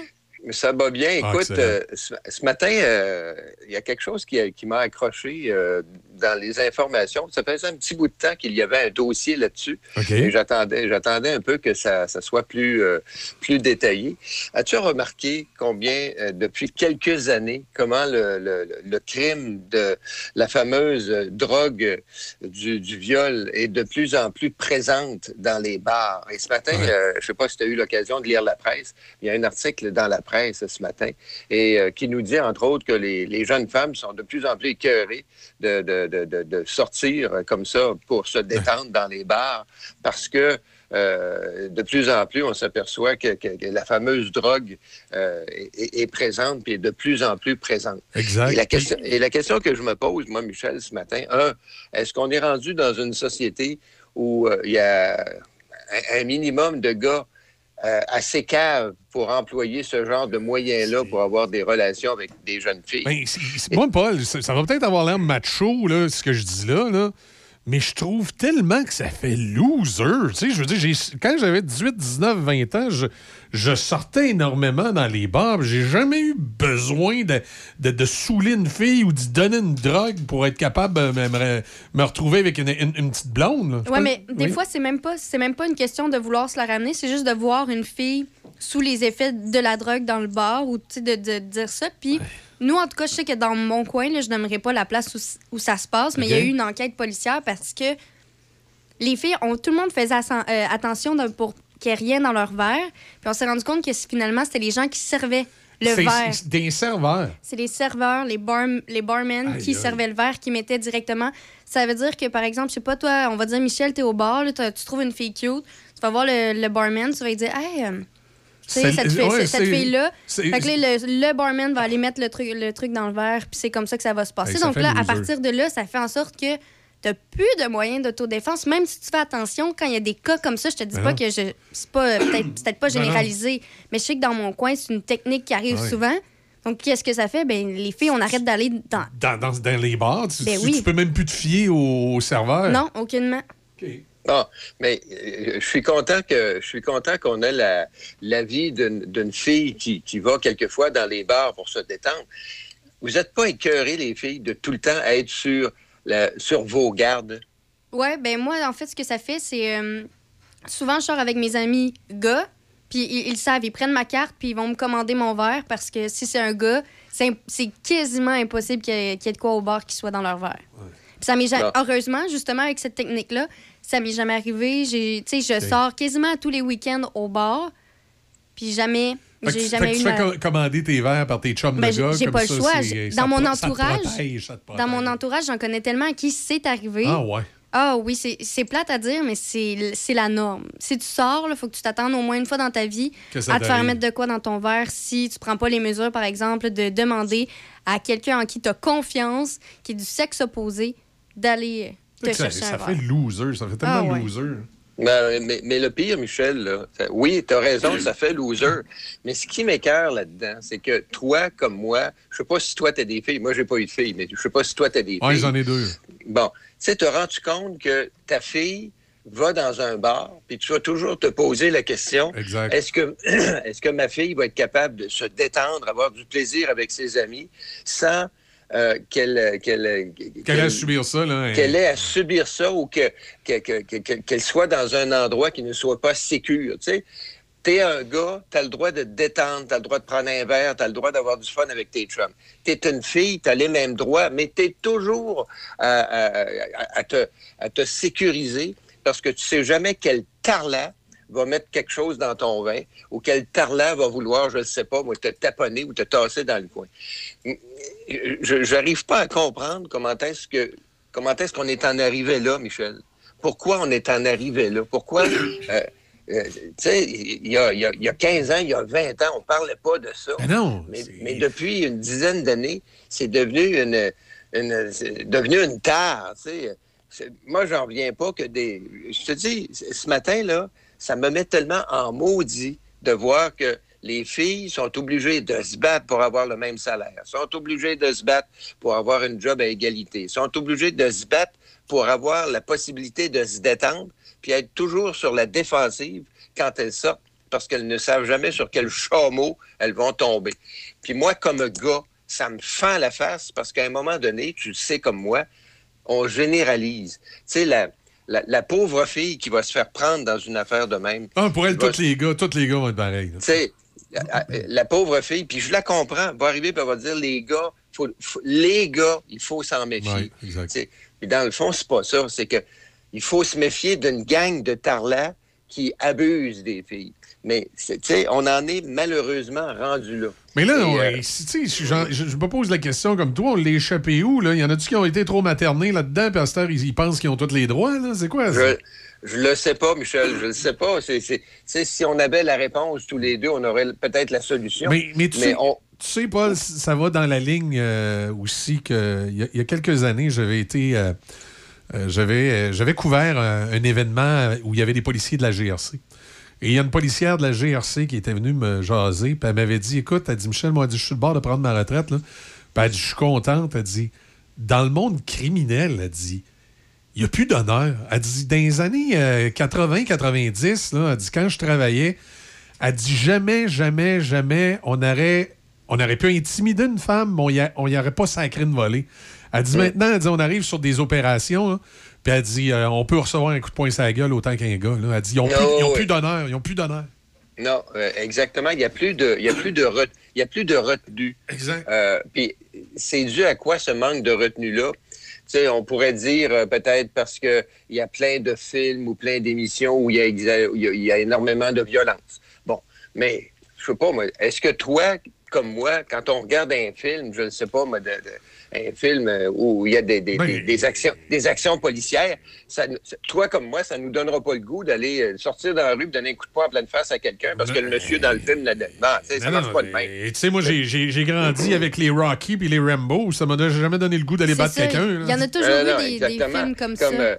Ça va bien. Ah, Écoute, euh, ce, ce matin, euh, il y a quelque chose qui m'a accroché euh, dans les informations. Ça faisait un petit bout de temps qu'il y avait un dossier là-dessus. OK. Et j'attendais, j'attendais un peu que ça, ça soit plus, euh, plus détaillé. As-tu remarqué combien, euh, depuis quelques années, comment le, le- le crime de la fameuse drogue du, du viol est de plus en plus présente dans les bars? Et ce matin, euh, je ne sais pas si tu as eu l'occasion de lire la presse, il y a un article dans la presse ce matin et qui nous dit, entre autres, que les, les jeunes femmes sont de plus en plus écœurées de, de- de- de- de sortir euh, comme ça pour se détendre dans les bars parce que euh, de plus en plus, on s'aperçoit que, que- que la fameuse drogue euh, est, présente puis est de plus en plus présente. Exact. Et la, question, et la question que je me pose, moi, Michel, ce matin, un, est-ce qu'on est rendu dans une société où euh, il y a un minimum de gars euh, assez caves pour employer ce genre de moyens-là pour avoir des relations avec des jeunes filles? Ben, c'est- moi, Paul, ça, ça va peut-être avoir l'air macho, là, ce que je dis là, là, mais je trouve tellement que ça fait loser. Tu sais, je veux dire, quand j'avais 18, 19, 20 ans, je, je sortais énormément dans les bars. J'ai jamais eu besoin de, de, de saouler une fille ou de donner une drogue pour être capable de me, retrouver avec une, une- une petite blonde. Ouais, mais des Oui. fois, c'est même pas c'est même pas une question de vouloir se la ramener, c'est juste de voir une fille sous les effets de la drogue dans le bar ou de, de dire ça. Puis nous, en tout cas, je sais que dans mon coin, là, je n'aimerais pas la place où, où ça se passe, mais il y a eu une enquête policière parce que les filles, ont, tout le monde faisait euh, attention de- pour rien dans leur verre. Puis on s'est rendu compte que finalement, c'était les gens qui servaient le verre. c'est des serveurs. C'est les serveurs, les, bar les barmen Aïe, qui aïe. servaient le verre, qui mettaient directement. Ça veut dire que, par exemple, je sais pas, toi, on va dire, Michel, t'es au bar, là, tu trouves une fille cute, tu vas voir le, le barman, tu vas lui dire, hey, euh, cette, ouais, cette fille-là. Fait que là, le, le barman va aller mettre le truc, le truc dans le verre, puis c'est comme ça que ça va se passer. Hey, Donc là, à partir de là, ça fait en sorte que t'as plus de moyens d'autodéfense. Même si tu fais attention, quand il y a des cas comme ça, je te dis Ben pas non. que je. C'est pas, peut-être c'est peut-être pas Ben généralisé, mais je sais que dans mon coin, c'est une technique qui arrive Ouais. souvent. Donc, qu'est-ce que ça fait? Ben, les filles, on arrête d'aller dans. Dans, dans- dans les bars, tu, Ben tu- oui. tu peux même plus te fier au, serveur. Non, aucunement. Non, mais euh, je suis content que je suis content qu'on ait la l'avis d'une d'une fille qui, qui va quelquefois dans les bars pour se détendre. Vous n'êtes pas écœurés, les filles, de tout le temps être sur sur vos gardes. Ouais, ben moi, en fait, ce que ça fait, c'est. euh, souvent, je sors avec mes amis gars, puis ils, savent, ils prennent ma carte, puis ils vont me commander mon verre, parce que si c'est un gars, c'est quasiment impossible qu'il y, ait qu'il y ait de quoi au bar qui soit dans leur verre. Puis ça m'est jamais. Heureusement, justement, avec cette technique-là, ça m'est jamais arrivé. J'ai- Tu sais, je sors quasiment tous les week-ends au bar, puis jamais. J'ai jamais eu tu fais co- commander tes verres par tes chums Ben, de gars. j'ai pas le ça, choix. J'ai- ça Dans mon ça entourage, ça dans mon entourage, j'en connais tellement à qui c'est arrivé. Ah ouais. Ah oui, c'est plate à dire, mais c'est la norme. Si tu sors, il faut que tu t'attendes au moins une fois dans ta vie ça à te faire mettre de quoi dans ton verre si tu prends pas les mesures, par exemple, de demander à quelqu'un en qui tu as confiance, qui est du sexe opposé, d'aller te Ça, chercher ça un fait verre. loser, ça fait tellement Ah ouais. loser. Mais, mais- mais le pire, Michel, là, oui, tu as raison, ça fait loser. Mais ce qui m'écœure là-dedans, c'est que toi, comme moi, je sais pas si toi, tu as des filles. Moi, j'ai pas eu de filles, mais je sais pas si toi, tu as des filles. j'en ai deux. Bon, tu sais, te rends-tu compte que ta fille va dans un bar, puis tu vas toujours te poser la question Exact. est-ce que, est-ce que ma fille va être capable de se détendre, avoir du plaisir avec ses amis, sans euh, qu'elle, qu'elle, Qu'elle ait à subir ça, là. qu'elle ait à subir ça ou que, que- que- que- que- qu'elle soit dans un endroit qui ne soit pas sécure. Tu sais, t'es un gars, t'as le droit de te détendre, t'as le droit de prendre un verre, t'as le droit d'avoir du fun avec tes chums. T'es une fille, t'as les mêmes droits, mais t'es toujours à, à- à- à te, à te sécuriser parce que tu sais jamais quel tarlat va mettre quelque chose dans ton vin ou quel tarlat va vouloir, je ne sais pas, moi, te taponner ou te tasser dans le coin. Je n'arrive pas à comprendre comment est-ce que comment est-ce qu'on est en arrivé là, Michel? Pourquoi on est en arrivé là? Pourquoi, euh, euh, tu sais, il y a, y a- y a 15 ans, il y a 20 ans, on ne parlait pas de ça. Mais non. Mais, mais depuis une dizaine d'années, c'est devenu une, une- devenu une tare. tu sais. Moi, j'en reviens pas que des. Je te dis, ce matin, là, ça me met tellement en maudit de voir que les filles sont obligées de se battre pour avoir le même salaire, sont obligées de se battre pour avoir une job à égalité, sont obligées de se battre pour avoir la possibilité de se détendre, puis être toujours sur la défensive quand elles sortent, parce qu'elles ne savent jamais sur quel chameau elles vont tomber. Puis moi, comme gars, ça me fend la face parce qu'à un moment donné, tu le sais comme moi, on généralise. Tu sais, la, la, la pauvre fille qui va se faire prendre dans une affaire de même. Ah, pour elle, tous les gars, tous les gars vont être pareils. tu sais, la- la pauvre fille, puis je la comprends, va arriver et elle va dire, les gars, faut, faut- les gars, il faut s'en méfier. Ouais, Puis dans le fond, c'est pas ça. C'est que il faut se méfier d'une gang de tarlats qui abusent des filles. Mais, c'est- tu sais, on en est malheureusement rendu là. Mais là, on- euh, si- je, je me pose la question comme toi, on l'a échappé où? Là? Il y en a-tu qui ont été trop maternés là-dedans, puis à cette heure, ils, ils pensent qu'ils ont tous les droits? là? C'est quoi ça? Je, je le sais pas, Michel, je le sais pas. C'est, c'est- tu sais, si on avait la réponse tous les deux, on aurait peut-être la solution. Mais, mais tu, sais, on- tu sais, Paul, ça va dans la ligne euh, aussi que il y, a- y a quelques années, j'avais été. euh, euh, j'avais, j'avais couvert un, un événement où il y avait des policiers de la GRC. Et il y a une policière de la GRC qui était venue me jaser, puis elle m'avait dit Écoute, elle dit Michel, moi, elle dit, je suis le bord de prendre ma retraite. Là. Puis elle dit Je suis contente. Elle dit Dans le monde criminel, elle dit il n'y a plus d'honneur. Elle dit, dans les années 80-90, elle dit, quand je travaillais, elle dit, jamais, jamais, jamais, on aurait, on aurait pu intimider une femme, mais on n'y aurait pas sacré une volée. Elle dit, maintenant, elle dit, on arrive sur des opérations, là, puis elle dit, euh, on peut recevoir un coup de poing sur la gueule autant qu'un gars. là. Elle dit, ils n'ont plus, oui. d'honneur, ils n'ont plus d'honneur. Non, euh, exactement. Il n'y a plus de, il y a plus de, re- il y a plus de retenue. Exact. Euh, puis c'est dû à quoi ce manque de retenue-là? Tu on pourrait dire euh, peut-être parce que il y a plein de films ou plein d'émissions où il y, a, énormément de violence. Bon, mais je sais pas, moi, est-ce que toi, comme moi, quand on regarde un film, je ne sais pas, moi, de- un film euh, où il y a des, des- Ben, des- des actions, des actions policières, ça, toi comme moi, ça nous donnera pas le goût d'aller euh, sortir dans la rue et donner un coup de poing en pleine face à quelqu'un parce que le monsieur dans le film l'a donné. Non, sais, ça Non, marche pas de même. Et tu sais, moi, j'ai- j'ai j'ai grandi avec les Rocky puis les Rambo. Ça m'a jamais donné le goût d'aller C'est battre ça, quelqu'un. il y en a toujours Euh, eu non, des- films comme, ça. euh,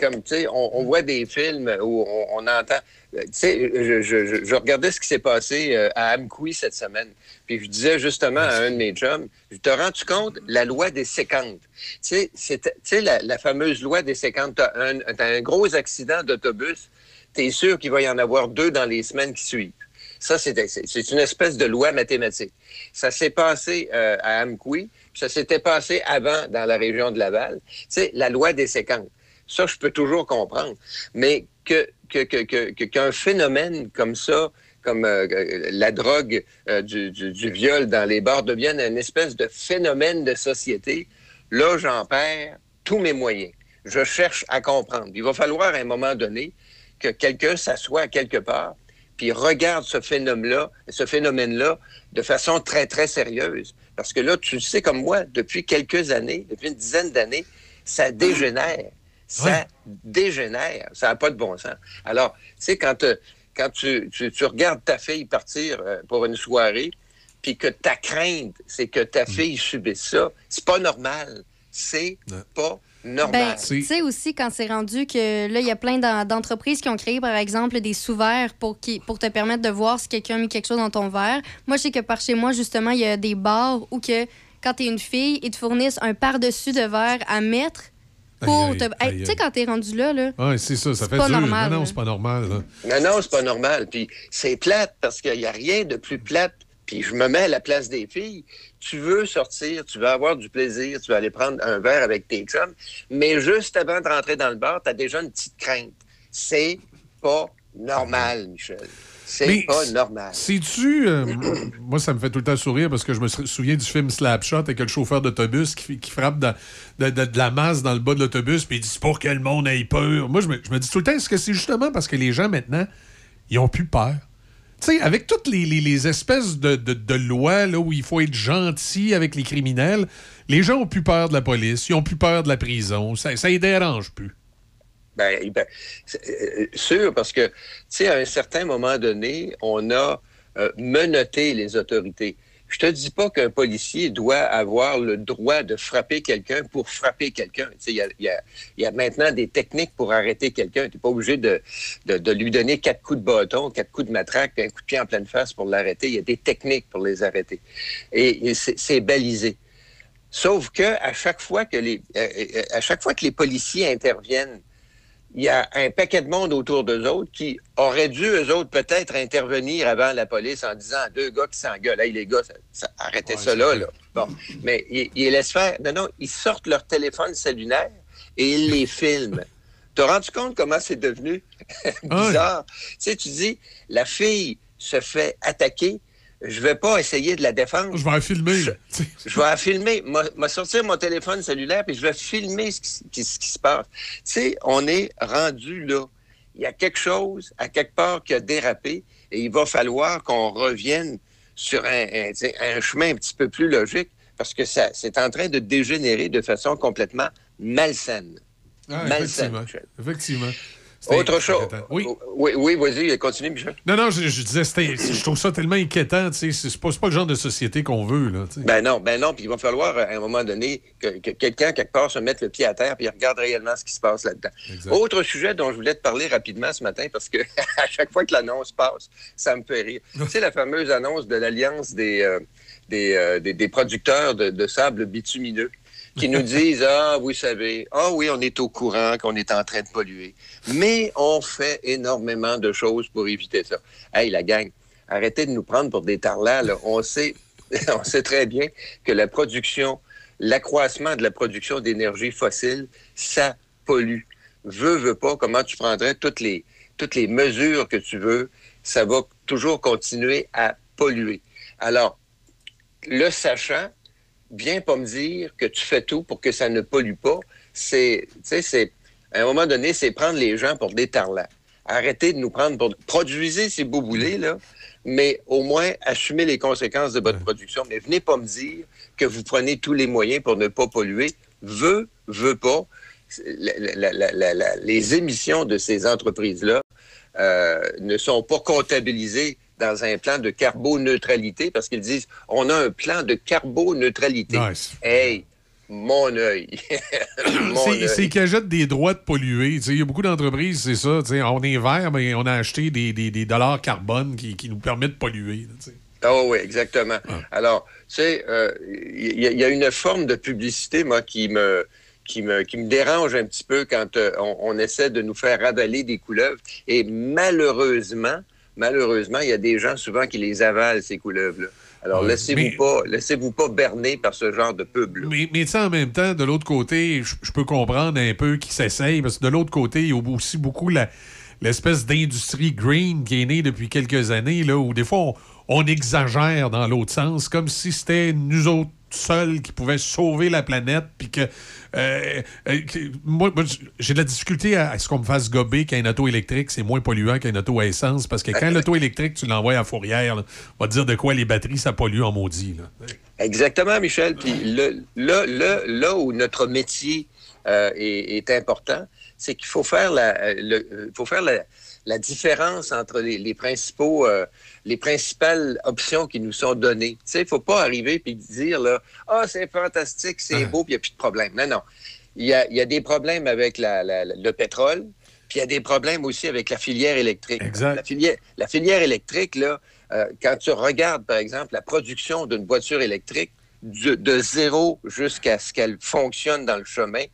comme, tu sais, on, on voit des films où on, on entend... euh, Tu sais, je, je- je- regardais ce qui s'est passé euh, à Amqui cette semaine. Puis je disais justement à un de mes chums, te rends-tu compte, la loi des séquentes? Tu sais, tu la, la fameuse loi des séquentes, t'as un, t'as un gros accident d'autobus, t'es sûr qu'il va y en avoir deux dans les semaines qui suivent. Ça, c'est une espèce de loi mathématique. Ça s'est passé euh, à Amqui, ça s'était passé avant dans la région de Laval. Tu sais, la loi des séquences. Ça, je peux toujours comprendre. Mais que que- que- qu'un phénomène comme ça, comme euh, la drogue, euh, du, viol dans les bars devienne une espèce de phénomène de société, là, j'en perds tous mes moyens. Je cherche à comprendre. Il va falloir à un moment donné que quelqu'un s'assoie quelque part puis regarde ce phénomène-là, ce phénomène-là de façon très, très sérieuse. Parce que là, tu sais comme moi, depuis quelques années, depuis une dizaine d'années, ça dégénère. Ça dégénère. Ça n'a pas de bon sens. Alors, tu sais, quand, euh, quand tu, tu- tu regardes ta fille partir euh, pour une soirée, puis que ta crainte, c'est que ta fille subisse ça, c'est pas normal. C'est pas normal. Ben, tu sais aussi, quand c'est rendu que là, il y a plein d'en- d'entreprises qui ont créé, par exemple, des sous-verres pour, qui, pour te permettre de voir si quelqu'un a mis quelque chose dans ton verre. Moi, je sais que par chez moi, justement, il y a des bars où que quand t'es une fille, ils te fournissent un par-dessus de verre à mettre pour Aïe, te. aïe, Hey, aïe, tu sais, quand t'es rendu là, là. Oui, c'est ça, ça C'est fait pas dur. normal, non, non, c'est pas normal. là. Non, non, c'est pas normal. Puis c'est plate parce qu'il n'y a rien de plus plate. Puis je me mets à la place des filles. Tu veux sortir, tu veux avoir du plaisir, tu veux aller prendre un verre avec tes chums, mais juste avant de rentrer dans le bar, tu as déjà une petite crainte. C'est pas normal, Michel. C'est pas normal. Sais-tu, euh, moi, ça me fait tout le temps sourire parce que je me sou- souviens du film Slapshot avec le chauffeur d'autobus qui, qui frappe de, de- de la masse dans le bas de l'autobus puis il dit c'est pour que le monde ait peur. Moi, je me, je me dis tout le temps, est-ce que c'est justement parce que les gens maintenant, ils ont plus peur? Tu sais, avec toutes les, les- les espèces de, de- de lois là, où il faut être gentil avec les criminels, les gens ont plus peur de la police, ils ont plus peur de la prison, ça, ça les dérange plus. Ben, ben, euh, sûr, parce que, tu sais, à un certain moment donné, on a euh, menotté les autorités. Je te dis pas qu'un policier doit avoir le droit de frapper quelqu'un pour frapper quelqu'un. Il y y y a maintenant des techniques pour arrêter quelqu'un. Tu n'es pas obligé de, de, lui donner quatre coups de bâton, quatre coups de matraque, puis un coup de pied en pleine face pour l'arrêter. Il y a des techniques pour les arrêter. Et, et c'est balisé. Sauf que à chaque fois que les euh, à chaque fois que les policiers interviennent, il y a un paquet de monde autour d'eux autres qui auraient dû, eux autres, peut-être intervenir avant la police en disant deux gars qui s'engueulent, hey les gars, ça- ça- arrêtez ça là, là. Bon. Mais ils, ils laissent faire. Non, non, ils sortent leur téléphone cellulaire et ils les filment. T'as rendu compte comment c'est devenu bizarre? Tu sais, tu dis, la fille se fait attaquer, je vais pas essayer de la défendre. Je vais la filmer. Je vais la filmer. M'a sortir mon téléphone cellulaire puis je vais filmer ce qui, qui- ce qui se passe. Tu sais, on est rendu là. Il y a quelque chose à quelque part qui a dérapé et il va falloir qu'on revienne sur un, chemin un petit peu plus logique parce que ça c'est en train de dégénérer de façon complètement malsaine. Ah, malsaine. effectivement. Effectivement. Autre chose. Oui. Oui, oui, vas-y, continue, Michel. Non, non, je, je disais, je trouve ça tellement inquiétant. C'est pas, pas le genre de société qu'on veut. Là. Ben non, ben non, puis il va falloir à un moment donné que, que quelqu'un quelque part se mette le pied à terre puis regarde réellement ce qui se passe là-dedans. Autre sujet dont je voulais te parler rapidement ce matin parce que à chaque fois que l'annonce passe, ça me fait rire. tu sais la fameuse annonce de l'alliance des, euh, des, euh, des des producteurs de, de sable bitumineux qui nous disent ah vous savez ah oui on est au courant qu'on est en train de polluer mais on fait énormément de choses pour éviter ça. Hey la gang, arrêtez de nous prendre pour des tarlats. On sait on sait très bien que la production, l'accroissement de la production d'énergie fossile, ça pollue. Veux, veux pas, comment tu prendrais toutes les, toutes les mesures que tu veux, ça va toujours continuer à polluer. Alors, le sachant, viens pas me dire que tu fais tout pour que ça ne pollue pas. C'est, tu sais, c'est, à un moment donné, c'est prendre les gens pour des tarlats. Arrêtez de nous prendre pour... Produisez ces bouboules là, mais au moins assumez les conséquences de votre production. Mais venez pas me dire que vous prenez tous les moyens pour ne pas polluer. Veux, veux pas. La- la- la- la- la- les émissions de ces entreprises-là euh, ne sont pas comptabilisées dans un plan de carboneutralité parce qu'ils disent on a un plan de carboneutralité. Nice. Hey, mon œil. C'est- qu'elles jettent des droits de polluer. Il y a beaucoup d'entreprises, c'est ça. On est vert, mais on a acheté des, des- des dollars carbone qui, qui nous permettent de polluer. là. Ah oui, exactement. Alors, tu sais, euh, il y, a- il y a une forme de publicité, moi, qui me, qui me, qui me dérange un petit peu quand euh, on, on essaie de nous faire avaler des couleuvres. Et malheureusement, malheureusement, il y a des gens souvent qui les avalent, ces couleuvres-là. Alors, laissez-vous pas, laissez-vous pas berner par ce genre de pub-là. Mais, mais tu sais, en même temps, de l'autre côté, je peux comprendre un peu qu'ils s'essayent, parce que de l'autre côté, il y a aussi beaucoup l'espèce d'industrie green qui est née depuis quelques années, là, où des fois, on, on exagère dans l'autre sens, comme si c'était nous autres seuls qui pouvaient sauver la planète, puis que... euh, euh, que- moi, moi, j'ai de la difficulté à, à ce qu'on me fasse gober qu'un auto électrique, c'est moins polluant qu'un auto à essence, parce que quand l'auto électrique, tu l'envoies à fourrière, là, on va te dire de quoi les batteries, ça pollue en maudit. Là. Exactement, Michel. Puis le- là, là, là où notre métier euh, est, est important, c'est qu'il faut faire la, euh, le- euh, faut faire la, la différence entre les, les principaux, euh, les principales options qui nous sont données. Tu sais, il faut pas arriver puis dire là, ah c'est fantastique, c'est beau, puis il n'y a plus de problème. Non, non. Il y a, y a des problèmes avec la- la- la- le pétrole, puis il y a des problèmes aussi avec la filière électrique. La filière, la filière électrique, là, euh, quand tu regardes, par exemple, la production d'une voiture électrique, de, de zéro jusqu'à ce qu'elle fonctionne dans le chemin,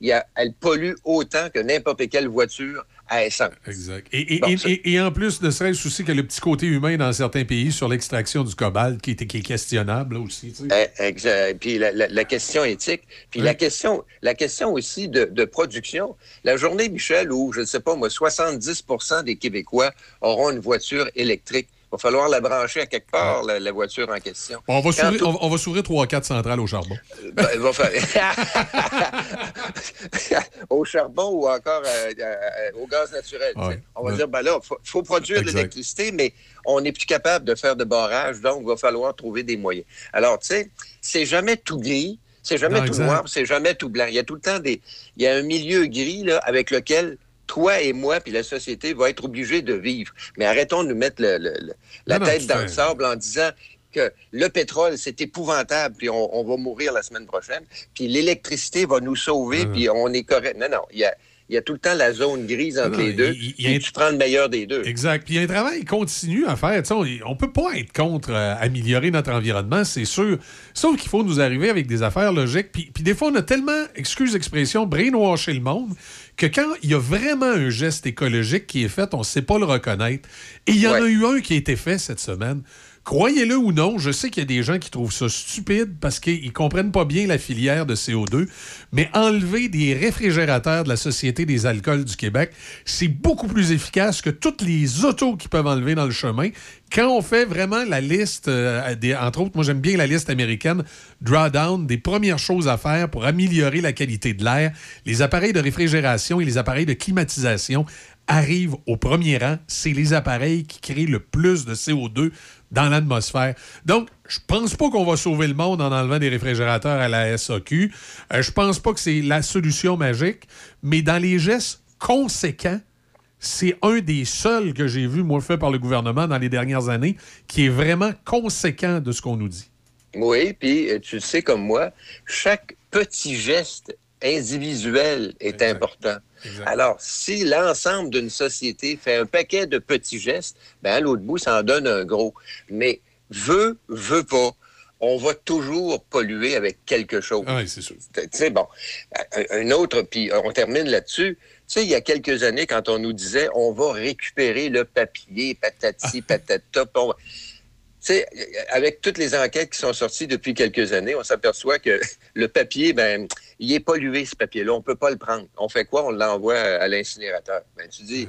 il y a, elle pollue autant que n'importe quelle voiture à essence. Exact. Et, et- Bon, et- ça- et- et en plus, ne serait-ce aussi que le petit côté humain dans certains pays sur l'extraction du cobalt qui est, qui est questionnable là, aussi. tu sais. Eh, Exact. Puis la, la- la question éthique, puis la question, la question aussi de, de production. La journée, Michel, où je ne sais pas moi, 70% des Québécois auront une voiture électrique. Il va falloir la brancher à quelque part, la, la voiture en question. On va tout- on, va s'ouvrir 3-4 centrales au charbon. Ben, il va faire- au charbon ou encore euh, euh, au gaz naturel. Ouais. On va Ouais. dire, ben là, il faut, faut produire de l'électricité, mais on n'est plus capable de faire de barrage, donc il va falloir trouver des moyens. Alors, tu sais, c'est jamais tout gris, c'est jamais Non, tout exact. noir, c'est jamais tout blanc. Il y a tout le temps des... Il y a un milieu gris là, avec lequel toi et moi, puis la société va être obligés de vivre. Mais arrêtons de nous mettre le- le- le- la Non, tête dans le sable en disant que le pétrole, c'est épouvantable, puis on, on va mourir la semaine prochaine, puis l'électricité va nous sauver, puis on est correct. Non, non, il y a, il y a tout le temps la zone grise entre Non, les deux, il- un- tu prends le meilleur des deux. Exact. Puis il y a un travail continu à faire. Tu sais, on ne peut pas être contre euh, améliorer notre environnement, c'est sûr. Sauf qu'il faut nous arriver avec des affaires logiques. Puis, puis des fois, on a tellement, excuse l'expression, brainwasher le monde, que quand il y a vraiment un geste écologique qui est fait, on ne sait pas le reconnaître. Et il y en a eu un qui a été fait cette semaine. Croyez-le ou non, je sais qu'il y a des gens qui trouvent ça stupide parce qu'ils comprennent pas bien la filière de CO2, mais enlever des réfrigérateurs de la Société des alcools du Québec, c'est beaucoup plus efficace que toutes les autos qu'ils peuvent enlever dans le chemin. Quand on fait vraiment la liste, euh, entre autres, moi j'aime bien la liste américaine, Drawdown, des premières choses à faire pour améliorer la qualité de l'air, les appareils de réfrigération et les appareils de climatisation arrivent au premier rang. C'est les appareils qui créent le plus de CO2 dans l'atmosphère. Donc, je pense pas qu'on va sauver le monde en enlevant des réfrigérateurs à la SAQ. Euh, je pense pas que c'est la solution magique, mais dans les gestes conséquents, c'est un des seuls que j'ai vu, moi, fait par le gouvernement dans les dernières années, qui est vraiment conséquent de ce qu'on nous dit. Oui, puis euh, tu sais comme moi, chaque petit geste individuel est important. Alors, si l'ensemble d'une société fait un paquet de petits gestes, ben à l'autre bout, ça en donne un gros. Mais veut, veut pas, on va toujours polluer avec quelque chose. Oui, c'est sûr. Tu sais, bon, un- autre, puis on termine là-dessus. Tu sais, il y a quelques années, quand on nous disait on va récupérer le papier, patati, patata, on va- sais, avec toutes les enquêtes qui sont sorties depuis quelques années, on s'aperçoit que le papier, ben, il est pollué, ce papier-là. On peut pas le prendre. On fait quoi? On l'envoie à l'incinérateur. Ben, tu dis,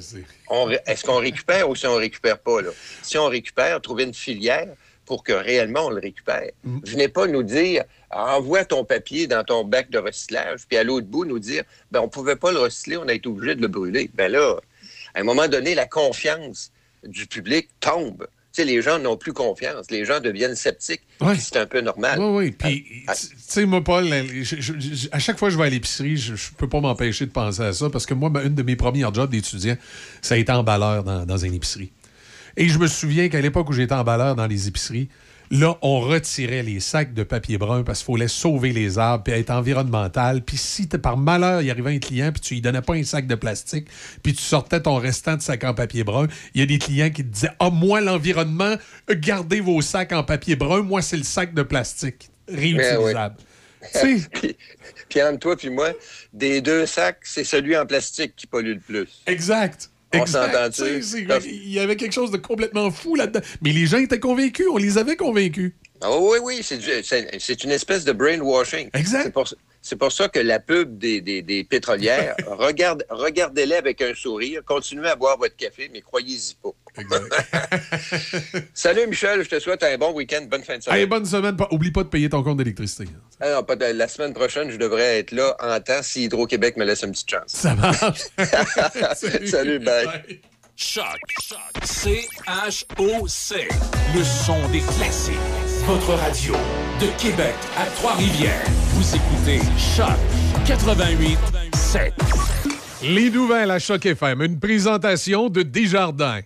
est-ce qu'on récupère ou si on récupère pas, là? Si on récupère, trouver une filière pour que réellement on le récupère. Venez pas nous dire, envoie ton papier dans ton bac de recyclage, puis à l'autre bout, nous dire, ben, on pouvait pas le recycler, on a été obligé de le brûler. Ben là, à un moment donné, la confiance du public tombe. Les gens n'ont plus confiance. Les gens deviennent sceptiques. C'est un peu normal. Oui, oui. Puis, Ah, tu tu sais, moi, Paul, je- je- je- à chaque fois que je vais à l'épicerie, je, je peux pas m'empêcher de penser à ça parce que moi, une de mes premières jobs d'étudiant, ça a été emballeur dans, dans une épicerie. Et je me souviens qu'à l'époque où j'étais emballeur dans les épiceries, là, on retirait les sacs de papier brun parce qu'il fallait sauver les arbres puis être environnemental. Puis si par malheur, il arrivait un client puis tu lui donnais pas un sac de plastique puis tu sortais ton restant de sac en papier brun, il y a des clients qui te disaient « Ah, moi, l'environnement, gardez vos sacs en papier brun. Moi, c'est le sac de plastique réutilisable. Puis, puis entre toi puis moi, des deux sacs, c'est celui en plastique qui pollue le plus. Exact. On s'entend-tu? Il y avait quelque chose de complètement fou là-dedans. Mais les gens étaient convaincus. On les avait convaincus. Ah oui, oui, c'est du- c'est c'est une espèce de brainwashing. Exact. C'est pour, ça que la pub des, des- des pétrolières, regarde, regardez-les avec un sourire, continuez à boire votre café, mais croyez-y pas. Salut Michel, je te souhaite un bon week-end, bonne fin de semaine. Allez, bonne semaine. Pas- Oublie pas de payer ton compte d'électricité. Ah non, pas de- la semaine prochaine, je devrais être là en temps si Hydro-Québec me laisse une petite chance. Ça marche. Salut, bye. Choc. C-H-O-C. Le son des classiques. Votre radio de Québec à Trois-Rivières. Vous écoutez Choc 88 7. Les nouvelles à Choc FM. Une présentation de Desjardins.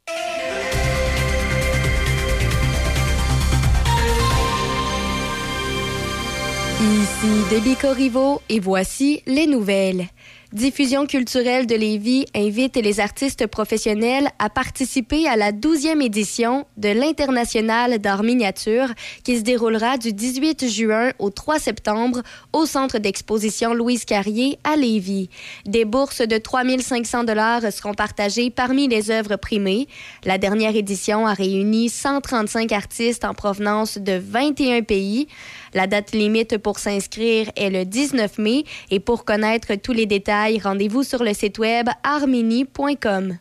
Ici Debbie Corriveau et voici les nouvelles. Diffusion culturelle de Lévis invite les artistes professionnels à participer à la 12e édition de l'International d'art miniature qui se déroulera du 18 juin au 3 septembre au centre d'exposition Louise Carrier à Lévis. Des bourses de 3500 dollars seront partagées parmi les œuvres primées. La dernière édition a réuni 135 artistes en provenance de 21 pays. La date limite pour s'inscrire est le 19 mai et pour connaître tous les détails, rendez-vous sur le site web armini.com.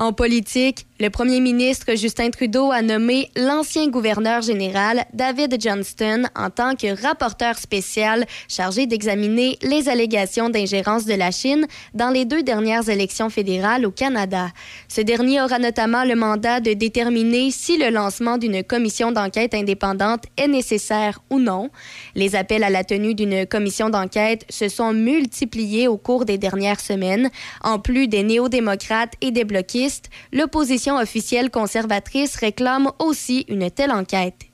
En politique, le premier ministre Justin Trudeau a nommé l'ancien gouverneur général David Johnston en tant que rapporteur spécial chargé d'examiner les allégations d'ingérence de la Chine dans les deux dernières élections fédérales au Canada. Ce dernier aura notamment le mandat de déterminer si le lancement d'une commission d'enquête indépendante est nécessaire ou non. Les appels à la tenue d'une commission d'enquête se sont multipliés au cours des dernières semaines, en plus des néo-démocrates et des bloquistes l'opposition officielle conservatrice réclame aussi une telle enquête.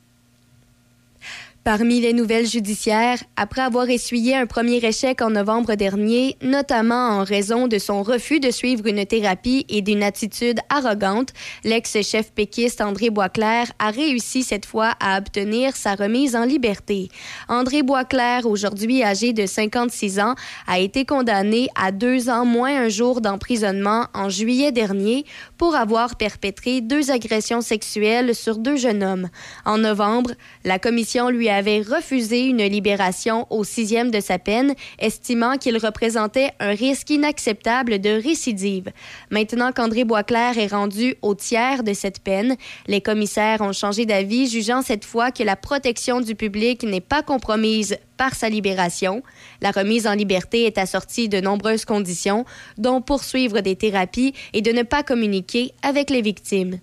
Parmi les nouvelles judiciaires, après avoir essuyé un premier échec en novembre dernier, notamment en raison de son refus de suivre une thérapie et d'une attitude arrogante, l'ex-chef péquiste André Boisclair a réussi cette fois à obtenir sa remise en liberté. André Boisclair, aujourd'hui âgé de 56 ans, a été condamné à deux ans moins un jour d'emprisonnement en juillet dernier pour avoir perpétré deux agressions sexuelles sur deux jeunes hommes. En novembre, la commission lui avait refusé une libération au sixième de sa peine, estimant qu'il représentait un risque inacceptable de récidive. Maintenant qu'André Boisclair est rendu au tiers de cette peine, les commissaires ont changé d'avis, jugeant cette fois que la protection du public n'est pas compromise par sa libération. La remise en liberté est assortie de nombreuses conditions, dont poursuivre des thérapies et de ne pas communiquer avec les victimes.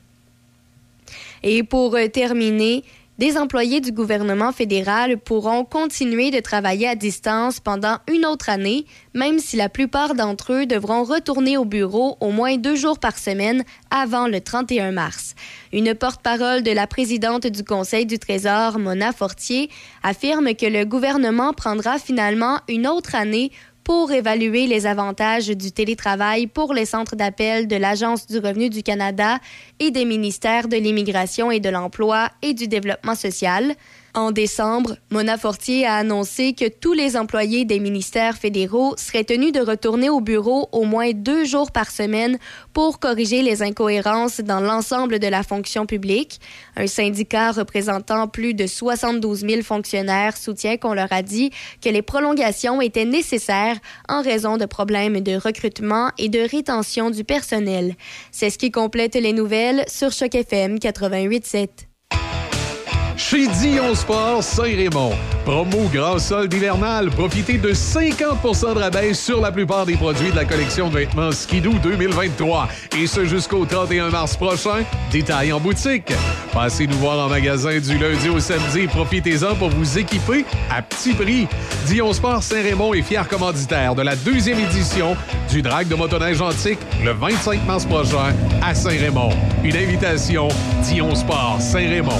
Et pour euh, terminer, des employés du gouvernement fédéral pourront continuer de travailler à distance pendant une autre année, même si la plupart d'entre eux devront retourner au bureau au moins deux jours par semaine avant le 31 mars. Une porte-parole de la présidente du Conseil du Trésor, Mona Fortier, affirme que le gouvernement prendra finalement une autre année pour évaluer les avantages du télétravail pour les centres d'appel de l'Agence du revenu du Canada et des ministères de l'Immigration et de l'Emploi et du Développement social. En décembre, Mona Fortier a annoncé que tous les employés des ministères fédéraux seraient tenus de retourner au bureau au moins deux jours par semaine pour corriger les incohérences dans l'ensemble de la fonction publique. Un syndicat représentant plus de 72 000 fonctionnaires soutient qu'on leur a dit que les prolongations étaient nécessaires en raison de problèmes de recrutement et de rétention du personnel. C'est ce qui complète les nouvelles sur Choc FM 88.7. Chez Dion Sport Saint-Raymond. Promo grand solde hivernal. Profitez de 50% de rabais sur la plupart des produits de la collection de vêtements Skidoo 2023. Et ce jusqu'au 31 mars prochain. Détail en boutique. Passez nous voir en magasin du lundi au samedi. Profitez-en pour vous équiper à petit prix. Dion Sport Saint-Raymond est fier commanditaire de la deuxième édition du Drag de motoneige antique le 25 mars prochain à Saint-Raymond. Une invitation Dion Sport Saint-Raymond.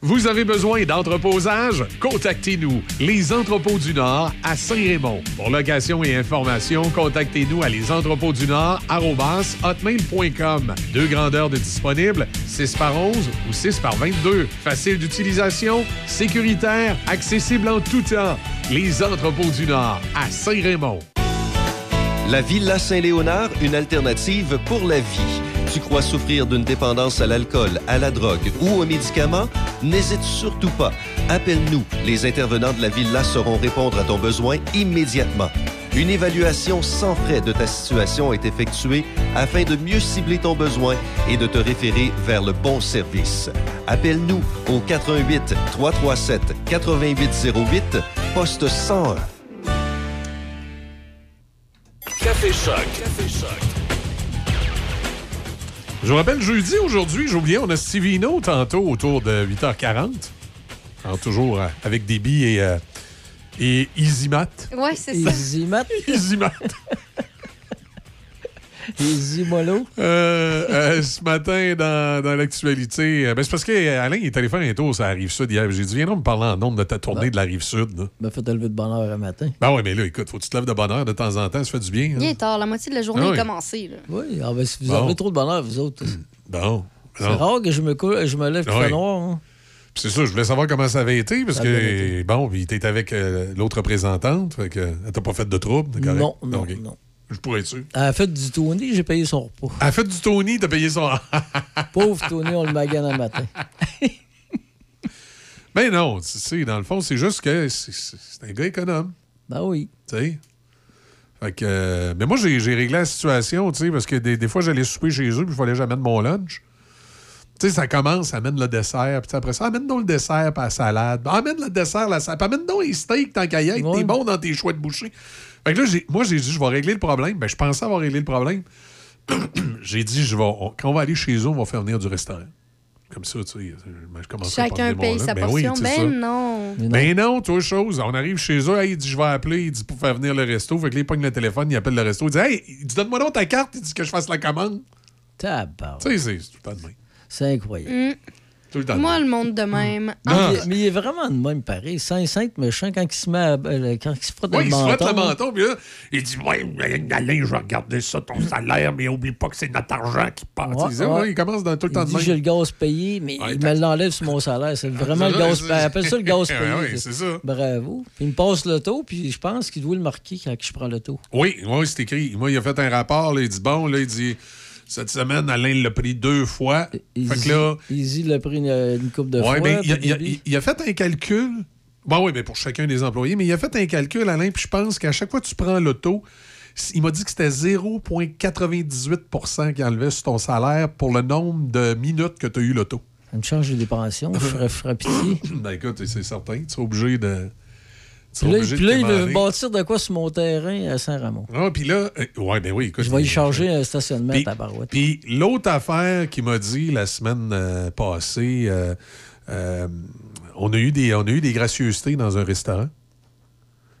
Vous avez besoin d'entreposage? Contactez-nous, Les Entrepôts du Nord à Saint-Raymond. Pour location et information, contactez-nous à lesentrepôtsdunord.hotmail.com. Deux grandeurs de disponibles, 6 par 11 ou 6 par 22. Facile d'utilisation, sécuritaire, accessible en tout temps. Les Entrepôts du Nord à Saint-Raymond. La Villa Saint-Léonard, une alternative pour la vie. Tu crois souffrir d'une dépendance à l'alcool, à la drogue ou aux médicaments? N'hésite surtout pas. Appelle-nous. Les intervenants de la Villa sauront répondre à ton besoin immédiatement. Une évaluation sans frais de ta situation est effectuée afin de mieux cibler ton besoin et de te référer vers le bon service. Appelle-nous au 88 337 8808 poste 101. Café Choc. Café Choc. Je vous rappelle, jeudi, aujourd'hui, j'ai oublié, on a Stevino tantôt autour de 8h40. Alors, toujours euh, avec des billes et, euh, et Easymat. Ouais, c'est ça. Easymat. Easymat. Easy Mollo. Euh, euh, ce matin, dans, dans l'actualité, euh, ben, c'est parce qu'Alain, il est allé faire un tour sur la Rive-Sud hier. J'ai dit, viens donc me parler en nombre de ta tournée de la Rive-Sud. là. Ben, faut te lever de bonne heure un matin. Ben ouais, mais là, écoute, faut que tu te lèves de bonne heure de temps en temps, ça fait du bien. hein. Il est tard, la moitié de la journée Ah oui. est commencée. là. Oui, ah ben, si vous Bon. avez trop de bonheur, vous autres. Bon. C'est rare que je me, cou- je me lève qu'il Ah fait oui. noir. hein. C'est ça, je voulais savoir comment ça avait été, parce que, bon, puis t'es avec euh, l'autre représentante, fait que elle t'a pas fait de trouble, correct? Non, non, non. Je pourrais être sûr. À la fête du Tony, j'ai payé son repas. Elle a fait du Tony, t'as payé son... Pauvre Tony, on le magane un matin. Ben non, tu sais, dans le fond, c'est juste que c'est- un gars économe. Ben oui. Tu sais? Fait que. euh, mais moi, j'ai réglé la situation, tu sais, parce que des, des fois, j'allais souper chez eux, puis il fallait que j'amène mon lunch. Tu sais, ça commence, amène le dessert, puis après ça, amène donc le dessert, puis la salade. Amène le dessert, la salade, puis amène donc les steaks tant qu'à y être. T'es bon dans tes choix de boucher. Fait que là, j'ai- moi, j'ai dit, je vais régler le problème. Ben, je pensais avoir réglé le problème. j'ai dit, je vais, on- quand on va aller chez eux, on va faire venir du restaurant. Comme ça, tu sais, je commence à Chacun paye sa. Ben oui, portion. ça. Ben non. Mais non, toi, chose. On arrive chez eux, hey, il dit, je vais appeler, il dit, pour faire venir le resto. Fait que là, il pogne le téléphone, il appelle le resto, il dit, hey, il dit, donne-moi donc ta carte, il dit que je fasse la commande. Tabarnak. Tu sais, c'est c'est tout le temps de même. C'est incroyable. Mm. Tout le temps de Moi, le monde de même. Mais, il est, mais il est vraiment de même pareil. Saint saint méchant quand il se met à- euh, quand il se frotte Ouais, le il se menton. frotte le menton, puis là, il dit, ouais, Alain, je vais regarder ça, ton salaire, mais oublie pas que c'est notre argent qui passe. Ouais, Il dit, ouais. ouais, il commence dans tout le Il temps dit de j'ai le gaz payé, mais Ouais, il me l'enlève sur mon salaire. C'est vraiment Ah, le ça, gaz payé. Appelle ça le gaz payé. ouais, c'est ça. Bravo. Puis il me passe le taux, puis je pense qu'il doit le marquer quand je prends le taux. Oui, oui, c'est écrit. Moi, il a fait un rapport, là, il dit, bon, là, il dit, cette semaine, Alain l'a pris deux fois. Fait que là, Easy l'a pris une, une coupe de fois. Ouais, ben, il, a, il a- Bibi. il a fait un calcul. Bon, oui, mais pour chacun des employés, mais il a fait un calcul, Alain, puis je pense qu'à chaque fois que tu prends l'auto, il m'a dit que c'était 0,98% qu'il enlevait sur ton salaire pour le nombre de minutes que tu as eu l'auto. Ça me change des pensions. Je ferais, ferais pitié. ben écoute, c'est certain. Tu seras obligé de. Puis là, puis il veut bâtir de quoi sur mon terrain à Saint-Ramon. Ah, puis là, euh, ouais, ben oui, écoute. Je vais y charger un stationnement Puis- à Barouette. Puis l'autre affaire qu'il m'a dit la semaine euh, passée, euh, euh, on, a eu des, on a eu des gracieusetés dans un restaurant.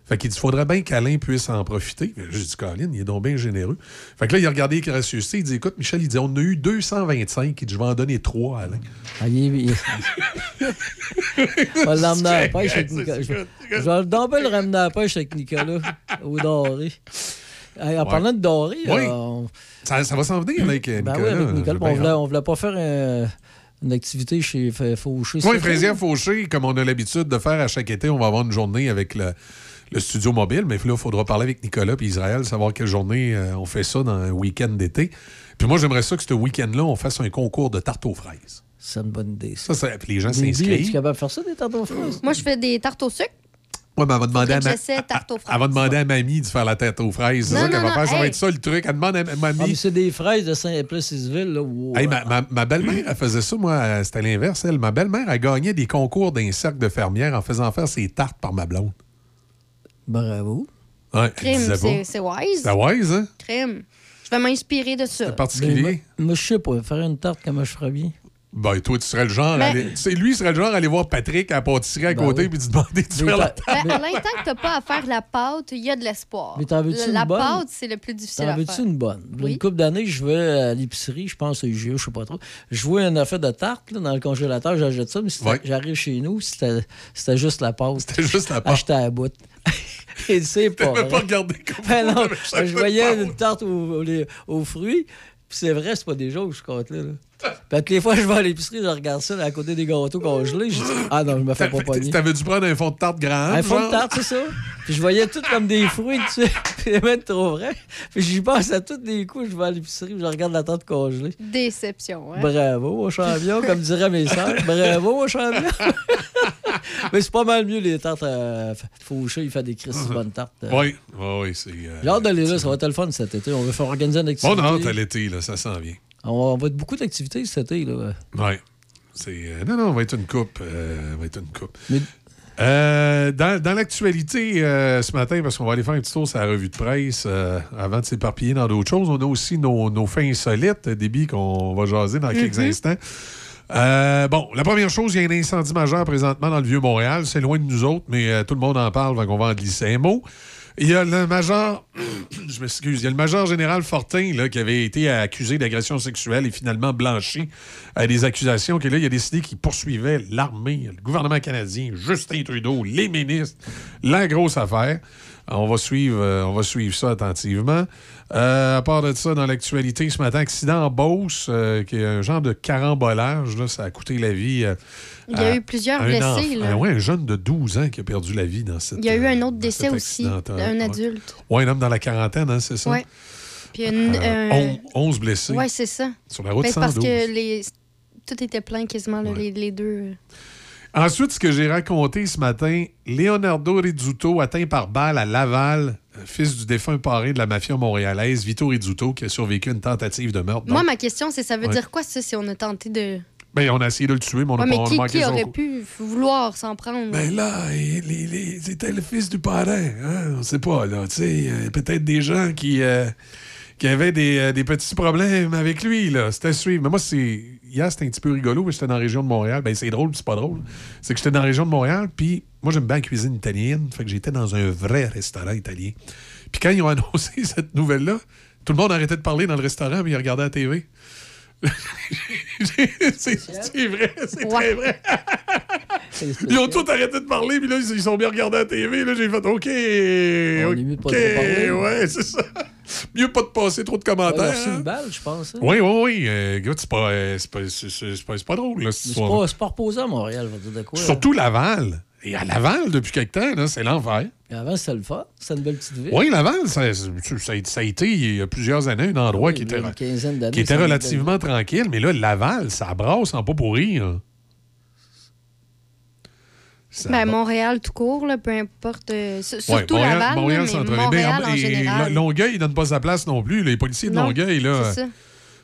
Fait qu'il dit, il faudrait bien qu'Alain puisse en profiter. J'ai dit, Colin, il est donc bien généreux. Fait que là, il a regardé les gracieusetés. Il dit, écoute, Michel, il dit, on a eu 225. Il dit, je vais en donner 3 à Alain. Ah, il est- Je vais l'emmener à la pêche avec Nicolas. Je vais donc le ramener à la pêche avec Nicolas au doré. En parlant de doré, Oui. euh, on- Ça, ça va s'en venir avec euh, ben Nicolas. oui, avec Nicolas, on voulait, on voulait pas faire une activité chez Fauché. Oui? Fraisière Fauché, comme on a l'habitude de faire à chaque été, on va avoir une journée avec le, le studio mobile. Mais là, il faudra parler avec Nicolas et Israël, savoir quelle journée euh, on fait ça dans un week-end d'été. Puis moi, j'aimerais ça que ce week-end-là, on fasse un concours de tarte aux fraises. C'est une bonne idée. Ça. Ça, ça- puis les gens s'inscrivent. capable de faire ça, des tartes aux fraises? Moi, je fais des tartes au sucre. Ouais, mais elle va demander à, ma... que j'essaie tarte aux fraises. elle va demander à mamie de faire la tarte aux fraises. C'est Non, ça qu'elle va faire. Ça va être ça le truc. Elle demande à Ah, mamie. mais c'est des fraises de Saint-Plessis-Ville. là. Wow. Hey, ma, ma- ma belle-mère, elle faisait ça, moi, c'était l'inverse. Elle. Ma belle-mère, elle gagnait des concours d'un cercle de fermières en faisant faire ses tartes par ma blonde. Bravo. Ouais, Crime, c'est wise. C'est wise, hein? Crime. Je vais m'inspirer de ça. C'est particulier. Mais moi, moi, je sais pas, faire une tarte, comment je ferais bien? Ben, toi, tu serais le genre. Mais- aller- tu sais, lui, il serait le genre à aller voir Patrick à la pâtisserie à Ben côté oui. puis lui demander de faire la tarte. Ben, Alain, tant que t'as pas à faire la pâte, il y a de l'espoir. Mais t'en veux-tu La- une La bonne? pâte, c'est le plus difficile T'en à veux-tu faire. une bonne? Oui. Une couple d'années, je vais à l'épicerie, je pense au IGA, je sais pas trop. Je vois une affaire de tarte là, dans le congélateur, j'achète ça, mais Ouais. j'arrive chez nous, c'était c'était juste la pâte. C'était juste la pâte. Acheté à la bout. Et c'est pas vrai. pas regardé comme Ben non, je voyais une tarte aux, aux- aux fruits, puis c'est vrai, c'est pas des jokes, je compte là. là. Puis toutes les fois que je vais à l'épicerie, je regarde ça là, à côté des gâteaux congelés, je dis Ah non, je me fais pas pogner. T'avais dû prendre un fond de tarte grand. Un fond de tarte, c'est ça. Puis je voyais tout comme des fruits dessus. Puis les mettre trop vrai. Puis j'y passe à tous les coups, je vais à l'épicerie, puis je regarde la tarte congelée. Déception, hein? Bravo, mon champion, comme diraient mes sœurs. Bravo, mon champion. Mais c'est pas mal mieux les tartes à Fauché, il fait des crises bonnes tartes. Oui, oui, oui, c'est. euh, J'ai hâte d'aller là, ça va être le fun cet été. On va faire organiser une Bon, activité. non, t'as l'été, là, ça s'en vient. On, va, on va être beaucoup d'activités cet été. Là. Oui. C'est. euh, non, non, on va être une coupe. euh, on va être une coupe. Mais- Euh, dans dans l'actualité euh, ce matin, parce qu'on va aller faire un petit tour sur la revue de presse euh, avant de s'éparpiller dans d'autres choses, on a aussi nos, nos fins insolites, débit qu'on va jaser dans quelques Mhm. instants. Euh, bon, la première chose, il y a un incendie majeur présentement dans le Vieux-Montréal. C'est loin de nous autres, mais euh, tout le monde en parle, donc on va en glisser un mot. Il y a le major, je m'excuse, il y a le major général Fortin qui avait été accusé d'agression sexuelle et finalement blanchi à des accusations que là, il a décidé qu'il poursuivait l'armée, le gouvernement canadien, Justin Trudeau, les ministres, la grosse affaire. On va suivre, euh, on va suivre ça attentivement. Euh, à part de ça, dans l'actualité, ce matin, accident en Beauce, euh, qui est un genre de carambolage. Là, ça a coûté la vie. euh, Il y a eu plusieurs blessés, là. Ouais, un jeune de 12 ans qui a perdu la vie dans cette. Il y a eu un autre décès aussi, un adulte. Ouais, un homme dans la quarantaine, hein, c'est ça? Ouais. Puis une, Euh, un- on- 11 blessés. Ouais, c'est ça. Sur la route Ben, c'est parce 112. que les... tout était plein quasiment, là, les, les deux. Ensuite, ce que j'ai raconté ce matin, Leonardo Rizzuto atteint par balle à Laval, fils du défunt paré de la mafia montréalaise, Vito Rizzuto, qui a survécu à une tentative de meurtre. Moi, Donc, ma question, c'est ça veut Ouais. dire quoi, ça, si on a tenté de. ben, on a essayé de le tuer, mais on a Ouais, pas mais qui, qui aurait pu vouloir s'en prendre? Ben là, il- c'était le fils du parrain. Hein? On sait pas, là. Tu sais, euh, peut-être des gens qui, euh, qui avaient des, euh, des petits problèmes avec lui, là. C'était à suivre. Mais moi, c'est. Hier, c'était un petit peu rigolo, mais j'étais dans la région de Montréal. Ben, c'est drôle, c'est pas drôle. C'est que j'étais dans la région de Montréal, puis moi, j'aime bien la cuisine italienne. Fait que j'étais dans un vrai restaurant italien. Puis quand ils ont annoncé cette nouvelle-là, tout le monde arrêtait de parler dans le restaurant, mais ils regardaient la TV. c'est c'est vrai, c'est très vrai. Ils ont tous arrêté de parler, puis là, ils sont bien regardés à la TV. Là, j'ai fait OK. On est mieux de pas parler. ouais, c'est ça. Mieux pas de passer trop de commentaires. reçu hein. une balle, je pense. hein. Oui, oui, oui. Euh, c'est pas, euh, c'est pas, c'est- c'est- c'est pas, c'est pas drôle, là, C'est pas, c'est pas reposé à Montréal, va dire de quoi. Surtout Laval. Et à Laval, depuis quelque temps, c'est l'enfer. Avant, c'était le fun. C'était une belle petite ville. Oui, Laval, ça, ça a, ça a été, il y a plusieurs années, un endroit qui était, qui était ça, relativement tranquille. Mais là, Laval, ça brasse en pas pour rire. Ça Ben, Montréal tout court, là, peu importe. euh, Ouais, surtout Montréal, Laval, là, Montréal, mais. Montréal en et général. Lo- Longueuil, il donne pas sa place non plus. Les policiers de Non, Longueuil, là, c'est ça.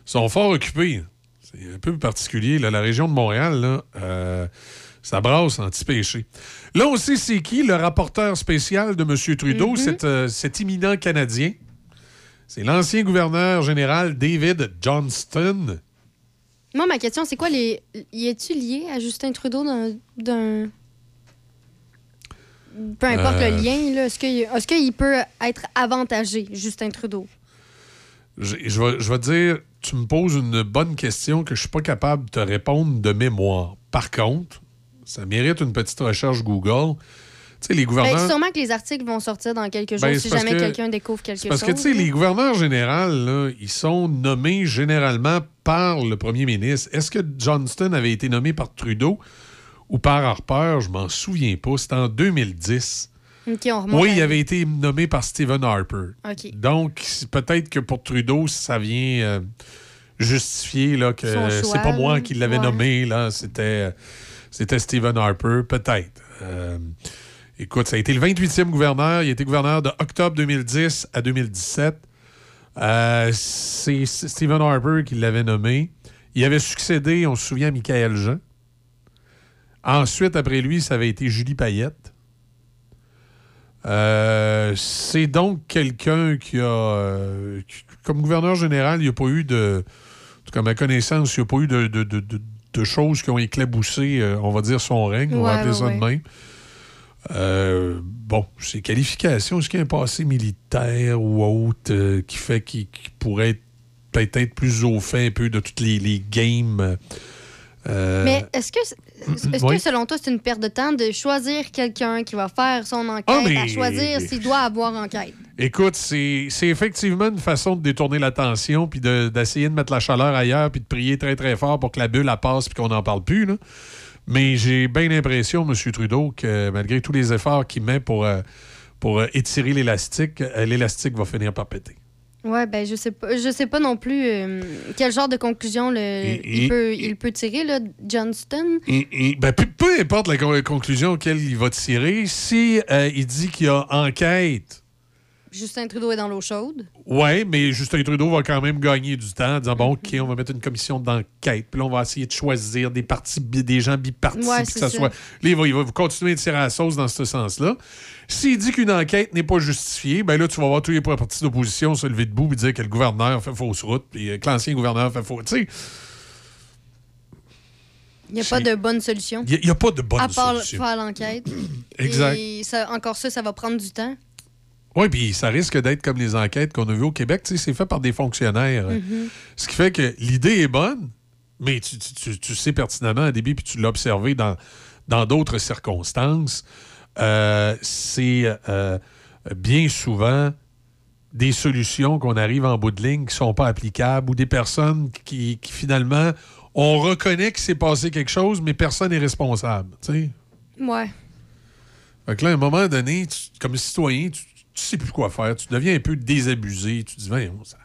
sont fort occupés. C'est un peu particulier. là. La région de Montréal, là, euh, ça brasse anti-péché. Là, on sait c'est qui le rapporteur spécial de M. Trudeau, Mhm. cet, euh, cet imminent Canadien? C'est l'ancien gouverneur général David Johnston. Moi, ma question, c'est quoi les. Y est-tu lié à Justin Trudeau d'un. Peu importe Euh. le lien, là. Est-ce qu'il peut être avantagé, Justin Trudeau? Je, je vais, je vais te dire, tu me poses une bonne question que je suis pas capable de te répondre de mémoire. Par contre, ça mérite une petite recherche Google. Tu sais, les gouverneurs... Ben, sûrement que les articles vont sortir dans quelques jours Ben, si c'est parce jamais que- quelqu'un découvre quelque chose. parce que, tu sais, les gouverneurs généraux, ils sont nommés généralement par le premier ministre. Est-ce que Johnston avait été nommé par Trudeau ou par Harper? Je m'en souviens pas. C'était en 2010. Ok, on Oui, à- il avait été nommé par Stephen Harper. Donc, peut-être que pour Trudeau, ça vient euh, justifier là, que c'est pas moi qui l'avais Ouais. nommé, là, c'était, c'était Stephen Harper, peut-être. Euh, écoute, ça a été le 28e gouverneur. Il a été gouverneur de octobre 2010 à 2017. Euh, c'est Stephen Harper qui l'avait nommé. Il avait succédé, on se souvient, Michael Jean. Ensuite, après lui, ça avait été Julie Payette. Euh, c'est donc quelqu'un qui a. comme gouverneur général, il n'y a pas eu de. En tout cas, ma connaissance, il n'y a pas eu de- de- choses qui ont éclaboussé, euh, on va dire, son règne. on va Ouais, appeler ouais, ça de ouais. même. Euh, bon, ses qualifications, est-ce qu'il y a un passé militaire ou autre euh, qui fait qu'il qu'il pourrait être peut-être être plus au fait un peu de toutes les, les games? Euh, Mais est-ce que, Oui. que selon toi, c'est une perte de temps de choisir quelqu'un qui va faire son enquête, Ah, mais- à choisir s'il doit avoir enquête? Écoute, c'est effectivement une façon de détourner l'attention puis de- d'essayer de, mettre la chaleur ailleurs puis de prier très très fort pour que la bulle elle passe puis qu'on n'en parle plus. là. Mais j'ai bien l'impression, M. Trudeau, que malgré tous les efforts qu'il met pour, euh, pour euh, étirer l'élastique, l'élastique va finir par péter. Ouais, ben je sais pas, je sais pas non plus euh, quel genre de conclusion le, Et- il, et- peut, il peut tirer, là, Johnston? Et, ben, peu, peu importe la con- conclusion auquel il va tirer, si euh, il dit qu'il y a enquête, Justin Trudeau est dans l'eau chaude. ouais, mais Justin Trudeau va quand même gagner du temps en disant bon, OK, on va mettre une commission d'enquête, puis là, on va essayer de choisir des partis, des gens bipartis, Ouais, puis que ça. soit. Là, il va, il va continuer de tirer à la sauce dans ce sens-là. S'il dit qu'une enquête n'est pas justifiée, ben là, tu vas voir tous les partis d'opposition se lever debout et dire que le gouverneur fait fausse route, puis euh, que l'ancien gouverneur fait fausse. Tu sais, Il n'y a pas de bonne solution. il n'y a, pas de bonne à part solution. faire l'enquête. Exact. Et ça, encore ça, ça va prendre du temps. Oui, puis ça risque d'être comme les enquêtes qu'on a vues au Québec. Tu sais, c'est fait par des fonctionnaires. Mhm. Ce qui fait que l'idée est bonne, mais tu, tu- tu- tu sais pertinemment, début, puis tu l'as observé dans dans d'autres circonstances. Euh, c'est euh, bien souvent des solutions qu'on arrive en bout de ligne qui sont pas applicables ou des personnes qui, qui, finalement, on reconnaît qu'il s'est passé quelque chose, mais personne n'est responsable. tu sais. Ouais. Fait que là, à un moment donné, tu- comme citoyen, tu, tu sais plus quoi faire. Tu deviens un peu désabusé. Tu te dis, ça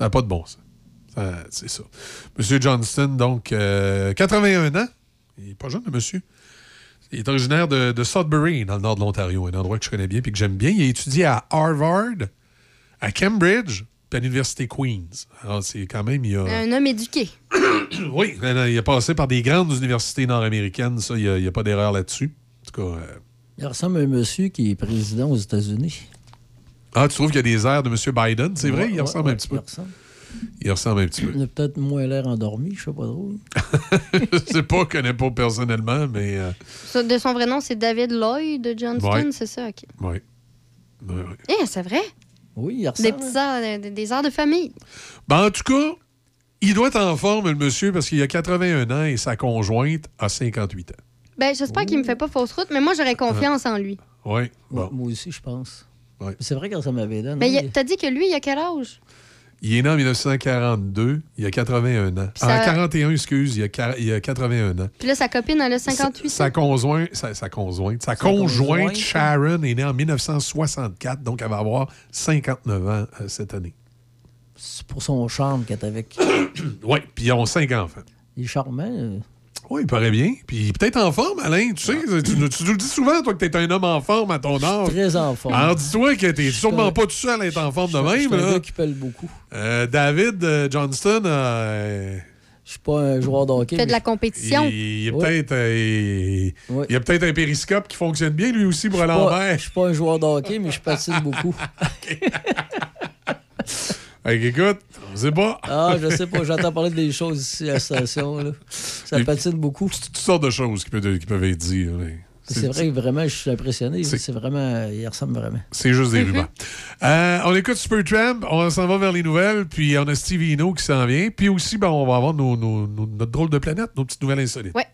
n'a pas de bon sens. Ça, C'est ça. Monsieur Johnston, donc, euh, 81 ans. Il n'est pas jeune, le monsieur. Il est originaire de, de Sudbury, dans le nord de l'Ontario, un endroit que je connais bien et que j'aime bien. Il a étudié à Harvard, à Cambridge, puis à l'Université Queen's. Alors, c'est quand même, il a... Un homme éduqué. Oui, il a passé par des grandes universités nord-américaines. Ça, il n'y a, pas d'erreur là-dessus. En tout cas... euh, Il ressemble à un monsieur qui est président aux États-Unis. Ah, tu trouves qu'il y a des airs de M. Biden? C'est vrai, il ouais, ressemble ouais, un petit peu. Il ressemble. Il ressemble un petit peu. Il a peut-être moins l'air endormi, je sais pas trop. je sais pas, je connais pas personnellement, mais... euh, De son vrai nom, c'est David Lloyd Johnston, Ouais. c'est ça? OK. oui. Ouais, ouais. Eh, c'est vrai? Oui, il Des ressemble. petits airs, des, des airs de famille. Ben, en tout cas, il doit être en forme, le monsieur, parce qu'il a 81 ans et sa conjointe a 58 ans. Ben, j'espère qu'il me fait pas fausse route, mais moi, j'aurais confiance en lui. Oui, Moi, bon. moi aussi, je pense. C'est vrai que ça m'avait donné. Mais t'as dit que lui, il a quel âge? Il est né en 1942, il a 81 ans. ça- Ah, 41, excuse, il a, il a 81 ans. Puis là, sa copine, elle a 58 Sa, ans. sa conjointe, sa, sa conjointe, sa Sa conjointe conjointe. Sharon est née en 1964, donc elle va avoir 59 ans euh, cette année. C'est pour son charme qu'elle est avec. Oui, puis ils ont cinq enfants. Il est charmant. euh. Oui, il paraît bien. Puis peut-être en forme, Alain. Tu sais, tu, tu- tu nous le dis souvent, toi, que t'es un homme en forme à ton âge. Très en forme. Alors dis-toi que t'es sûrement un- pas tout seul à être en forme de Je suis même. un là. gars qui pèle beaucoup. Euh, David euh, Johnston, euh, Je suis pas un joueur de hockey. Fait de la compétition. il, il est Ouais. peut-être euh, il, il a peut-être un périscope qui fonctionne bien lui aussi pour je suis pas- l'envers. je suis pas un joueur de hockey, mais je patine beaucoup. Fait qu'écoute, on sait pas. Ah, je sais pas. J'entends parler des choses ici à la station. Là. Ça Il- patine beaucoup. Toutes sortes de choses qui peuvent, qui peuvent être dites. C'est vrai que vraiment, je suis impressionné. c'est- vraiment. Il ressemble vraiment. C'est juste des rumeurs. Euh, on écoute Supertramp, on s'en va vers les nouvelles, puis on a Steve Eno qui s'en vient. Puis aussi, ben, on va avoir nos- nos- nos- notre drôle de planète, nos petites nouvelles insolites. Ouais.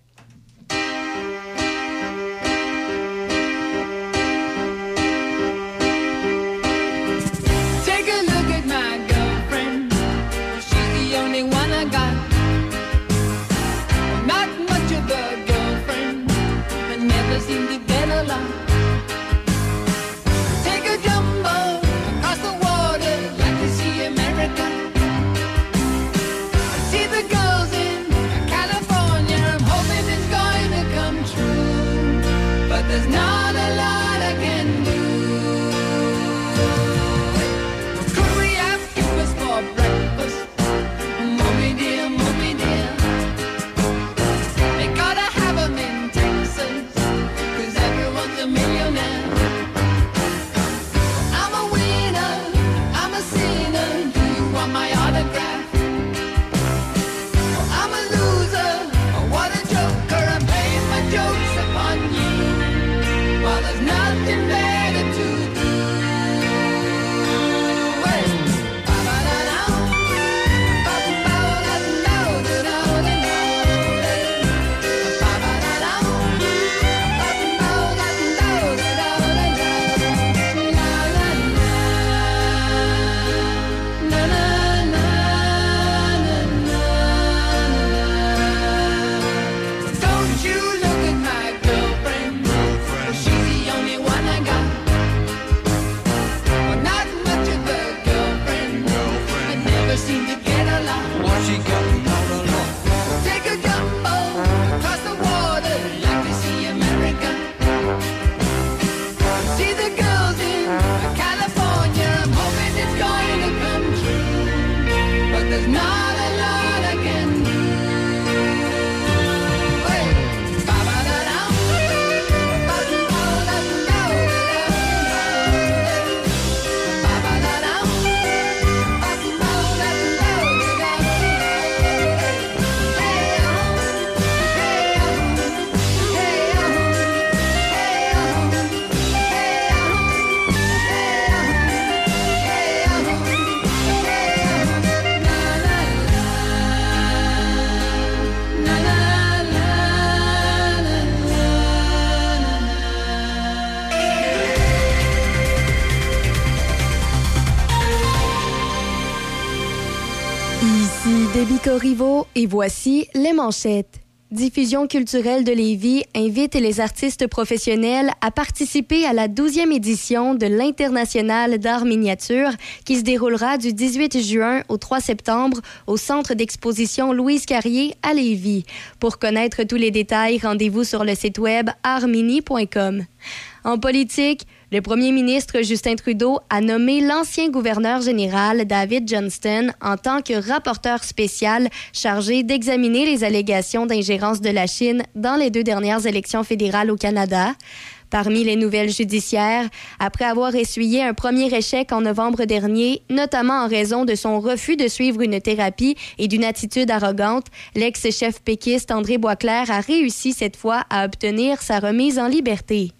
Et voici les manchettes. Diffusion culturelle de Lévis invite les artistes professionnels à participer à la 12e édition de l'International d'art miniature qui se déroulera du 18 juin au 3 septembre au centre d'exposition Louise Carrier à Lévis. Pour connaître tous les détails, rendez-vous sur le site web artmini.com. En politique, le premier ministre Justin Trudeau a nommé l'ancien gouverneur général David Johnston en tant que rapporteur spécial chargé d'examiner les allégations d'ingérence de la Chine dans les deux dernières élections fédérales au Canada. Parmi les nouvelles judiciaires, après avoir essuyé un premier échec en novembre dernier, notamment en raison de son refus de suivre une thérapie et d'une attitude arrogante, l'ex-chef péquiste André Boisclair a réussi cette fois à obtenir sa remise en liberté.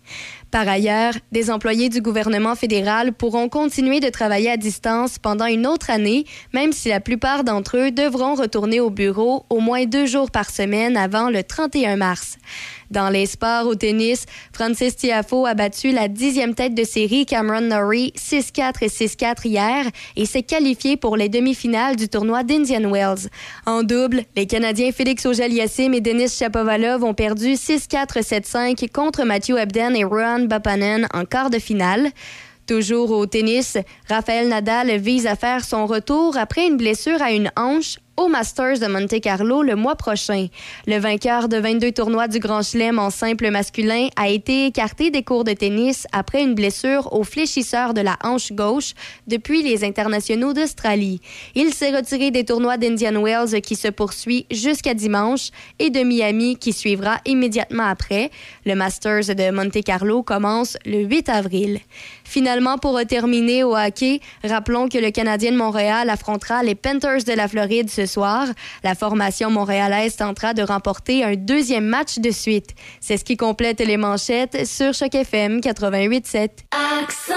Par ailleurs, des employés du gouvernement fédéral pourront continuer de travailler à distance pendant une autre année, même si la plupart d'entre eux devront retourner au bureau au moins deux jours par semaine avant le 31 mars. Dans les sports au tennis, Francis Tiafo a battu la dixième tête de série Cameron Norrie 6-4 et 6-4 hier et s'est qualifié pour les demi-finales du tournoi d'Indian Wells. En double, les Canadiens Félix Auger-Aliassime et Denis Shapovalov ont perdu 6-4 7-5 contre Matthew Ebden et Rohan Bapanen en quart de finale. Toujours au tennis, Raphaël Nadal vise à faire son retour après une blessure à une hanche au Masters de Monte Carlo le mois prochain. Le vainqueur de 22 tournois du Grand Chelem en simple masculin a été écarté des cours de tennis après une blessure au fléchisseur de la hanche gauche depuis les internationaux d'Australie. Il s'est retiré des tournois d'Indian Wells qui se poursuit jusqu'à dimanche et de Miami qui suivra immédiatement après. Le Masters de Monte Carlo commence le 8 avril. Finalement, pour terminer au hockey, rappelons que le Canadien de Montréal affrontera les Panthers de la Floride ce soir. La formation montréalaise tentera de remporter un deuxième match de suite. C'est ce qui complète les manchettes sur Choc FM 88.7. Accent.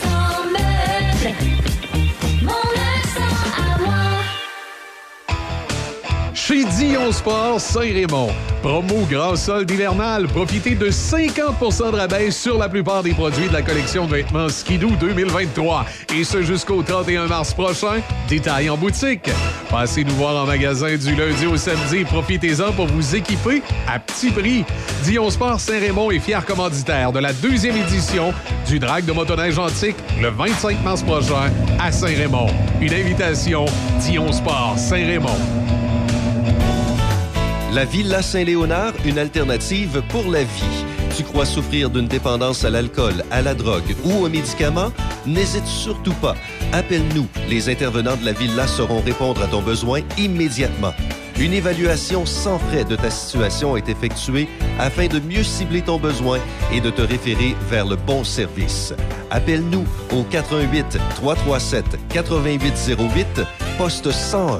Chez Dion Sport Saint-Raymond. Promo grand solde hivernal. Profitez de 50% de rabais sur la plupart des produits de la collection de vêtements Skidoo 2023. Et ce jusqu'au 31 mars prochain. Détail en boutique. Passez nous voir en magasin du lundi au samedi. Profitez-en pour vous équiper à petit prix. Dion Sport Saint-Raymond est fier commanditaire de la deuxième édition du Drag de motoneige antique le 25 mars prochain à Saint-Raymond. Une invitation Dion Sport Saint-Raymond. La Villa Saint-Léonard, une alternative pour la vie. Tu crois souffrir d'une dépendance à l'alcool, à la drogue ou aux médicaments? N'hésite surtout pas. Appelle-nous. Les intervenants de la Villa sauront répondre à ton besoin immédiatement. Une évaluation sans frais de ta situation est effectuée afin de mieux cibler ton besoin et de te référer vers le bon service. Appelle-nous au 88 337 8808 poste 101.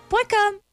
Pulp.com.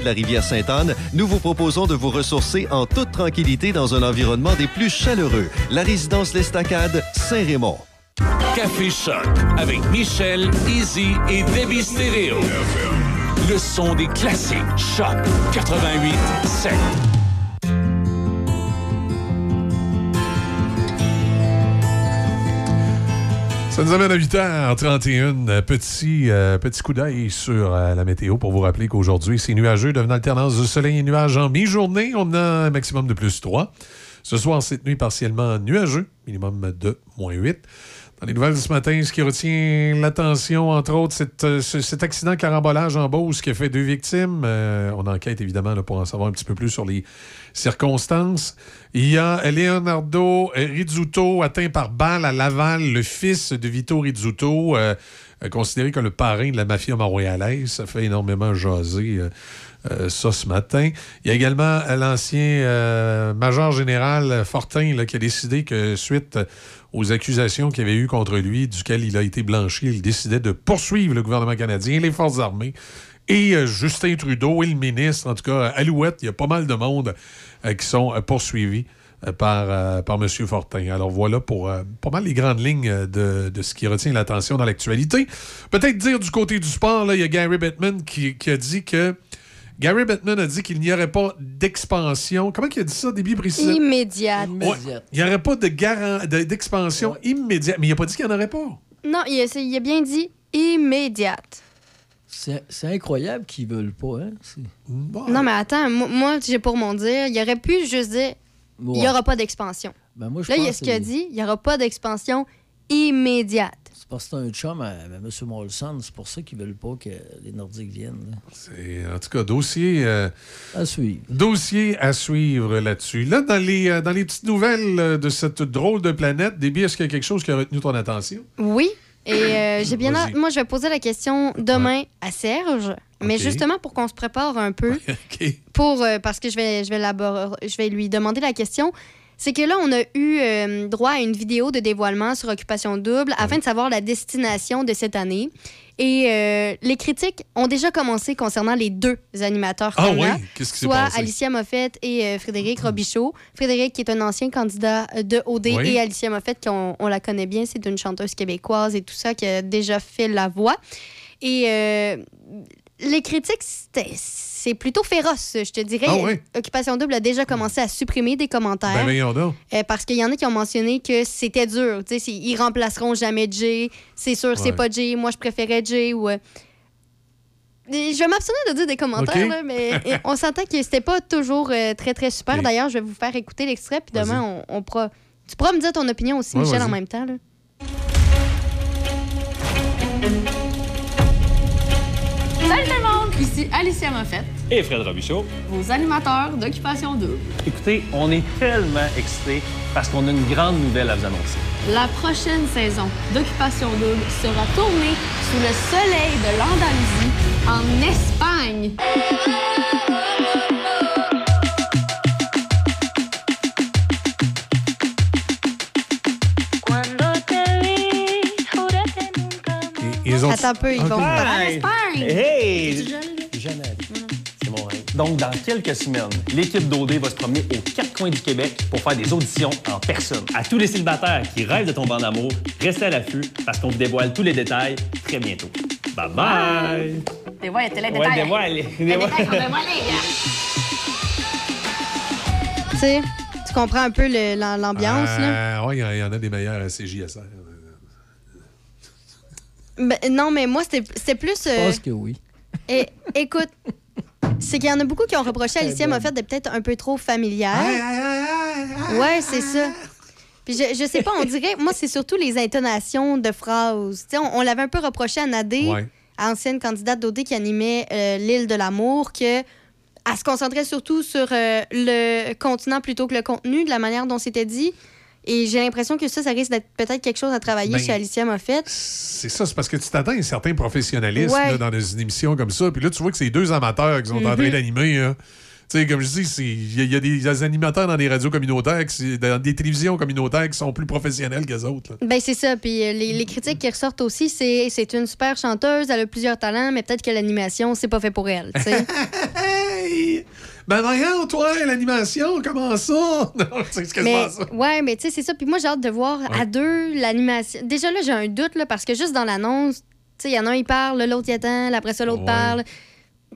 De la rivière Sainte-Anne, nous vous proposons de vous ressourcer en toute tranquillité dans un environnement des plus chaleureux. La résidence L'Estacade, Saint-Raymond. Café Choc avec Michel, Easy et Debbie Stereo. Le son des classiques. Choc 88 7. Ça nous amène à 8h31. Euh, Petit, euh, petit coup d'œil sur euh, la météo pour vous rappeler qu'aujourd'hui, c'est nuageux, devenant alternance de soleil et nuages en mi-journée. On a un maximum de plus 3. Ce soir, cette nuit, partiellement nuageux, minimum de moins 8. Dans les nouvelles de ce matin, ce qui retient l'attention, entre autres, c'est, euh, ce- cet accident carambolage en Beauce qui a fait deux victimes. Euh, on enquête évidemment pour en savoir un petit peu plus sur les circonstances. Il y a Leonardo Rizzuto atteint par balle à Laval, le fils de Vito Rizzuto, euh, considéré comme le parrain de la mafia montréalaise. Ça fait énormément jaser. ça ce matin. Il y a également l'ancien major général Fortin qui a décidé que suite aux accusations qu'il y avait eu contre lui, duquel il a été blanchi, il décidait de poursuivre le gouvernement canadien, les forces armées et euh, Justin Trudeau et le ministre, en tout cas, Alouette, il y a pas mal de monde euh, qui sont euh, poursuivis par, par M. Fortin. Alors voilà pour pas mal les grandes lignes de, de ce qui retient l'attention dans l'actualité. Peut-être dire du côté du sport, il y a Gary Bettman qui a dit que Gary Bettman a dit qu'il n'y aurait pas d'expansion. Comment il a dit ça, début précis? Immédiate. Ouais, il n'y aurait pas de garan- de- d'expansion immédiate. Mais il n'a pas dit qu'il n'y en aurait pas. Non, il a, il a bien dit immédiate. C'est incroyable qu'ils veulent pas, hein? Non, mais attends, moi, moi, j'ai pour mon dire, il aurait pu juste dire il n'y aura pas d'expansion. Ben, Là, il y a ce qu'il a dit il n'y aura pas d'expansion immédiate. C'est parce que c'est un chum à, à M. Molson. C'est pour ça qu'ils veulent pas que les Nordiques viennent. C'est, en tout cas, dossier. euh, à suivre. Dossier à suivre là-dessus. Là, dans les, euh, dans les petites nouvelles euh, de cette drôle de planète, Déby, est-ce qu'il y a quelque chose qui a retenu ton attention? Oui. Et euh, j'ai bien hâte- Moi, je vais poser la question demain à Serge, mais justement pour qu'on se prépare un peu, pour, euh, parce que je vais, je, vais je vais lui demander la question. C'est que là, on a eu euh, droit à une vidéo de dévoilement sur Occupation Double afin de savoir la destination de cette année. Et euh, les critiques ont déjà commencé concernant les deux animateurs Ah oui? Qu'est-ce qui s'est soit passé? Alicia Moffett et euh, Frédéric Robichaud. Frédéric, qui est un ancien candidat de OD, Oui. et Alicia Moffett, qu'on on la connaît bien, c'est une chanteuse québécoise et tout ça, qui a déjà fait la voix. Et les critiques, c'est plutôt féroce, je te dirais. Ah oui? Occupation Double a déjà commencé à supprimer des commentaires. Ben. Euh, parce qu'il y en a qui ont mentionné que c'était dur. C'est- ils remplaceront jamais Jay. C'est sûr, c'est Ouais. pas Jay. Moi, je préférais Jay. Ou, euh, Je vais m'abstenir de dire des commentaires, là, mais on s'entend que c'était pas toujours euh, très, très super. D'ailleurs, je vais vous faire écouter l'extrait, puis demain, on, on pourra... Tu pourras me dire ton opinion aussi, Ouais, Michel, en même temps. Là. Ici Alicia Moffett, Et Fred Robichaud. vos animateurs d'Occupation Double. Écoutez, on est tellement excités parce qu'on a une grande nouvelle à vous annoncer. La prochaine saison d'Occupation Double sera tournée sous le soleil de l'Andalousie en Espagne. Et- Ils ont... Attends un peu, ils vont... Hey! Espagne! Hey! Je- Jamais allé. C'est mon rêve. Donc, dans quelques semaines, l'équipe d'OD va se promener aux quatre coins du Québec pour faire des auditions en personne. À tous les célibataires qui rêvent de tomber en amour, restez à l'affût parce qu'on vous dévoile tous les détails très bientôt. Bye bye! A les Ouais, détails. dévoile, Les dévoile. dévoilés. Tu sais, tu comprends un peu l'ambiance, là? Euh, ouais, il y en- il y, en a des meilleurs à CJSR. Ben, non, mais moi, c'était plus... Je euh, pense que oui. Et écoute, c'est qu'il y en a beaucoup qui ont reproché à Alicia Moffett de peut-être un peu trop familière. Ouais, c'est ça. Puis je, je sais pas, on dirait, moi, c'est surtout les intonations de phrases. Tu sais, on, on l'avait un peu reproché à Nadé, Ouais. ancienne candidate d'OD qui animait euh, l'île de l'amour, que elle se concentrait surtout sur euh, le continent plutôt que le contenu, de la manière dont c'était dit. Et j'ai l'impression que ça, ça risque d'être peut-être quelque chose à travailler Ben, chez Alicia Moffett. C'est ça, c'est parce que tu t'attends à un certain professionnalisme Ouais. là, dans une émission comme ça. Puis là, tu vois que c'est deux amateurs qui sont en train Mhm. d'animer. hein. Tu sais, comme je dis, c'est- il y, a- il y a des- animateurs dans des radios communautaires, qui- dans des télévisions communautaires qui sont plus professionnels que les autres. là. Ben c'est ça. Puis euh, les, les critiques qui ressortent aussi, c'est c'est une super chanteuse, elle a plusieurs talents, mais peut-être que l'animation, c'est pas fait pour elle. Ben voyons, toi, l'animation, comment ça? Non, c'est quasiment mais ça. ouais, mais tu sais, c'est ça. Puis moi, j'ai hâte de voir à deux l'animation. Déjà là, j'ai un doute là, parce que juste dans l'annonce, tu sais, il y en a un il parle, l'autre il attend, après ça l'autre Ouais. parle.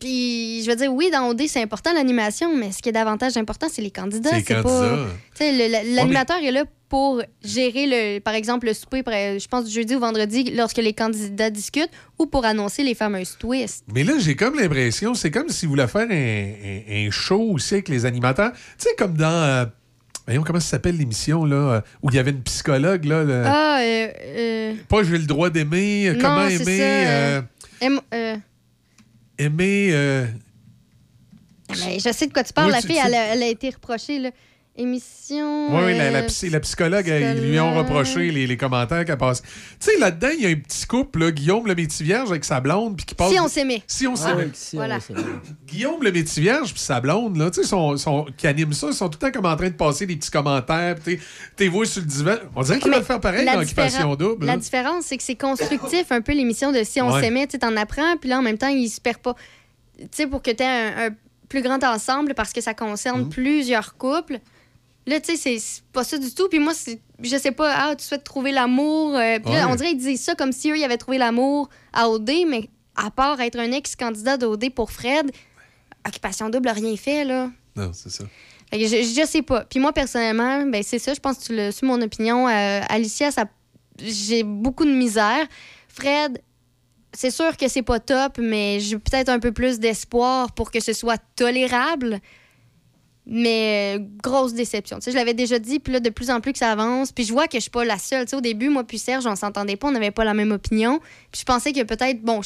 Puis je veux dire, oui, dans OD, c'est important l'animation, mais ce qui est davantage important, c'est les candidats. C'est les pas. candidats. Tu sais, le- le- l'animateur est là pour gérer, le, par exemple, le souper, je pense, du jeudi ou vendredi, lorsque les candidats discutent, ou pour annoncer les fameuses twists. Mais là, j'ai comme l'impression, c'est comme s'ils voulaient faire un, un- un show aussi avec les animateurs. Tu sais, comme dans. euh, voyons, comment ça s'appelle l'émission, là, euh, où il y avait une psychologue, là. le- Ah, euh, euh, Pas j'ai le droit d'aimer, comment aimer. aime- aimer. mais je sais de quoi tu parles. La tu- fille, tu- elle, a, elle a été reprochée, là. Émission. Oui, la, la euh, psy- la psychologue, ils lui ont reproché les, les commentaires qu'elle passe. Tu sais, là-dedans, il y a un petit couple, là, Guillaume le Métivierge avec sa blonde, puis qui passe. Si on s'aimait. Si on Ah s'aimait. si Voilà. Guillaume le Métivierge puis sa blonde, là, tu sais, sont, sont- qui animent ça, ils sont tout le temps comme en train de passer des petits commentaires, puis t'es- t'es voué sur le divan. On dirait qu'ils Mais veulent faire pareil la dans Occupation Double. La là. différence, c'est que c'est constructif un peu l'émission de Si on Ouais. s'aimait, tu sais, t'en apprends, puis là, en même temps, il se perd pas. Tu sais, pour que tu aies un, un plus grand ensemble, parce que ça concerne Mhm. plusieurs couples. Là, tu sais, c'est- pas ça du tout. Puis moi, je sais pas, ah, tu souhaites trouver l'amour. euh, Puis là, Ouais. on dirait qu'ils disaient ça comme si eux, ils avaient trouvé l'amour à OD, mais à part être un ex-candidat d'OD pour Fred, Occupation Double a rien fait, là. Non, c'est ça. Fait que je, je sais pas. Puis moi, personnellement, ben c'est ça. Je pense que tu l'as su mon opinion. Euh, Alicia, ça, j'ai beaucoup de misère. Fred, c'est sûr que c'est pas top, mais j'ai peut-être un peu plus d'espoir pour que ce soit tolérable. Mais euh, grosse déception. Tu sais, je l'avais déjà dit, puis là, de plus en plus que ça avance, puis je vois que je suis pas la seule. Tu sais, au début, moi puis Serge, on s'entendait pas, on n'avait pas la même opinion. Puis je pensais que peut-être, bon,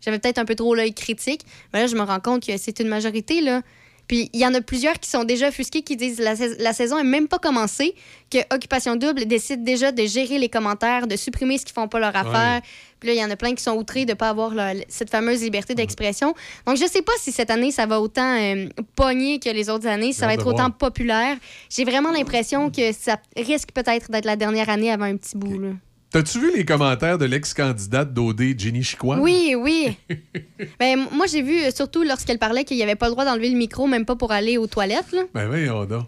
j'avais peut-être un peu trop l'œil critique, mais là, je me rends compte que c'est une majorité, là. Puis il y en a plusieurs qui sont déjà offusqués, qui disent la, sais- la saison est même pas commencée, que Occupation Double décide déjà de gérer les commentaires, de supprimer ce qui font pas leur affaire. Puis là, il y en a plein qui sont outrés de pas avoir leur- cette fameuse liberté d'expression. Donc je sais pas si cette année, ça va autant euh, pogner que les autres années, si ça va être autant populaire. J'ai vraiment l'impression que ça risque peut-être d'être la dernière année avant un petit bout. là. T'as-tu vu les commentaires de l'ex-candidate d'OD, Jenny Chicoine? Oui, oui. ben, moi, j'ai vu euh, surtout lorsqu'elle parlait qu'il n'y avait pas le droit d'enlever le micro, même pas pour aller aux toilettes. Là. Ben oui, on a.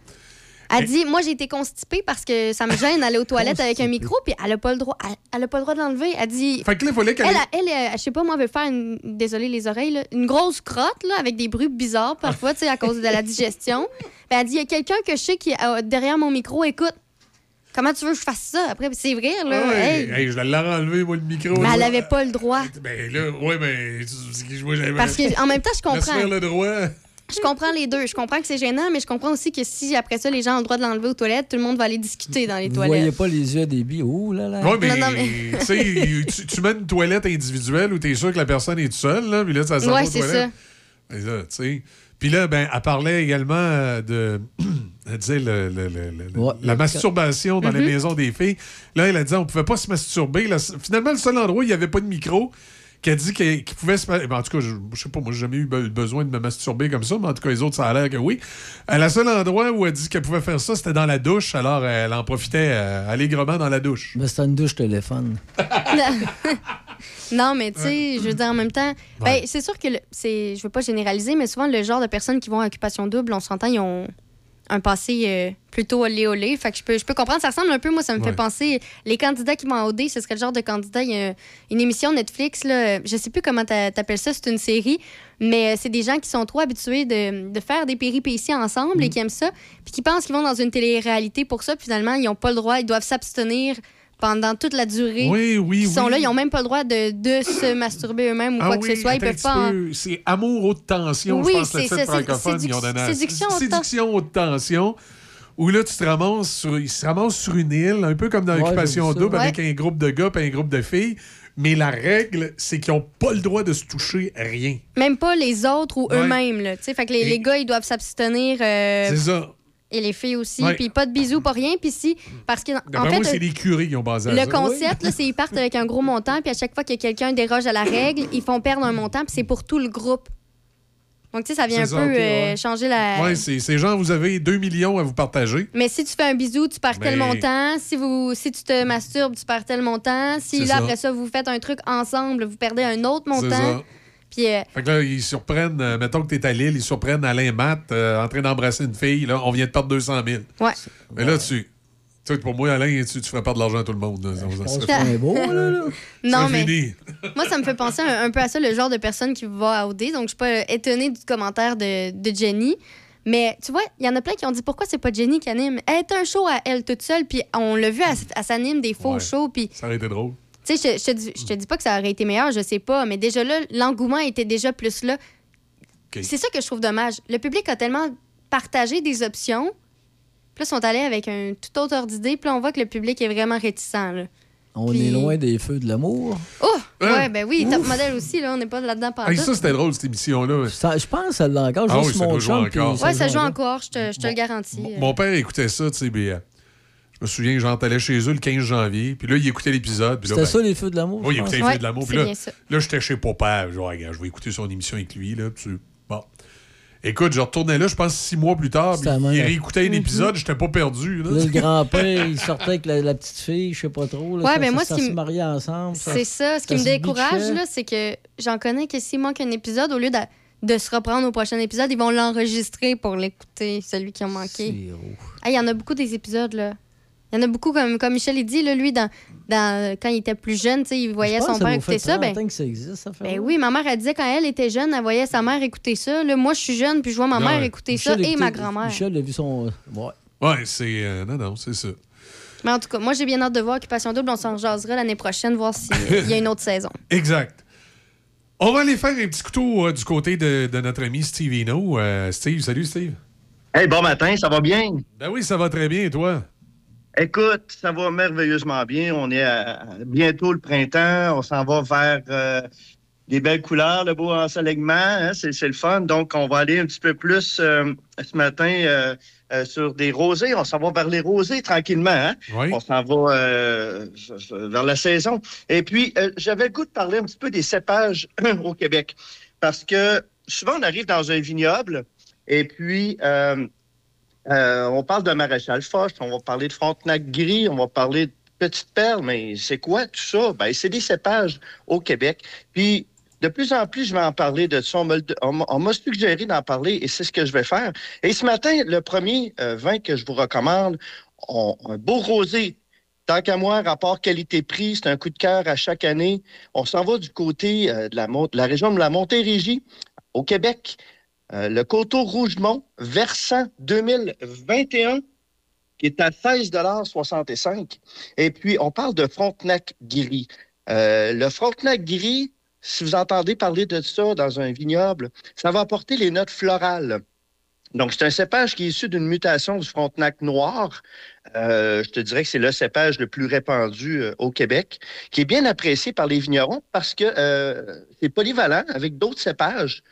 Elle dit Moi, j'ai été constipée parce que ça me gêne d'aller aux toilettes avec un micro, puis elle n'a pas le droit. Elle, elle a pas le droit de l'enlever. Elle dit. Fait que là, il fallait qu'elle. Elle, elle, je sais pas, moi, elle veut faire une. Désolée les oreilles, là, une grosse crotte, là, avec des bruits bizarres parfois, tu sais, à cause de la digestion. Ben, elle dit Il y a quelqu'un que je sais qui est derrière mon micro, écoute. Comment tu veux que je fasse ça? Après? Puis C'est vrai, là. Ah hey. hey, je l'ai enlevé, moi, le micro. Mais là. elle n'avait pas le droit. Ben là, ouais, mais. J'avais- Parce que, en même temps, je comprends. le droit. Je comprends les deux. Je comprends que c'est gênant, mais je comprends aussi que si après ça, les gens ont le droit de l'enlever aux toilettes, tout le monde va aller discuter dans les Vous toilettes. voyez pas les yeux des billes. Oh là là. Oui, mais, Non, non, mais- tu sais, tu, tu mets une toilette individuelle où t'es sûr que la personne est toute seule, là, puis là, ça va Ouais, aux c'est toilettes. Et là, tu sais. Puis là, ben, elle parlait également euh, de. Elle disait le- le- le- le- Ouais, la masturbation dans les Mhm. maisons des filles. Là, elle a dit on pouvait pas se masturber. Là, finalement, le seul endroit où il n'y avait pas de micro, qu'elle dit qu'il pouvait se. ben, en tout cas, je, je sais pas, moi, j'ai jamais eu be- besoin de me masturber comme ça, mais en tout cas, les autres, ça a l'air que oui. Euh, le seul endroit où elle dit qu'elle pouvait faire ça, c'était dans la douche. Alors, elle en profitait euh, allègrement dans la douche. Mais c'est une douche téléphone. non, mais tu sais, je veux dire, en même temps, ben, c'est sûr que c'est, je veux pas généraliser, mais souvent, le genre de personnes qui vont à occupation double, on s'entend, ils ont un passé euh, plutôt olé olé. Fait que je peux, je peux comprendre. Ça ressemble un peu, moi, ça me Ouais. fait penser. Les candidats qui vont en OD, ce serait le genre de candidat. Il y a une émission Netflix, là, je sais plus comment t'a- t'appelles ça, c'est une série, mais euh, c'est des gens qui sont trop habitués de, de faire des péripéties ensemble Mm. et qui aiment ça, puis qui pensent qu'ils vont dans une télé-réalité pour ça, puis finalement, ils n'ont pas le droit, ils doivent s'abstenir pendant toute la durée. Oui, oui, Ils sont oui. là, ils n'ont même pas le droit de, de se masturber eux-mêmes ou Ah quoi oui, que ce soit. Ils peuvent pas. en-. C'est Amour haute tension, Oui, je pense, le c'est titre ça, c'est- francophone, séduc- ils ont donné à- séduction haute Séduction haute tension. Où là, tu te ramasses sur, ils se ramassent sur une île, un peu comme dans Ouais, double, Ouais. avec un groupe de gars et un groupe de filles. Mais la règle, c'est qu'ils n'ont pas le droit de se toucher à rien. Même pas les autres ou Ouais. eux-mêmes. là. Tu sais, Fait que les, Et- les gars, ils doivent s'abstenir. euh, C'est ça. Et les filles aussi. Ouais. Puis pas de bisous, pas rien. Puis si. Parce que, en fait. moi, c'est euh, les curés qui ont basé Le concept, c'est qu'ils partent avec un gros montant, puis à chaque fois que quelqu'un déroge à la règle, ils font perdre un montant, puis c'est pour tout le groupe. Donc, tu sais, ça vient un peu euh, changer la. Ouais, c'est genre, vous avez 2 millions à vous partager. Mais si tu fais un bisou, tu perds tel Ben- montant. Si, vous, si tu te masturbes, tu perds tel montant. Si là, ça. après ça, vous faites un truc ensemble, vous perdez un autre C'est montant. Puis, euh, Fait que là, ils surprennent, euh, mettons que t'es à Lille, ils surprennent Alain Matt euh, en train d'embrasser une fille. Là, on vient de perdre 200 000. ouais. Mais là, tu. Tu sais, pour moi, Alain, tu, tu ferais perdre de l'argent à tout le monde. là. Ça- ça- On se ça- fait un beau, là. là. Non, c'est mais fini. moi, ça me fait penser un, un peu à ça, le genre de personne qui va à OD. Donc, je suis pas étonnée du commentaire de, de Jenny. Mais tu vois, il y en a plein qui ont dit pourquoi c'est pas Jenny qui anime? Elle est un show à elle toute seule, puis on l'a vu, elle, s'anime des faux Ouais. shows, puis Ça aurait été drôle. Tu sais, je, je te dis- je te dis pas que ça aurait été meilleur, je sais pas, mais déjà là, l'engouement était déjà plus là. C'est ça que je trouve dommage. Le public a tellement partagé des options, puis là, ils sont allés avec un tout autre ordre d'idée, puis là, on voit que le public est vraiment réticent. Là. On Puis- est loin des feux de l'amour. Oh! Hein? Ouais, ben oui, top modèle aussi, là, on n'est pas là-dedans pendant Hey, ça, c'était drôle, cette émission-là. Ça, je pense que ça l'a encore. Ah juste oui, ça chum, puis encore. Ouais, ça joue encore, je te, je te le garantis. Mon- Mon père écoutait ça, tu sais, me souviens, j'entallais chez eux le 15 janvier, puis là, il écoutait l'épisode. C'était ben, ça, les feux de l'amour. Oui, il écoutait les Ouais, Feux de l'amour. Puis là, là j'étais chez papa. Gars, je vais écouter son émission avec lui. Là, puis bon. Écoute, je retournais là, je pense, six mois plus tard. puis il réécoutait un épisode, j'étais pas perdu. là. Le grand-père, il sortait avec la, la petite fille, je sais pas trop. Là, Ouais, ça, ben moi, ça ce qui se m- mariait ensemble. ça- C'est ça. Ce qui me décourage, là, c'est que j'en connais que s'il manque un épisode, au lieu de, de se reprendre au prochain épisode, ils vont l'enregistrer pour l'écouter, celui qui a manqué. Ah, Il y en a beaucoup des épisodes, là. Il y en a beaucoup, comme, comme Michel il dit, là, lui, dans, dans, quand il était plus jeune, tu sais, il voyait son père écouter ça. 30 Ben, que ça existe, ça fait ben oui, ma mère, elle disait quand elle était jeune, elle voyait sa mère écouter ça. Là, moi, je suis jeune, puis je vois ma Non, mère écouter Michel ça et ma grand-mère. Michel a vu son. Ouais. Ouais, c'est. euh, non, non, c'est ça. Mais en tout cas, moi, j'ai bien hâte de voir Occupation Double. On s'en jasera l'année prochaine, voir s'il y a une autre saison. Exact. On va aller faire un petit couteau euh, du côté de, de notre ami Steve. Euh, Steve, salut Steve. Hey, bon matin, ça va bien? Ben oui, ça va très bien, et toi? Écoute, ça va merveilleusement bien. On est à- bientôt le printemps. On s'en va vers euh, des belles couleurs, le beau ensoleillement. hein, c'est, c'est le fun. Donc, on va aller un petit peu plus euh, ce matin euh, euh, sur des rosés. On s'en va vers les rosés tranquillement. hein. On s'en va euh, vers la saison. Et puis, euh, j'avais le goût de parler un petit peu des cépages au Québec. Parce que souvent, on arrive dans un vignoble et puis... euh, on parle de maréchal Foch, on va parler de Frontenac gris, on va parler de Petite Perle, mais c'est quoi tout ça? Ben, c'est des cépages au Québec. Puis, de plus en plus, je vais en parler de ça. On m'a- suggéré d'en parler et c'est ce que je vais faire. Et ce matin, le premier euh, vin que je vous recommande, un beau rosé. Tant qu'à moi, rapport qualité-prix, c'est un coup de cœur à chaque année. On s'en va du côté euh, de, la, de la région de la Montérégie, au Québec. Euh, le coteau Rougemont, versant 2021, qui est à 16,65 Et puis, on parle de Frontenac gris. Euh, le Frontenac gris, si vous entendez parler de ça dans un vignoble, ça va apporter les notes florales. Donc, c'est un cépage qui est issu d'une mutation du Frontenac noir. Euh, je te dirais que c'est le cépage le plus répandu au Québec, qui est bien apprécié par les vignerons parce que c'est polyvalent avec d'autres cépages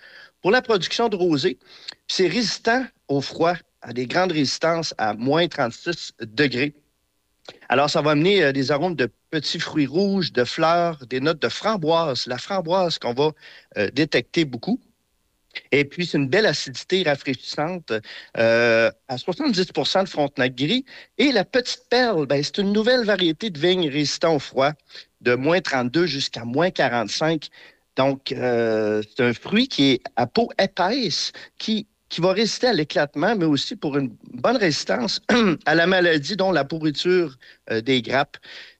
pour la production de rosé. C'est résistant au froid, à des grandes résistances à moins 36 degrés. Alors, ça va amener euh, des arômes de petits fruits rouges, de fleurs, des notes de framboise. La framboise qu'on va euh, détecter beaucoup. Et puis, c'est une belle acidité rafraîchissante euh, à 70% de Frontenac gris. Et la petite perle, ben, c'est une nouvelle variété de vigne résistant au froid, de moins 32 jusqu'à moins 45. Donc, euh, c'est un fruit qui est à peau épaisse, qui, qui va résister à l'éclatement, mais aussi pour une bonne résistance à la maladie, dont la pourriture euh, des grappes.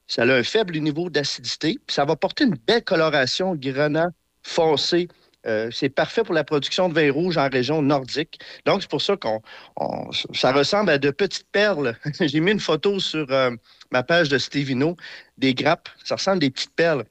Ça a un faible niveau d'acidité, puis ça va porter une belle coloration grenat foncé. Euh, c'est parfait pour la production de vin rouge en région nordique. Donc, c'est pour ça qu'on on- ça ressemble à de petites perles. J'ai mis une photo sur ma page de Stevino, des grappes. Ça ressemble à des petites perles.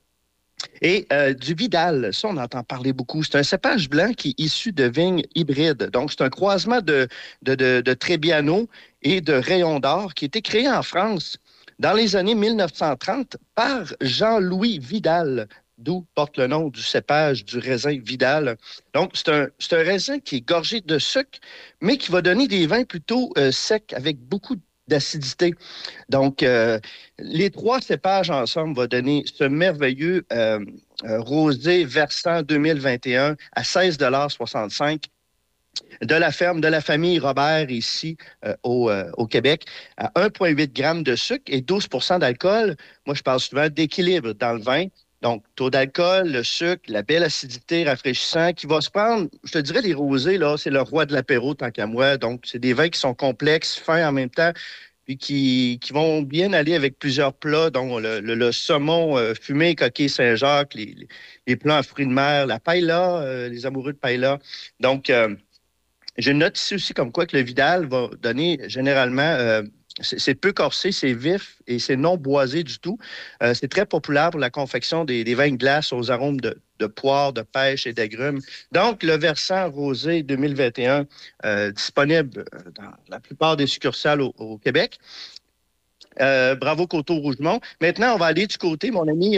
Et euh, du Vidal, ça, on entend parler beaucoup. C'est un cépage blanc qui est issu de vignes hybrides. Donc, c'est un croisement de, de, de, de Trebbiano et de Rayon d'Or qui a été créé en France dans les années 1930 par Jean-Louis Vidal, d'où porte le nom du cépage du raisin Vidal. Donc, c'est un, un raisin qui est gorgé de sucre, mais qui va donner des vins plutôt euh, secs avec beaucoup d'acidité. Donc, euh, les trois cépages ensemble vont donner ce merveilleux euh, euh, rosé versant 2021 à 16,65 de la ferme de la famille Robert ici au, au Québec à 1,8 g de sucre et 12% d'alcool. Moi, je parle souvent d'équilibre dans le vin. Donc, taux d'alcool, le sucre, la belle acidité rafraîchissant qui va se prendre, je te dirais, les rosés, là, c'est le roi de l'apéro tant qu'à moi. Donc, c'est des vins qui sont complexes, fins en même temps, puis qui, qui vont bien aller avec plusieurs plats, dont le, le- le saumon euh, fumé, coquille Saint-Jacques, les, les- les plats en fruits de mer, la paella, euh, les amoureux de paella. Donc, euh, une note ici aussi comme quoi que le Vidal va donner généralement. C'est peu corsé, c'est vif et c'est non boisé du tout. Euh, c'est très populaire pour la confection des, des vins de glace aux arômes de, de poire, de pêche et d'agrumes. Donc, le versant rosé 2021, euh, disponible euh, dans la plupart des succursales au, au Québec. Euh, bravo Coteau Rougemont. Maintenant, on va aller du côté, mon ami,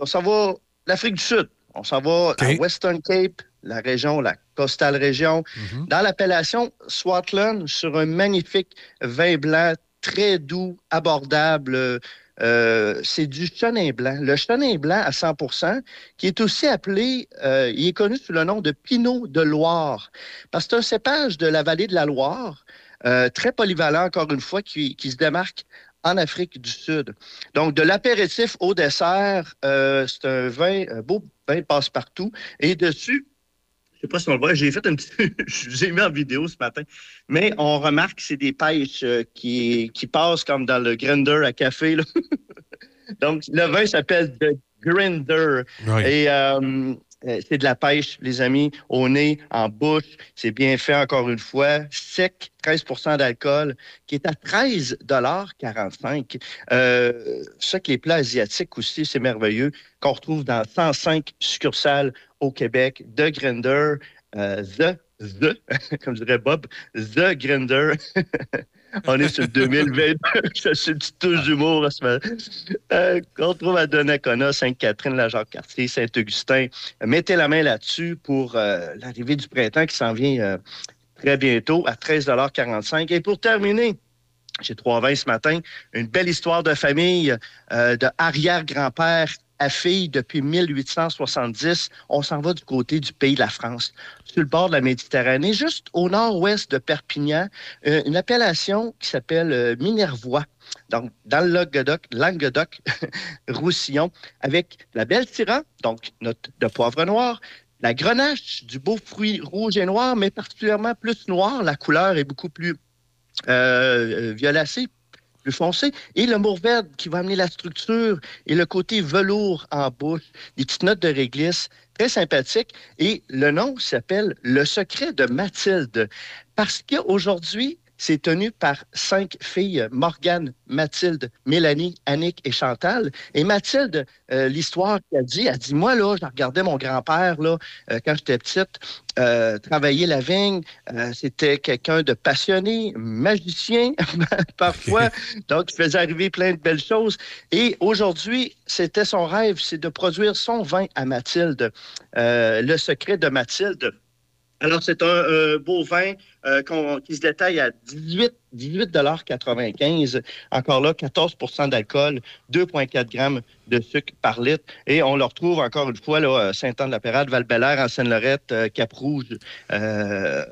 on s'en va l'Afrique du Sud. On s'en va à Western Cape, la région, la Coastal Région, dans l'appellation Swartland, sur un magnifique vin blanc très doux, abordable. Euh, c'est du chenin blanc. Le chenin blanc à 100% qui est aussi appelé, euh, il est connu sous le nom de Pinot de Loire, parce que c'est un cépage de la vallée de la Loire, euh, très polyvalent, encore une fois, qui, qui se démarque en Afrique du Sud. Donc, de l'apéritif au dessert, euh, c'est un vin, un beau vin passe-partout. Et dessus, je sais pas si on le voit, j'ai fait un petit... je vous ai mis en vidéo ce matin, mais on remarque que c'est des pêches euh, qui, qui passent comme dans le grinder à café. là. Donc, le vin s'appelle The Grinder. Oui. Et euh, c'est de la pêche, les amis, au nez, en bouche. C'est bien fait, encore une fois. Sec, 13% d'alcool, qui est à 13,45 euh, Ça que les plats asiatiques aussi, c'est merveilleux, qu'on retrouve dans 105 succursales au Québec. The Grinder, euh, The, The, comme dirait Bob, The Grinder. On est sur 2022. Je suis une petite touche d'humour. Euh, qu'on trouve à Donnacona, Sainte-Catherine, la Jacques-Cartier, Saint-Augustin. Mettez la main là-dessus pour euh, l'arrivée du printemps qui s'en vient euh, très bientôt à 13,45 Et pour terminer, j'ai trois vins ce matin. Une belle histoire de famille euh, de arrière-grand-père à fille depuis 1870. On s'en va du côté du pays de la France, sur le bord de la Méditerranée, juste au nord-ouest de Perpignan, euh, une appellation qui s'appelle euh, Minervois. Donc, dans le Languedoc, Languedoc Roussillon, avec la belle Syrah, donc notre de poivre noir, la grenache, du beau fruit rouge et noir, mais particulièrement plus noir. La couleur est beaucoup plus euh, violacée, plus foncé, et le mourvèdre qui va amener la structure et le côté velours en bouche, des petites notes de réglisse, très sympathique. Et le nom s'appelle Le secret de Mathilde, parce qu'aujourd'hui, c'est tenu par cinq filles, Morgane, Mathilde, Mélanie, Annick et Chantal. Et Mathilde, euh, l'histoire qu'elle dit, elle dit, moi, là, je regardais mon grand-père, là, euh, quand j'étais petite, euh, travailler la vigne. Euh, C'était quelqu'un de passionné, magicien, parfois. Donc, il faisait arriver plein de belles choses. Et aujourd'hui, c'était son rêve, c'est de produire son vin à Mathilde. Le secret de Mathilde. Alors, c'est un euh, beau vin euh, qui se détaille à 18 18,95 Encore là, 14% d'alcool, 2,4 grammes de sucre par litre. Et on le retrouve encore une fois là, à Saint-Anne-de-la-Pérade, val en Seine-Lorette, euh, Cap-Rouge. Euh,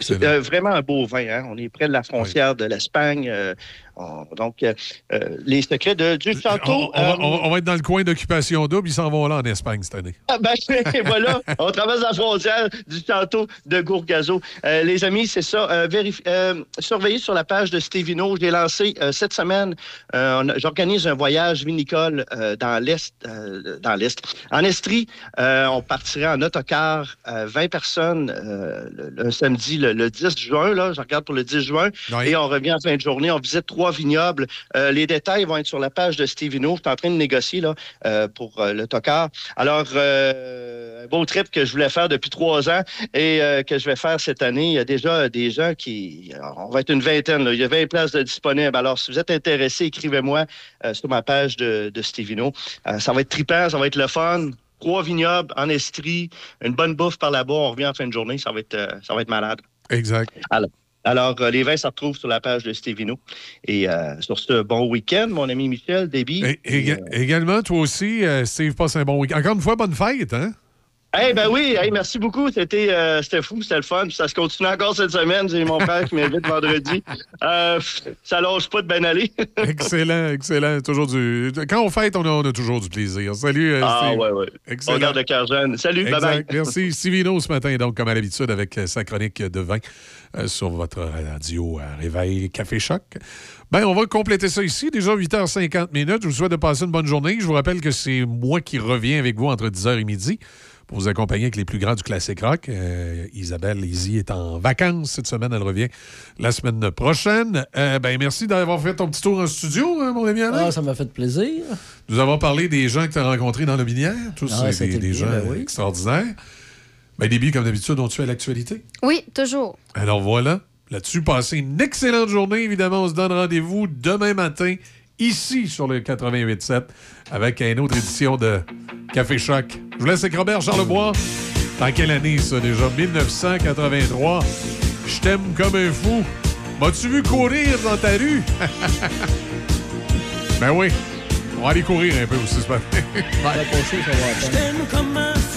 c'est- vraiment un beau vin. hein. On est près de la frontière de l'Espagne. euh, on- donc, euh, euh, les secrets de, du On, château. on va, euh, on va- on va être dans le coin d'occupation double. Ils s'en vont là en Espagne cette année. Ah ben, voilà, on traverse la frontière du château de Gourgazo. Euh, les amis, c'est ça. Euh, euh, surveillez sur la page de Stevino. J'ai lancé euh, cette semaine, euh, j'organise un voyage vinicole euh, dans l'Est, euh, dans l'Est. En Estrie, euh, on partirait en autocar, euh, 20 personnes, euh, le, le samedi, le, le 10 juin, là, je regarde pour le 10 juin, et on revient en fin de journée, on visite trois vignobles. Euh, les détails vont être sur la page de Stevino. Je suis en train de négocier là, euh, pour euh, l'autocar. Alors, euh, un beau trip que je voulais faire depuis trois ans et que je vais faire cette année. Il y a déjà des gens qui... On va être une vingtaine. là. Il y a 20 places de disponibles. Alors, si vous êtes intéressé, écrivez-moi sur ma page de, de Stevino. Ça va être trippant, ça va être le fun. Trois vignobles en Estrie, une bonne bouffe par là-bas. On revient en fin de journée. Ça va être, euh, ça va être malade. Exact. Alors, alors, euh, les vins se retrouvent sur la page de Stevino. Et euh, sur ce, bon week-end, mon ami Michel, Déby. Et- éga- Également, toi aussi, euh, Steve, passe un bon week-end. Encore une fois, bonne fête, hein? Eh ben oui, hey, merci beaucoup. C'était euh, fou, c'était le fun. Puis Ça se continue encore cette semaine. J'ai mon frère qui m'invite vendredi. Euh, ça lâche pas de bien aller. excellent, excellent. Toujours du... Quand on fête, on a, on a toujours du plaisir. Salut, euh, ah ouais, ouais. Excellent. On garde le cœur jeune. Salut, bye bye. Exact. Merci. Stevino ce matin, donc, comme à l'habitude, avec euh, sa chronique de vin euh, sur votre radio à Réveil Café Choc. Ben, on va compléter ça ici. Déjà 8h50 minutes. Je vous souhaite de passer une bonne journée. Je vous rappelle que c'est moi qui reviens avec vous entre 10h et midi pour vous accompagner avec les plus grands du classique rock. Euh, Isabelle Lézy est en vacances cette semaine. Elle revient la semaine prochaine. Euh, ben, merci d'avoir fait ton petit tour en studio, hein, mon ami Alain. Ah, ça m'a fait plaisir. Nous avons parlé des gens que tu as rencontrés dans le binière. Tous Ah, des, c'était des bien, gens ben oui. extraordinaires. Ben, Déby, comme d'habitude, ont-tu à l'actualité? Oui, toujours. Alors voilà. Là-dessus, passez une excellente journée. Évidemment, on se donne rendez-vous demain matin, ici, sur le 88.7, avec une autre édition de Café Choc. Je vous laisse avec Robert Charlebois. Dans quelle année, ça, déjà? 1983. Je t'aime comme un fou. M'as-tu vu courir dans ta rue? ben oui. On va aller courir un peu aussi ce matin. Je t'aime comme un fou.